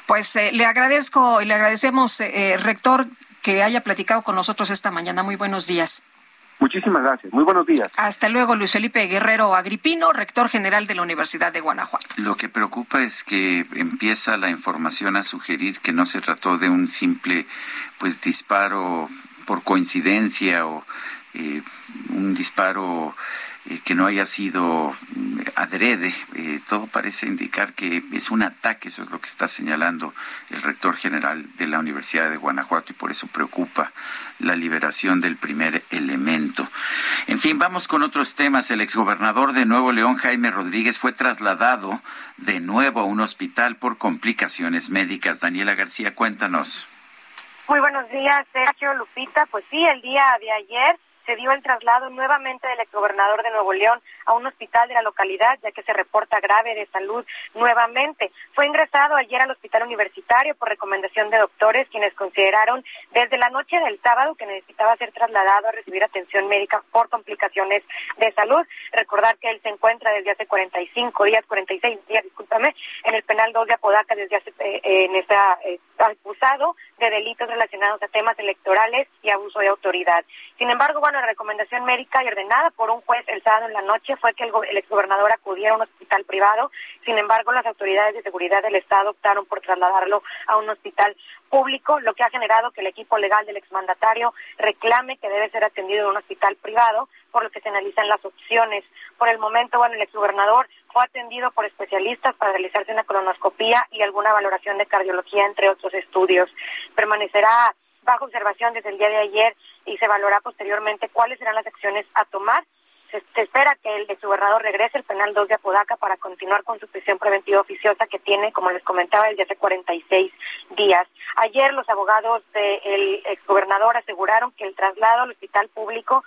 Pues le agradezco y le agradecemos, rector, que haya platicado con nosotros esta mañana. Muy buenos días. Muchísimas gracias. Muy buenos días. Hasta luego, Luis Felipe Guerrero Agripino, rector general de la Universidad de Guanajuato. Lo que preocupa es que empieza la información a sugerir que no se trató de un simple pues disparo por coincidencia o eh, un disparo eh, que no haya sido mm, adrede. Eh, todo parece indicar que es un ataque, eso es lo que está señalando el rector general de la Universidad de Guanajuato y por eso preocupa la liberación del primer elemento. En fin, vamos con otros temas. El exgobernador de Nuevo León, Jaime Rodríguez, fue trasladado de nuevo a un hospital por complicaciones médicas. Daniela García, cuéntanos. Muy buenos días, Sergio Lupita. Pues sí, el día de ayer se dio el traslado nuevamente del exgobernador de Nuevo León a un hospital de la localidad, ya que se reporta grave de salud nuevamente. Fue ingresado ayer al hospital universitario por recomendación de doctores, quienes consideraron desde la noche del sábado que necesitaba ser trasladado a recibir atención médica por complicaciones de salud. Recordar que él se encuentra desde hace 45 días, 46 días, discúlpame, en el penal 2 de Apodaca, desde hace, eh, en esta, eh, acusado de delitos relacionados a temas electorales y abuso de autoridad. Sin embargo, la recomendación médica y ordenada por un juez el sábado en la noche fue que el, el exgobernador acudiera a un hospital privado. Sin embargo, las autoridades de seguridad del Estado optaron por trasladarlo a un hospital público, lo que ha generado que el equipo legal del exmandatario reclame que debe ser atendido en un hospital privado, por lo que se analizan las opciones. Por el momento, bueno, el exgobernador fue atendido por especialistas para realizarse una colonoscopía y alguna valoración de cardiología, entre otros estudios. Permanecerá bajo observación desde el día de ayer y se valorará posteriormente cuáles serán las acciones a tomar. Se, espera que el exgobernador regrese al penal 2 de Apodaca para continuar con su prisión preventiva oficiosa que tiene, como les comentaba, desde hace 46 días. Ayer los abogados del exgobernador aseguraron que el traslado al hospital público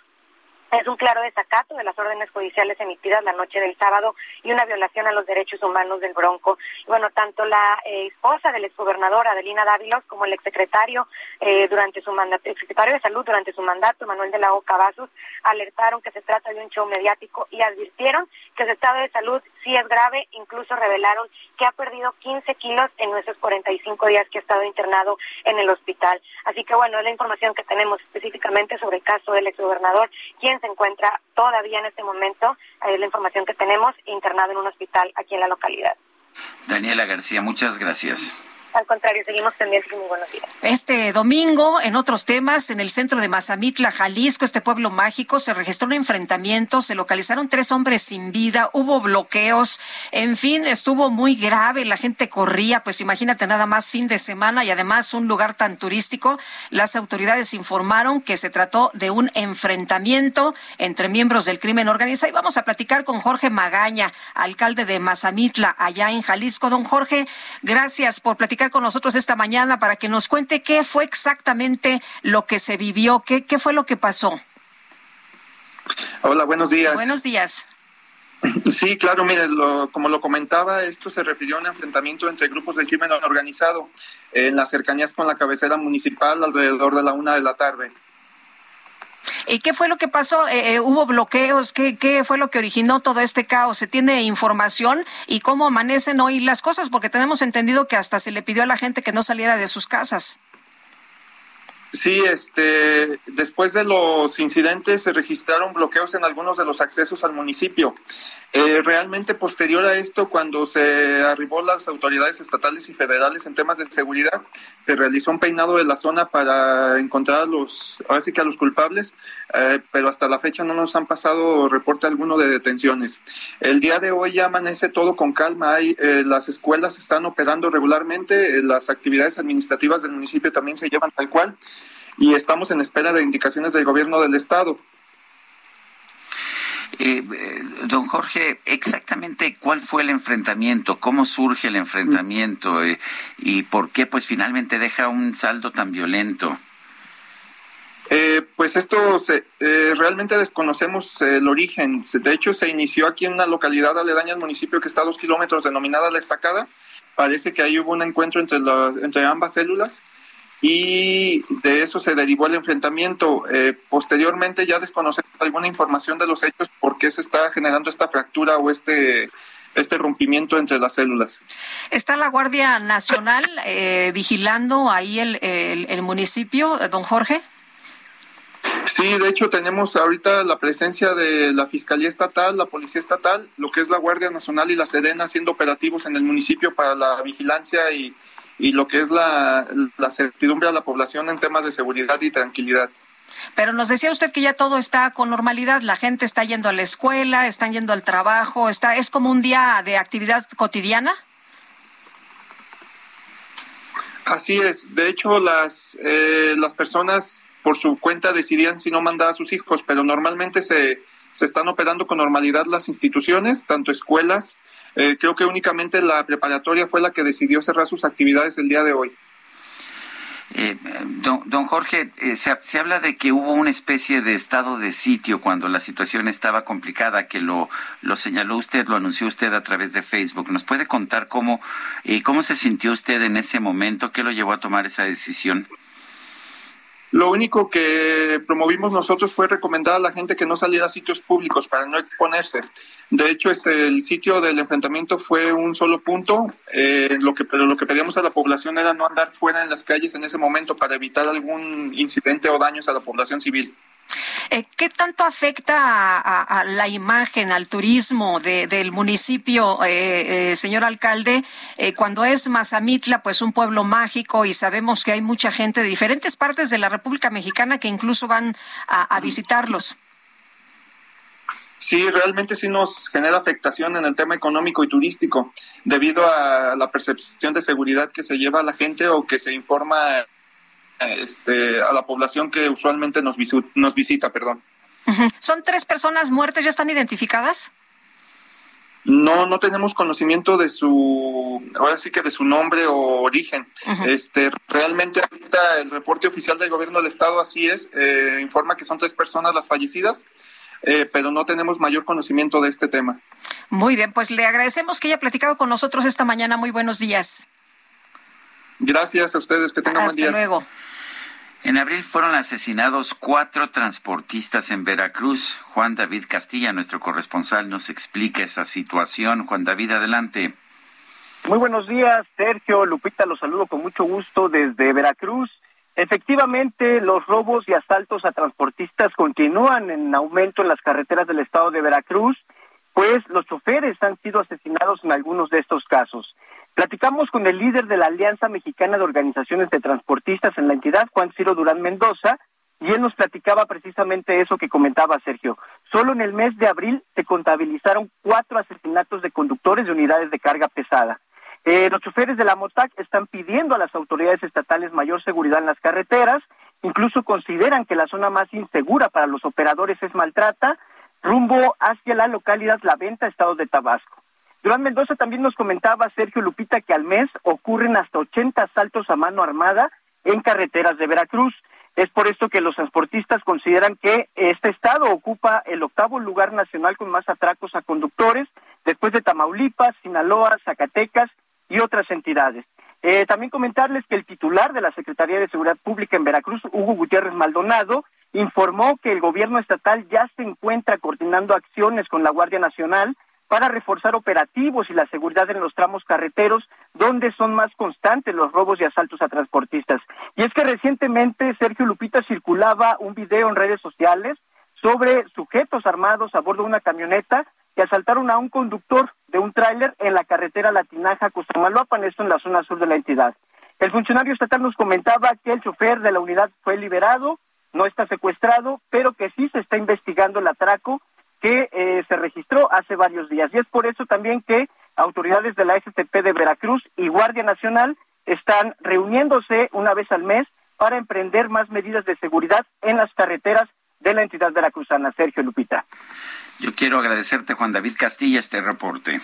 es un claro desacato de las órdenes judiciales emitidas la noche del sábado y una violación a los derechos humanos del Bronco. Y bueno, tanto la eh, esposa del exgobernador Adelina Dávilos como el exsecretario eh, durante su mandato, exsecretario de Salud durante su mandato, Manuel de la O. Cavazos, alertaron que se trata de un show mediático y advirtieron que su estado de salud sí es grave, incluso revelaron que ha perdido 15 kilos en nuestros 45 días que ha estado internado en el hospital. Así que bueno, es la información que tenemos específicamente sobre el caso del exgobernador, quien se encuentra todavía en este momento, es la información que tenemos, internado en un hospital aquí en la localidad. Daniela García, muchas gracias. Al contrario, seguimos pendientes muy buenos días. Este domingo, en otros temas, en el centro de Mazamitla, Jalisco, este pueblo mágico, se registró un enfrentamiento, se localizaron tres hombres sin vida, hubo bloqueos, en fin, estuvo muy grave, la gente corría, pues imagínate nada más fin de semana y además un lugar tan turístico. Las autoridades informaron que se trató de un enfrentamiento entre miembros del crimen organizado y vamos a platicar con Jorge Magaña, alcalde de Mazamitla, allá en Jalisco. Don Jorge, gracias por platicar con nosotros esta mañana para que nos cuente qué fue exactamente lo que se vivió, qué, qué fue lo que pasó. Hola, buenos días. Buenos días. Sí, claro, mire, como lo comentaba, esto se refirió a un enfrentamiento entre grupos del crimen organizado en las cercanías con la cabecera municipal alrededor de la una de la tarde. ¿Y qué fue lo que pasó? Eh, eh, ¿Hubo bloqueos? ¿Qué, ¿Qué fue lo que originó todo este caos? ¿Se tiene información? ¿Y cómo amanecen hoy las cosas? Porque tenemos entendido que hasta se le pidió a la gente que no saliera de sus casas. Sí, este, después de los incidentes se registraron bloqueos en algunos de los accesos al municipio. Eh, realmente posterior a esto, cuando se arribó las autoridades estatales y federales en temas de seguridad, se realizó un peinado de la zona para encontrar a los, ahora que a los culpables, eh, pero hasta la fecha no nos han pasado reporte alguno de detenciones. El día de hoy ya amanece todo con calma. Hay, eh, las escuelas están operando regularmente, las actividades administrativas del municipio también se llevan tal cual y estamos en espera de indicaciones del gobierno del estado. Eh, don Jorge, exactamente cuál fue el enfrentamiento, cómo surge el enfrentamiento eh, y por qué pues finalmente deja un saldo tan violento. Eh, pues esto se, realmente desconocemos el origen. De hecho, se inició aquí en una localidad aledaña al municipio que está a dos kilómetros, denominada La Estacada. Parece que ahí hubo un encuentro entre, entre ambas células y de eso se derivó el enfrentamiento. Eh, posteriormente ya desconocemos alguna información de los hechos por qué se está generando esta fractura o este este rompimiento entre las células. ¿Está la Guardia Nacional eh, vigilando ahí el, el, municipio, don Jorge? Sí, de hecho tenemos ahorita la presencia de la Fiscalía Estatal, la Policía Estatal, lo que es la Guardia Nacional y la Sedena haciendo operativos en el municipio para la vigilancia y y lo que es la, certidumbre a la población en temas de seguridad y tranquilidad. Pero nos decía usted que ya todo está con normalidad, la gente está yendo a la escuela, están yendo al trabajo, está es como un día de actividad cotidiana. Así es. De hecho, las eh, las personas por su cuenta decidían si no mandar a sus hijos, pero normalmente se se están operando con normalidad las instituciones, tanto escuelas eh, creo que únicamente la preparatoria fue la que decidió cerrar sus actividades el día de hoy. Eh, don, Jorge, eh, se, se, habla de que hubo una especie de estado de sitio cuando la situación estaba complicada, que lo, lo señaló usted, lo anunció usted a través de Facebook. ¿Nos puede contar cómo, cómo se sintió usted en ese momento? ¿Qué lo llevó a tomar esa decisión? Lo único que promovimos nosotros fue recomendar a la gente que no saliera a sitios públicos para no exponerse. De hecho, este el sitio del enfrentamiento fue un solo punto. Eh, lo que pero lo que pedíamos a la población era no andar fuera en las calles en ese momento para evitar algún incidente o daños a la población civil. Eh, ¿Qué tanto afecta a, la imagen, al turismo del municipio, eh, eh, señor alcalde, cuando es Mazamitla, pues un pueblo mágico y sabemos que hay mucha gente de diferentes partes de la República Mexicana que incluso van a, visitarlos? Sí, realmente sí nos genera afectación en el tema económico y turístico, debido a la percepción de seguridad que se lleva la gente o que se informa este, a la población que usualmente nos, nos visita. Perdón. ¿Son tres personas muertas? ¿Ya están identificadas? No, no tenemos conocimiento de su, ahora sí que de su nombre o origen. Este, realmente ahorita el reporte oficial del gobierno del estado así es, eh, informa que son tres personas las fallecidas, eh, pero no tenemos mayor conocimiento de este tema. Muy bien, pues le agradecemos que haya platicado con nosotros esta mañana. Muy buenos días. Gracias a ustedes, que tengan buen día. Hasta luego. En abril fueron asesinados cuatro transportistas en Veracruz. Juan David Castilla, nuestro corresponsal, nos explica esa situación. Juan David, adelante. Muy buenos días, Sergio, Lupita, los saludo con mucho gusto desde Veracruz. Efectivamente, los robos y asaltos a transportistas continúan en aumento en las carreteras del estado de Veracruz, pues los choferes han sido asesinados en algunos de estos casos. Platicamos con el líder de la Alianza Mexicana de Organizaciones de Transportistas en la entidad, Juan Ciro Durán Mendoza, y él nos platicaba precisamente eso que comentaba Sergio. Solo en el mes de abril se contabilizaron cuatro asesinatos de conductores de unidades de carga pesada. Eh, los choferes de la MOTAC están pidiendo a las autoridades estatales mayor seguridad en las carreteras, incluso consideran que la zona más insegura para los operadores es Maltrata, rumbo hacia la localidad La Venta, estado de Tabasco. Durán Mendoza también nos comentaba, Sergio Lupita, que al mes ocurren hasta 80 asaltos a mano armada en carreteras de Veracruz. Es por esto que los transportistas consideran que este estado ocupa el octavo lugar nacional con más atracos a conductores, después de Tamaulipas, Sinaloa, Zacatecas y otras entidades. Eh, también comentarles que el titular de la Secretaría de Seguridad Pública en Veracruz, Hugo Gutiérrez Maldonado, informó que el gobierno estatal ya se encuentra coordinando acciones con la Guardia Nacional para reforzar operativos y la seguridad en los tramos carreteros donde son más constantes los robos y asaltos a transportistas. Y es que recientemente Sergio Lupita circulaba un video en redes sociales sobre sujetos armados a bordo de una camioneta que asaltaron a un conductor de un tráiler en la carretera Latinaja Costamaloapan, esto en la zona sur de la entidad. El funcionario estatal nos comentaba que el chofer de la unidad fue liberado, no está secuestrado, pero que sí se está investigando el atraco que eh, se registró hace varios días. Y es por eso también que autoridades de la STP de Veracruz y Guardia Nacional están reuniéndose una vez al mes para emprender más medidas de seguridad en las carreteras de la entidad veracruzana. Sergio Lupita. Yo quiero agradecerte, Juan David Castilla, este reporte.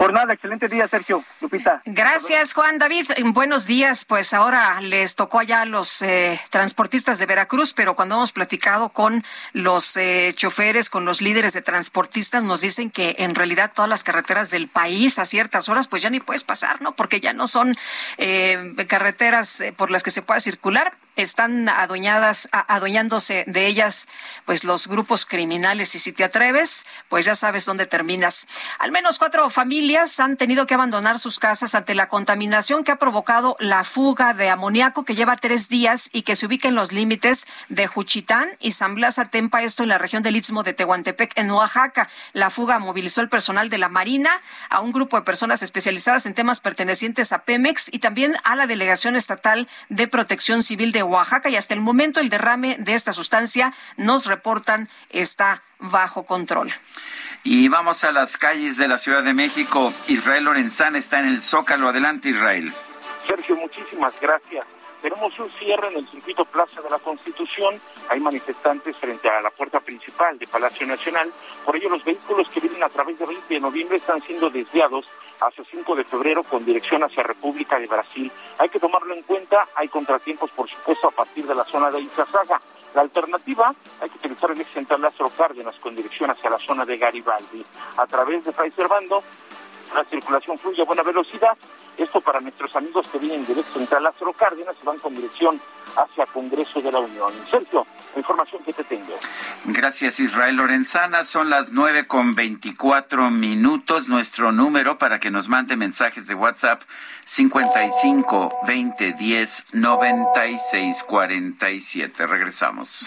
Por nada, excelente día, Sergio. Lupita. Gracias, Juan David. Buenos días. Pues ahora les tocó allá a los eh, transportistas de Veracruz, pero cuando hemos platicado con los eh, choferes, con los líderes de transportistas, nos dicen que en realidad todas las carreteras del país a ciertas horas, pues ya ni puedes pasar, ¿no? Porque ya no son eh, carreteras por las que se pueda circular están adueñadas, adueñándose de ellas, pues los grupos criminales. Y si te atreves, pues ya sabes dónde terminas. Al menos cuatro familias han tenido que abandonar sus casas ante la contaminación que ha provocado la fuga de amoníaco que lleva tres días y que se ubica en los límites de Juchitán y San Blas Atempa, esto en la región del Istmo de Tehuantepec, en Oaxaca. La fuga movilizó el personal de la Marina, a un grupo de personas especializadas en temas pertenecientes a Pemex y también a la Delegación Estatal de Protección Civil de Oaxaca y hasta el momento el derrame de esta sustancia nos reportan está bajo control. Y vamos a las calles de la Ciudad de México. Israel Lorenzán está en el Zócalo. Adelante, Israel. Sergio, muchísimas gracias. Tenemos un cierre en el circuito Plaza de la Constitución. Hay manifestantes frente a la puerta principal de Palacio Nacional. Por ello, los vehículos que vienen a través de 20 de noviembre están siendo desviados hacia 5 de febrero con dirección hacia República de Brasil. Hay que tomarlo en cuenta. Hay contratiempos, por supuesto, a partir de la zona de Izazaga. La alternativa, hay que utilizar el ex central Lázaro Cárdenas con dirección hacia la zona de Garibaldi. A través de Fray Servando, la circulación fluye a buena velocidad. Esto para nuestros amigos que vienen directo entre Lázaro Cárdenas y van con dirección hacia Congreso de la Unión. Sergio, la información que te tengo. Gracias, Israel Lorenzana. Son las nueve con veinticuatro minutos. Nuestro número para que nos mande mensajes de WhatsApp 55 20 10 96 47. Regresamos.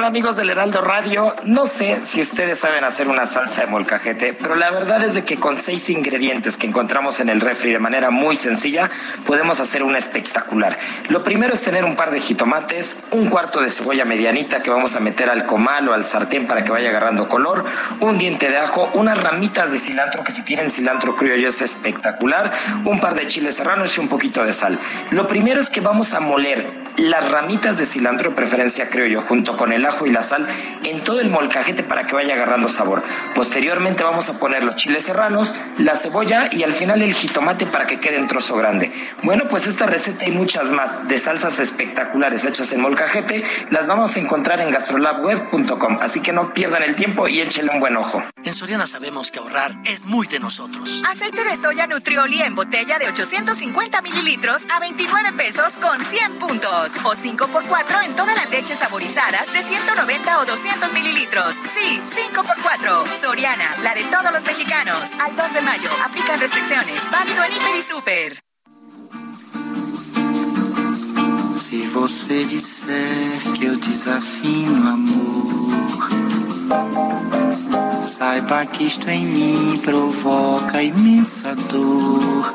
Hola amigos del Heraldo Radio, no sé si ustedes saben hacer una salsa de molcajete, pero la verdad es de que con seis ingredientes que encontramos en el refri de manera muy sencilla, podemos hacer una espectacular. Lo primero es tener un par de jitomates, un cuarto de cebolla medianita que vamos a meter al comal o al sartén para que vaya agarrando color, un diente de ajo, unas ramitas de cilantro que si tienen cilantro criollo es espectacular, un par de chiles serranos y un poquito de sal. Lo primero es que vamos a moler las ramitas de cilantro de preferencia criollo junto con el ajo y la sal en todo el molcajete para que vaya agarrando sabor. Posteriormente vamos a poner los chiles serranos, la cebolla y al final el jitomate para que quede en trozo grande. Bueno, pues esta receta y muchas más de salsas espectaculares hechas en molcajete las vamos a encontrar en gastrolabweb.com, así que no pierdan el tiempo y échenle un buen ojo. En Soriana sabemos que ahorrar es muy de nosotros. Aceite de soya Nutrioli en botella de 850 mililitros a 29 pesos con 100 puntos. O 5 por 4 en todas las leches saborizadas de 190 o 200 mililitros. Sí, 5 por 4 Soriana, la de todos los mexicanos. Al 2 de mayo, aplican restricciones. Válido en Hiper y Super. Se você disser que eu desafino amor, saiba que isto em mim provoca imensa dor.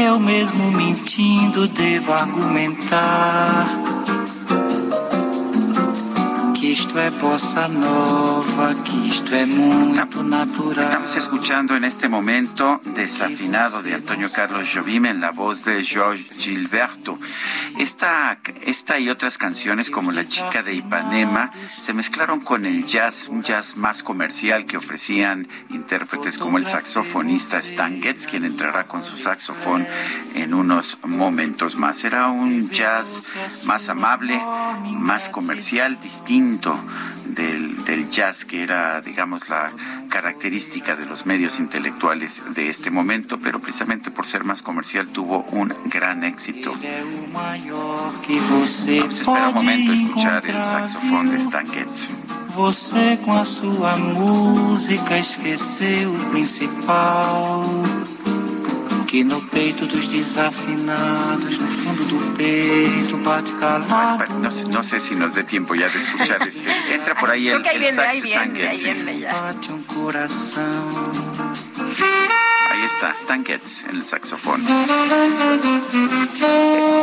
Eu mesmo mentindo devo argumentar isto é bossa nova, que isto é muito natural. Estamos escuchando en este momento Desafinado de Antonio Carlos Jobim en la voz de George Gilberto. Esta, esta y otras canciones como La chica de Ipanema se mezclaron con el jazz, un jazz más comercial que ofrecían intérpretes como el saxofonista Stan Getz, quien entrará con su saxofón en unos momentos más. Era un jazz más amable, más comercial, distinto del, del jazz que era, digamos, la característica de los medios intelectuales de este momento, pero precisamente por ser más comercial tuvo un gran éxito. Vamos a esperar un momento escuchar el saxofón de Stan Getz. Você com a sua música esqueceu o principal. Que no peito dos desafinados, no fundo do peito, bate calado. No, sé- no sé si nos dé tiempo ya de escuchar este. Entra por ahí Creo el, que ahí el viene, sax ahí viene, ahí viene ya. Bate um coração. Ahí está, Stan Getz en el saxofón.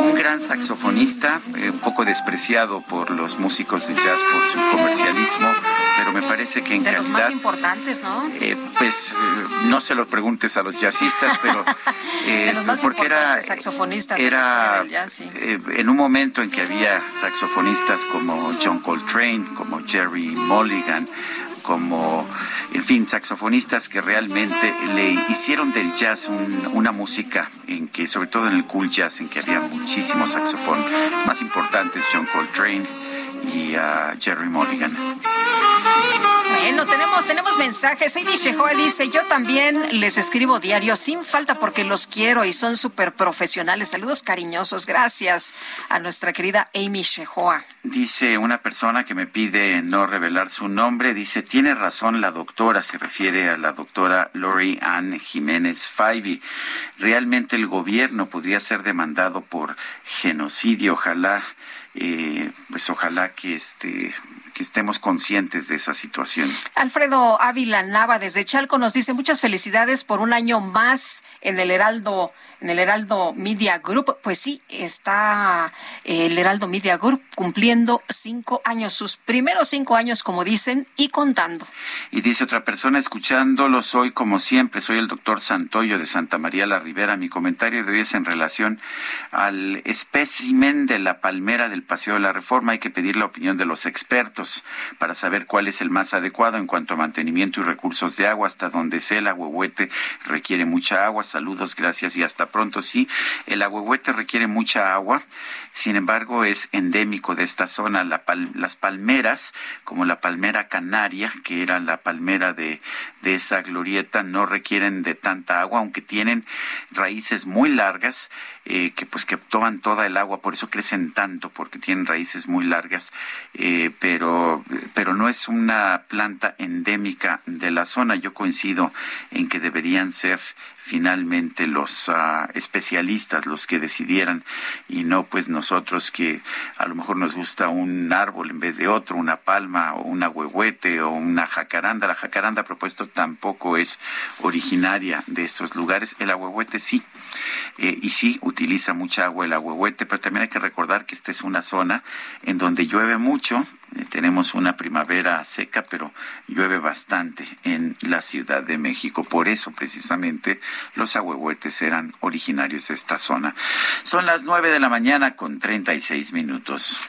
Un gran saxofonista, eh, un poco despreciado por los músicos de jazz por su comercialismo, pero me parece que en De los más calidad importantes, ¿no? Eh, pues eh, no se lo preguntes a los jazzistas, pero eh, de los más porque era saxofonistas era del jazz, sí. eh, en un momento en que había saxofonistas como John Coltrane, como Jerry Mulligan, como, en fin, saxofonistas que realmente le hicieron del jazz un- una música en que, sobre todo en el cool jazz, en que había muchísimo saxofón. Los más importantes, John Coltrane y ah, Jerry Mulligan. Bueno, tenemos, tenemos mensajes. Amy Shehoa dice, yo también les escribo diario sin falta porque los quiero y son súper profesionales. Saludos cariñosos. Gracias a nuestra querida Amy Shehoa. Dice una persona que me pide no revelar su nombre, dice, tiene razón la doctora, se refiere a la doctora Lori Ann Jiménez Faibi. Realmente el gobierno podría ser demandado por genocidio, ojalá, eh, pues ojalá que este que estemos conscientes de esa situación. Alfredo Ávila Nava desde Chalco nos dice muchas felicidades por un año más en el Heraldo en el Heraldo Media Group. Pues sí, está el Heraldo Media Group cumpliendo cinco años, sus primeros cinco años, como dicen, y contando. Y dice otra persona, escuchándolo, soy como siempre, soy el doctor Santoyo de Santa María la Ribera. Mi comentario de hoy es en relación al espécimen de la palmera del Paseo de la Reforma. Hay que pedir la opinión de los expertos para saber cuál es el más adecuado en cuanto a mantenimiento y recursos de agua, hasta donde sea el agüehuete requiere mucha agua. Saludos, gracias y hasta pronto. Sí, el agüehuete requiere mucha agua, sin embargo es endémico de esta zona. las palmeras, como la palmera canaria, que era la palmera de, de esa glorieta, no requieren de tanta agua, aunque tienen raíces muy largas eh, que pues que toman toda el agua, por eso crecen tanto, porque tienen raíces muy largas, eh, pero, pero no es una planta endémica de la zona. Yo coincido en que deberían ser finalmente los ah, especialistas los que decidieran y no pues nosotros que a lo mejor nos gusta un árbol en vez de otro, una palma o una huehuete o una jacaranda. La jacaranda propuesto tampoco es originaria de estos lugares. El ahuehuete sí, eh, y sí utiliza mucha agua el ahuehuete, pero también hay que recordar que esta es una zona en donde llueve mucho, tenemos una primavera seca, pero llueve bastante en la Ciudad de México. Por eso, precisamente, los ahuehuetes eran originarios de esta zona. Son las nueve de la mañana con treinta y seis minutos.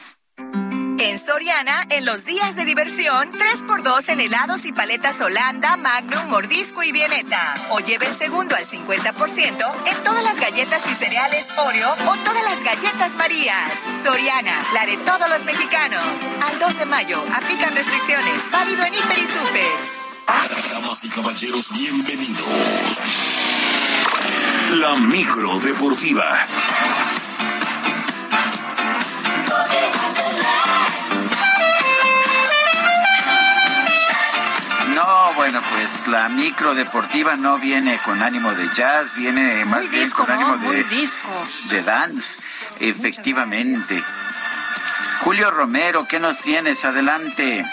En Soriana, en los días de diversión, 3x2 en helados y paletas Holanda, Magnum, Mordisco y Vieneta. O lleve el segundo al 50% en todas las galletas y cereales Oreo o todas las galletas Marías. Soriana, la de todos los mexicanos. Al 2 de mayo, aplican restricciones. Válido en Hiper y Super. Damas y caballeros, bienvenidos. La micro deportiva. Bueno, pues la micro deportiva no viene con ánimo de jazz, viene más bien con ánimo de, de dance, efectivamente. Julio Romero, ¿qué nos tienes? Adelante.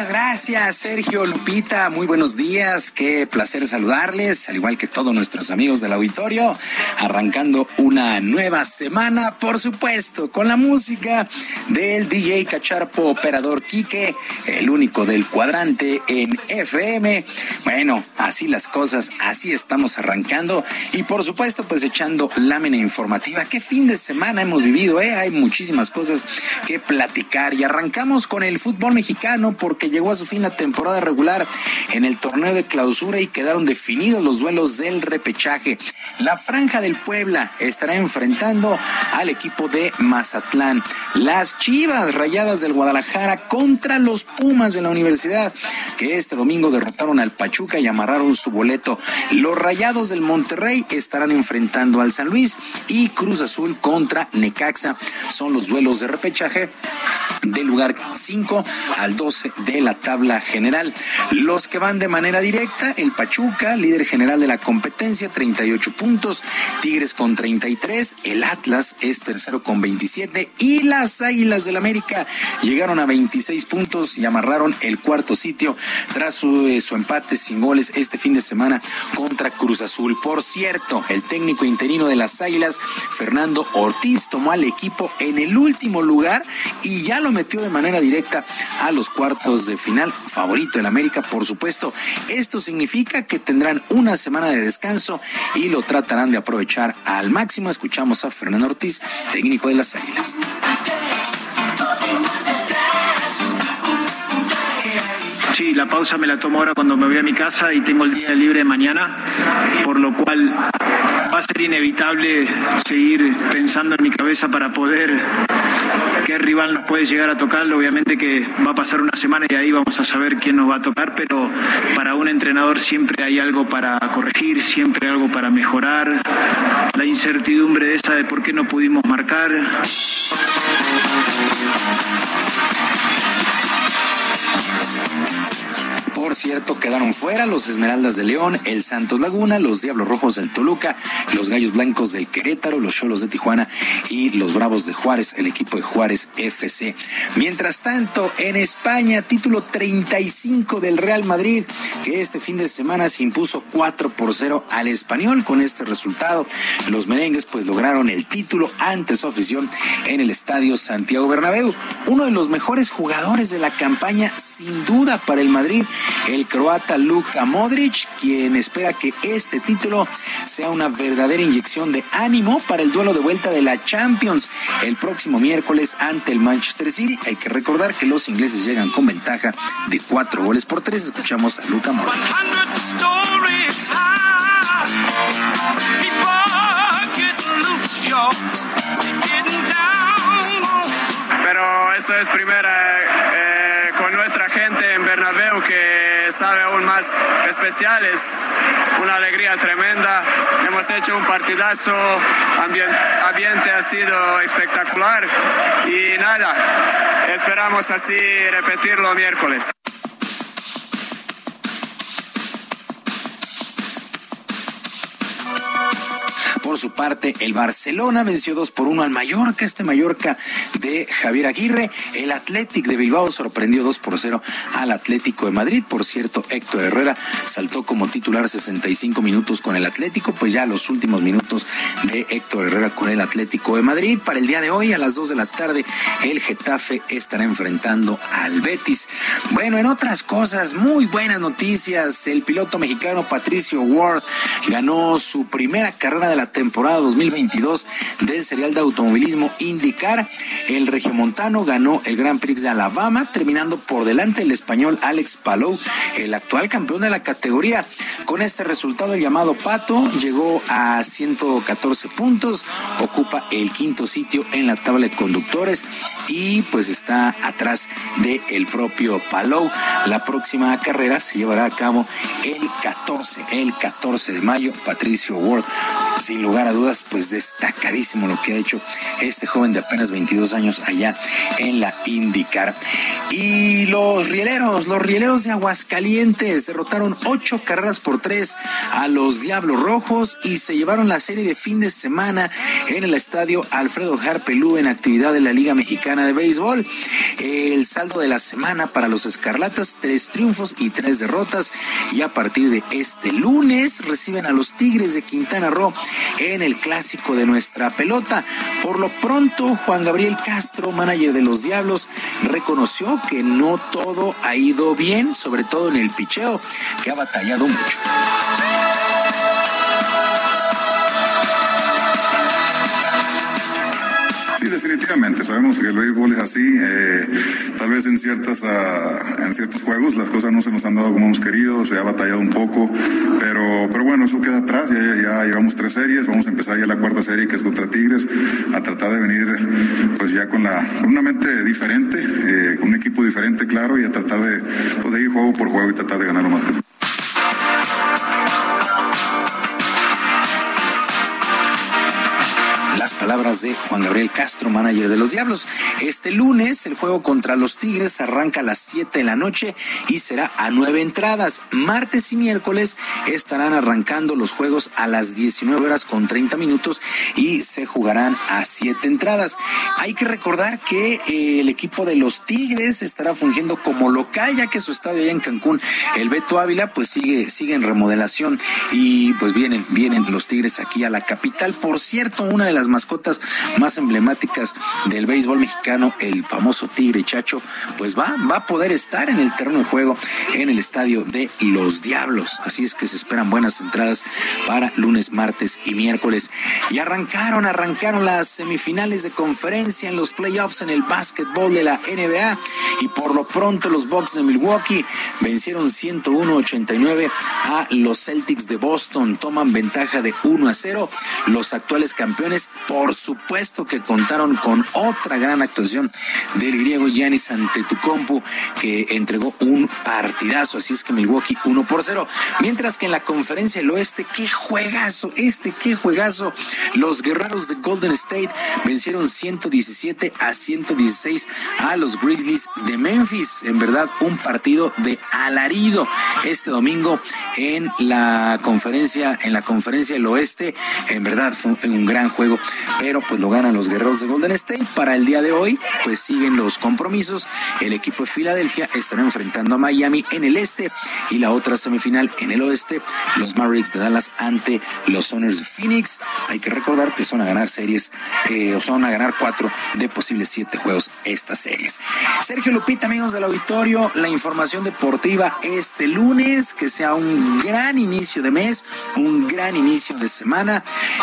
Muchas gracias, Sergio Lupita. Muy buenos días. Qué placer saludarles, al igual que todos nuestros amigos del auditorio. Arrancando una nueva semana, por supuesto, con la música del DJ Cacharpo Operador Quique, el único del cuadrante en FM. Bueno, así las cosas, así estamos arrancando. Y por supuesto, pues echando lámina informativa. Qué fin de semana hemos vivido, ¿eh? Hay muchísimas cosas que platicar. Y arrancamos con el fútbol mexicano porque llegó a su fin la temporada regular en el torneo de clausura y quedaron definidos los duelos del repechaje. La Franja del Puebla estará enfrentando al equipo de Mazatlán. Las Chivas Rayadas del Guadalajara contra los Pumas de la Universidad, que este domingo derrotaron al Pachuca y amarraron su boleto. Los Rayados del Monterrey estarán enfrentando al San Luis y Cruz Azul contra Necaxa. Son los duelos de repechaje del lugar 5 al 12 de la tabla general. Los que van de manera directa, el Pachuca, líder general de la competencia, 38 puntos, Tigres con 33, el Atlas es tercero con 27 y las Águilas del América llegaron a 26 puntos y amarraron el cuarto sitio tras su, eh, su empate sin goles este fin de semana contra Cruz Azul. Por cierto, el técnico interino de las Águilas, Fernando Ortiz, tomó al equipo en el último lugar y ya lo metió de manera directa a los cuartos de final. Favorito el América, por supuesto. Esto significa que tendrán una semana de descanso y lo tratarán de aprovechar al máximo. Escuchamos a Fernando Ortiz, técnico de las Águilas. Sí, la pausa me la tomo ahora cuando me voy a mi casa y tengo el día libre de mañana, por lo cual va a ser inevitable seguir pensando en mi cabeza para poder qué rival nos puede llegar a tocar. Obviamente que va a pasar una semana y ahí vamos a saber quién nos va a tocar, pero para un entrenador siempre hay algo para corregir, siempre algo para mejorar. La incertidumbre esa de por qué no pudimos marcar. Por cierto, quedaron fuera los Esmeraldas de León, el Santos Laguna, los Diablos Rojos del Toluca, los Gallos Blancos del Querétaro, los Cholos de Tijuana y los Bravos de Juárez, el equipo de Juárez FC. Mientras tanto, en España, título 35 del Real Madrid, que este fin de semana se impuso 4 por 0 al español. Con este resultado, los merengues pues lograron el título ante su afición en el estadio Santiago Bernabéu. Uno de los mejores jugadores de la campaña, sin duda, para el Madrid, el croata Luka Modric, quien espera que este título sea una verdadera inyección de ánimo para el duelo de vuelta de la Champions el próximo miércoles ante el Manchester City. Hay que recordar que los ingleses llegan con ventaja de cuatro goles por tres. Escuchamos a Luka Modric. Pero eso es primera eh, con nuestra gente en Bernabéu que sabe aún más especial, es una alegría tremenda. Hemos hecho un partidazo, ambiente ha sido espectacular y nada, esperamos así repetirlo miércoles. Por su parte, el Barcelona venció 2 por 1 al Mallorca, este Mallorca de Javier Aguirre. El Athletic de Bilbao sorprendió 2 por 0 al Atlético de Madrid. Por cierto, Héctor Herrera saltó como titular 65 minutos con el Atlético, pues ya los últimos minutos de Héctor Herrera con el Atlético de Madrid. Para el día de hoy, a las 2 de la tarde, el Getafe estará enfrentando al Betis. Bueno, en otras cosas, muy buenas noticias. El piloto mexicano Patricio Ward ganó su primera carrera de la temporada 2022 del serial de automovilismo IndyCar. El regiomontano ganó el Grand Prix de Alabama, terminando por delante el español Alex Palou, el actual campeón de la categoría. Con este resultado, el llamado Pato llegó a 114 puntos, ocupa el quinto sitio en la tabla de conductores y pues está atrás del el propio Palou. La próxima carrera se llevará a cabo el 14, el 14 de mayo. Patricio Ward, sin lugar a dudas, pues destacadísimo lo que ha hecho este joven de apenas 22 años allá en la IndyCar. Y los rieleros, los rieleros de Aguascalientes derrotaron ocho carreras por tres a los Diablos Rojos y se llevaron la serie de fin de semana en el estadio Alfredo Harpelú en actividad de la Liga Mexicana de Béisbol. El saldo de la semana para los Escarlatas, tres triunfos y tres derrotas. Y a partir de este lunes reciben a los Tigres de Quintana Roo en el clásico de nuestra pelota. Por lo pronto, Juan Gabriel Castro, manager de los Diablos, reconoció que no todo ha ido bien, sobre todo en el picheo, que ha batallado mucho. Sabemos que el béisbol es así. Eh, tal vez en ciertas ah, en ciertos juegos las cosas no se nos han dado como hemos querido, se ha batallado un poco, pero pero bueno, eso queda atrás. Ya, llevamos tres series, vamos a empezar ya la cuarta serie que es contra Tigres, a tratar de venir pues ya con la con una mente diferente, eh, con un equipo diferente, claro, y a tratar de, pues, ir juego por juego y tratar de ganar lo más que Las palabras de Juan Gabriel Castro, manager de los Diablos. Este lunes el juego contra los Tigres arranca a las 7 de la noche y será a nueve entradas. Martes y miércoles estarán arrancando los juegos a las 19 horas con 30 minutos y se jugarán a siete entradas. Hay que recordar que eh, el equipo de los Tigres estará fungiendo como local ya que su estadio allá en Cancún, el Beto Ávila, pues sigue, sigue en remodelación y pues vienen, vienen los Tigres aquí a la capital. Por cierto, una de las mascotas más emblemáticas del béisbol mexicano, el famoso Tigre Chacho, pues va, va a poder estar en el terreno de juego en el estadio de los Diablos. Así es que se esperan buenas entradas para lunes, martes y miércoles. Y arrancaron, arrancaron las semifinales de conferencia en los playoffs en el básquetbol de la NBA. Y por lo pronto los Bucks de Milwaukee vencieron 101-89 a los Celtics de Boston. Toman ventaja de 1 a 0. Los actuales campeones por supuesto que contaron con otra gran actuación del griego Giannis Antetokounmpo que entregó un partidazo, así es que Milwaukee 1 por 0, mientras que en la conferencia del oeste, qué juegazo, este qué juegazo, los guerreros de Golden State vencieron 117 a 116 a los Grizzlies de Memphis, en verdad un partido de alarido este domingo en la conferencia en la conferencia del oeste, en verdad fue un gran juego, pero pues lo ganan los guerreros de Golden State para el día de hoy, pues siguen los compromisos, el equipo de Filadelfia estará enfrentando a Miami en el este y la otra semifinal en el oeste, los Mavericks de Dallas ante los Soners de Phoenix. Hay que recordar que son a ganar series eh, o son a ganar cuatro de posibles siete juegos estas series. Sergio Lupita, amigos del auditorio, la información deportiva este lunes, que sea un gran inicio de mes, un gran inicio de semana,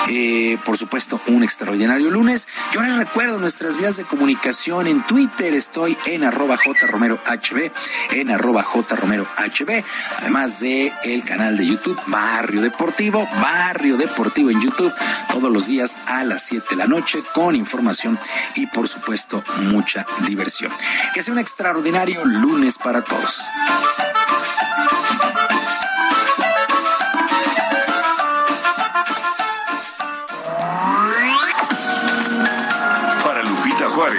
eh, por supuesto un extraordinario lunes. Yo les recuerdo nuestras vías de comunicación en Twitter, estoy en arroba jromero HB, en arroba jromero HB, además de el canal de YouTube Barrio Deportivo, Barrio Deportivo en YouTube, todos los días a las 7 de la noche con información y por supuesto mucha diversión. Que sea un extraordinario lunes para todos.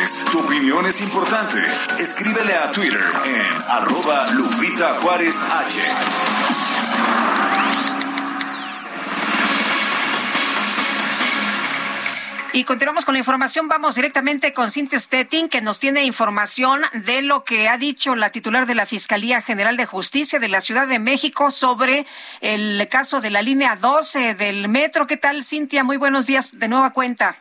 Tu opinión es importante. Escríbele a Twitter en arroba Lupita Juárez H. Y continuamos con la información. Vamos directamente con Cintia Stettin, que nos tiene información de lo que ha dicho la titular de la Fiscalía General de Justicia de la Ciudad de México sobre el caso de la línea 12 del metro. ¿Qué tal, Cintia? Muy buenos días de nueva cuenta.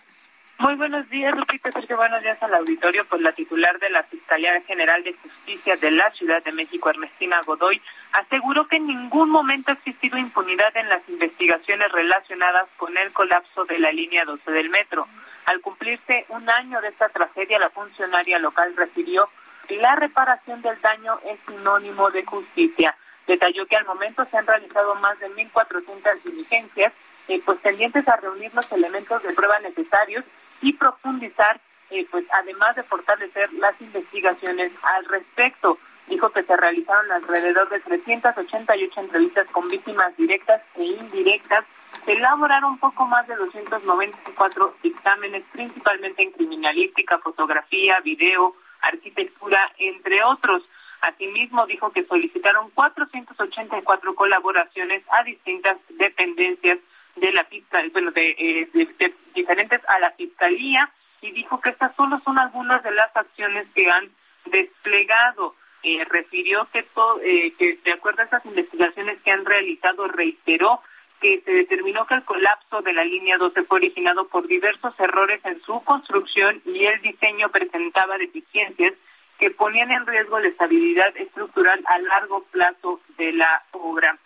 Muy buenos días, Lupita. Sergio, buenos días al auditorio. Pues la titular de la Fiscalía General de Justicia de la Ciudad de México, Ernestina Godoy, aseguró que en ningún momento ha existido impunidad en las investigaciones relacionadas con el colapso de la línea 12 del metro. Al cumplirse un año de esta tragedia, la funcionaria local refirió que la reparación del daño es sinónimo de justicia. Detalló que al momento se han realizado más de 1.400 diligencias, eh, pues tendientes a reunir los elementos de prueba necesarios y profundizar, eh, pues además de fortalecer las investigaciones al respecto. Dijo que se realizaron alrededor de 388 entrevistas con víctimas directas e indirectas. Se elaboraron poco más de 294 dictámenes, principalmente en criminalística, fotografía, video, arquitectura, entre otros. Asimismo, dijo que solicitaron 484 colaboraciones a distintas dependencias de la fiscalía, bueno, eh, de, diferentes a la fiscalía y dijo que estas solo son algunas de las acciones que han desplegado. Eh, refirió que, todo, eh, que de acuerdo a estas investigaciones que han realizado, reiteró que se determinó que el colapso de la línea 12 fue originado por diversos errores en su construcción y el diseño presentaba deficiencias que ponían en riesgo la estabilidad estructural a largo plazo de la obra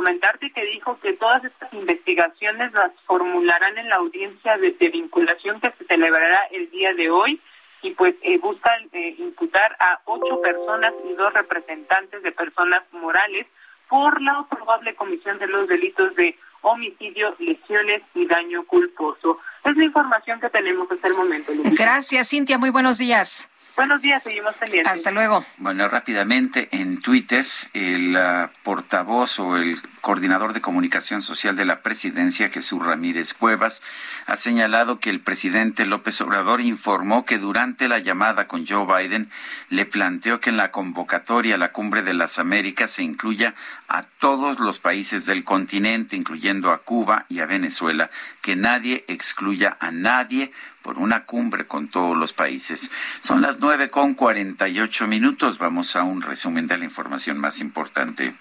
comentarte que dijo que todas estas investigaciones las formularán en la audiencia de, vinculación que se celebrará el día de hoy y pues eh, buscan eh, imputar a ocho personas y dos representantes de personas morales por la probable comisión de los delitos de homicidio, lesiones y daño culposo. Es la información que tenemos hasta el momento. Gracias, Cintia. Muy buenos días. Buenos días, seguimos pendientes. Hasta luego. Bueno, rápidamente en Twitter, el uh, portavoz o el coordinador de comunicación social de la presidencia, Jesús Ramírez Cuevas, ha señalado que el presidente López Obrador informó que durante la llamada con Joe Biden le planteó que en la convocatoria a la Cumbre de las Américas se incluya a todos los países del continente, incluyendo a Cuba y a Venezuela, que nadie excluya a nadie por una cumbre con todos los países. Son las nueve con cuarenta y ocho minutos. Vamos a un resumen de la información más importante.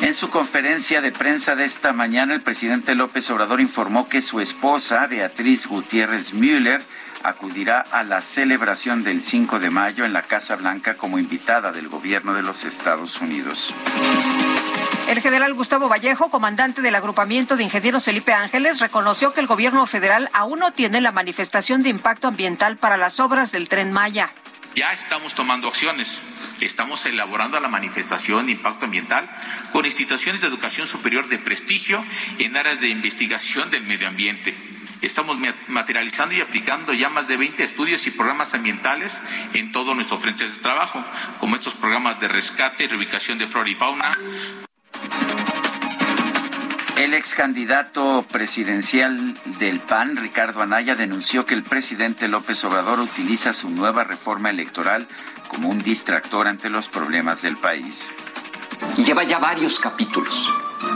En su conferencia de prensa de esta mañana, el presidente López Obrador informó que su esposa, Beatriz Gutiérrez Müller, acudirá a la celebración del 5 de mayo en la Casa Blanca como invitada del gobierno de los Estados Unidos. El general Gustavo Vallejo, comandante del agrupamiento de ingenieros Felipe Ángeles, reconoció que el gobierno federal aún no tiene la manifestación de impacto ambiental para las obras del tren Maya. Ya estamos tomando acciones estamos elaborando la manifestación de impacto ambiental con instituciones de educación superior de prestigio en áreas de investigación del medio ambiente. Estamos materializando y aplicando ya más de 20 estudios y programas ambientales en todos nuestros frentes de trabajo, como estos programas de rescate y reubicación de flora y fauna. El ex candidato presidencial del PAN, Ricardo Anaya, denunció que el presidente López Obrador utiliza su nueva reforma electoral como un distractor ante los problemas del país. Lleva ya varios capítulos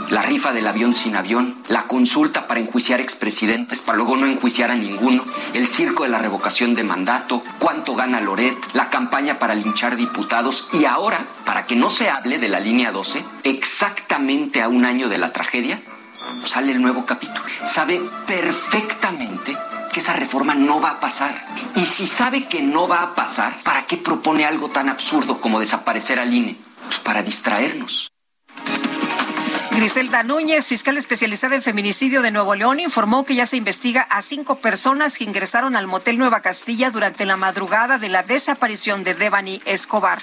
la rifa del avión sin avión, la consulta para enjuiciar expresidentes para luego no enjuiciar a ninguno, el circo de la revocación de mandato, cuánto gana Loret, la campaña para linchar diputados y ahora, para que no se hable de la línea 12, exactamente a un año de la tragedia, sale el nuevo capítulo. Sabe perfectamente que esa reforma no va a pasar. Y si sabe que no va a pasar, ¿para qué propone algo tan absurdo como desaparecer al INE? Pues para distraernos. Griselda Núñez, fiscal especializada en feminicidio de Nuevo León, informó que ya se investiga a cinco personas que ingresaron al motel Nueva Castilla durante la madrugada de la desaparición de Devani Escobar.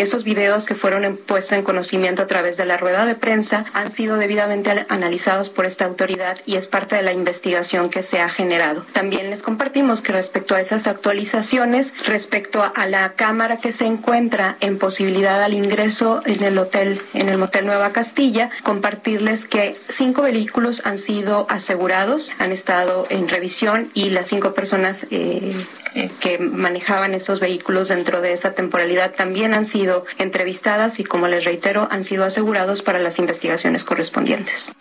Esos videos que fueron puestos en conocimiento a través de la rueda de prensa han sido debidamente analizados por esta autoridad y es parte de la investigación que se ha generado. También les compartimos que respecto a esas actualizaciones, respecto a la cámara que se encuentra en posibilidad al ingreso en el hotel, en el motel Nueva Castilla, compartirles que cinco vehículos han sido asegurados, han estado en revisión y las cinco personas eh, eh, que manejaban esos vehículos dentro de esa temporalidad también han sido entrevistadas y, como les reitero, han sido asegurados para las investigaciones correspondientes.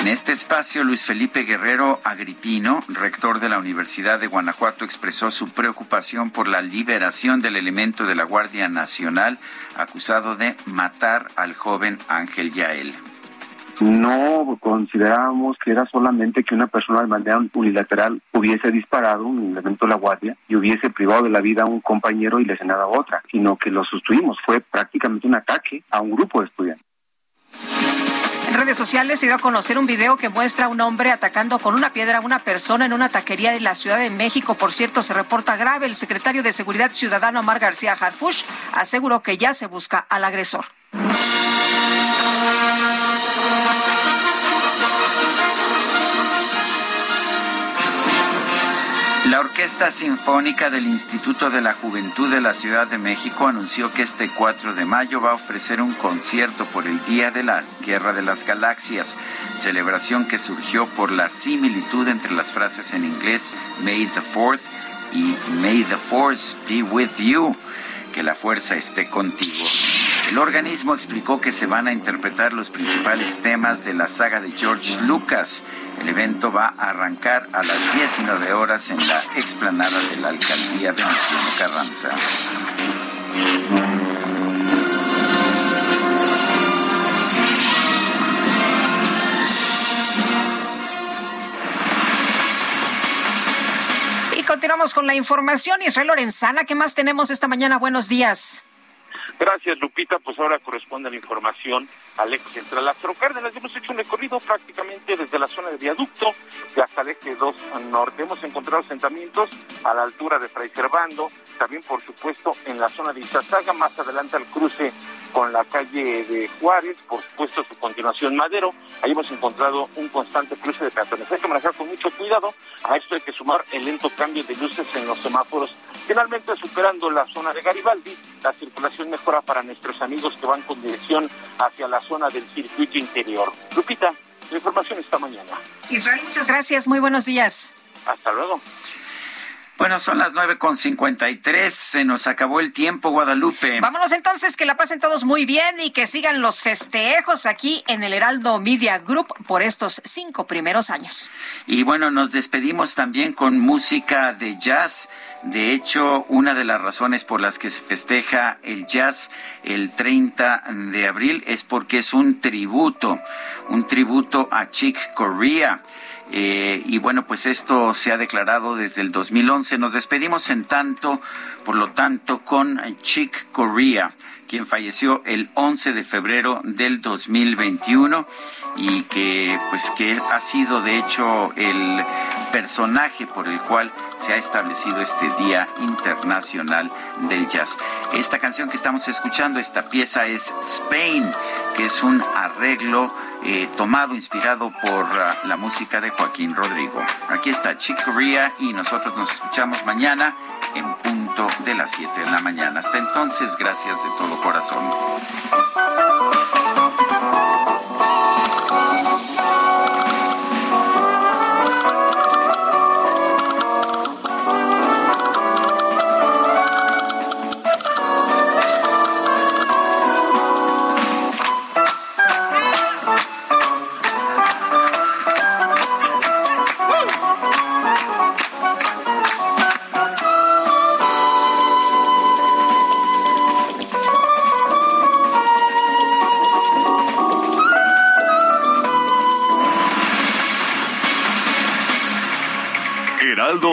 En este espacio, Luis Felipe Guerrero Agripino, rector de la Universidad de Guanajuato, expresó su preocupación por la liberación del elemento de la Guardia Nacional acusado de matar al joven Ángel Yael no considerábamos que era solamente que una persona de manera unilateral hubiese disparado un elemento de la guardia y hubiese privado de la vida a un compañero y lesionado a otra, sino que lo sustituimos. Fue prácticamente un ataque a un grupo de estudiantes. En redes sociales se dio a conocer un video que muestra a un hombre atacando con una piedra a una persona en una taquería de la Ciudad de México. Por cierto, se reporta grave. El secretario de Seguridad Ciudadano, Omar García Harfush, aseguró que ya se busca al agresor. Orquesta Sinfónica del Instituto de la Juventud de la Ciudad de México anunció que este 4 de mayo va a ofrecer un concierto por el Día de la Guerra de las Galaxias, celebración que surgió por la similitud entre las frases en inglés May the Fourth y May the Force be with you, que la fuerza esté contigo. El organismo explicó que se van a interpretar los principales temas de la saga de George Lucas el evento va a arrancar a las 19 horas en la explanada de la alcaldía Venustiano Carranza. Y continuamos con la información. Israel Lorenzana, ¿qué más tenemos esta mañana? Buenos días. Gracias, Lupita. Pues ahora corresponde la información al ex central Lázaro Cárdenas. Hemos hecho un recorrido prácticamente desde la zona de viaducto hasta el eje 2 norte. Hemos encontrado asentamientos a la altura de Fray Servando, también por supuesto en la zona de Izazaga, más adelante al cruce con la calle de Juárez, por supuesto su continuación Madero. Ahí hemos encontrado un constante cruce de peatones. Hay que manejar con mucho cuidado. A esto hay que sumar el lento cambio de luces en los semáforos. Finalmente, superando la zona de Garibaldi, la circulación para nuestros amigos que van con dirección hacia la zona del circuito interior. Lupita, la información esta mañana. Israel, muchas gracias. Muy buenos días. Hasta luego. Bueno, son las nueve con cincuenta y tres. Se nos acabó el tiempo, Guadalupe. Vámonos entonces, que la pasen todos muy bien y que sigan los festejos aquí en el Heraldo Media Group por estos cinco primeros años. Y bueno, nos despedimos también con música de jazz. De hecho, una de las razones por las que se festeja el jazz el 30 de abril es porque es un tributo, un tributo a Chick Corea Eh, y bueno, pues esto se ha declarado desde el 2011. Nos despedimos en tanto, por lo tanto, con Chick Corea quien falleció el 11 de febrero del 2021 y que pues que ha sido de hecho el personaje por el cual se ha establecido este Día Internacional del Jazz. Esta canción que estamos escuchando, esta pieza es Spain, que es un arreglo eh, tomado, inspirado por uh, la música de Joaquín Rodrigo. Aquí está Chick Corea y nosotros nos escuchamos mañana en punto de las 7 de la mañana. Hasta entonces, gracias de todo corazón.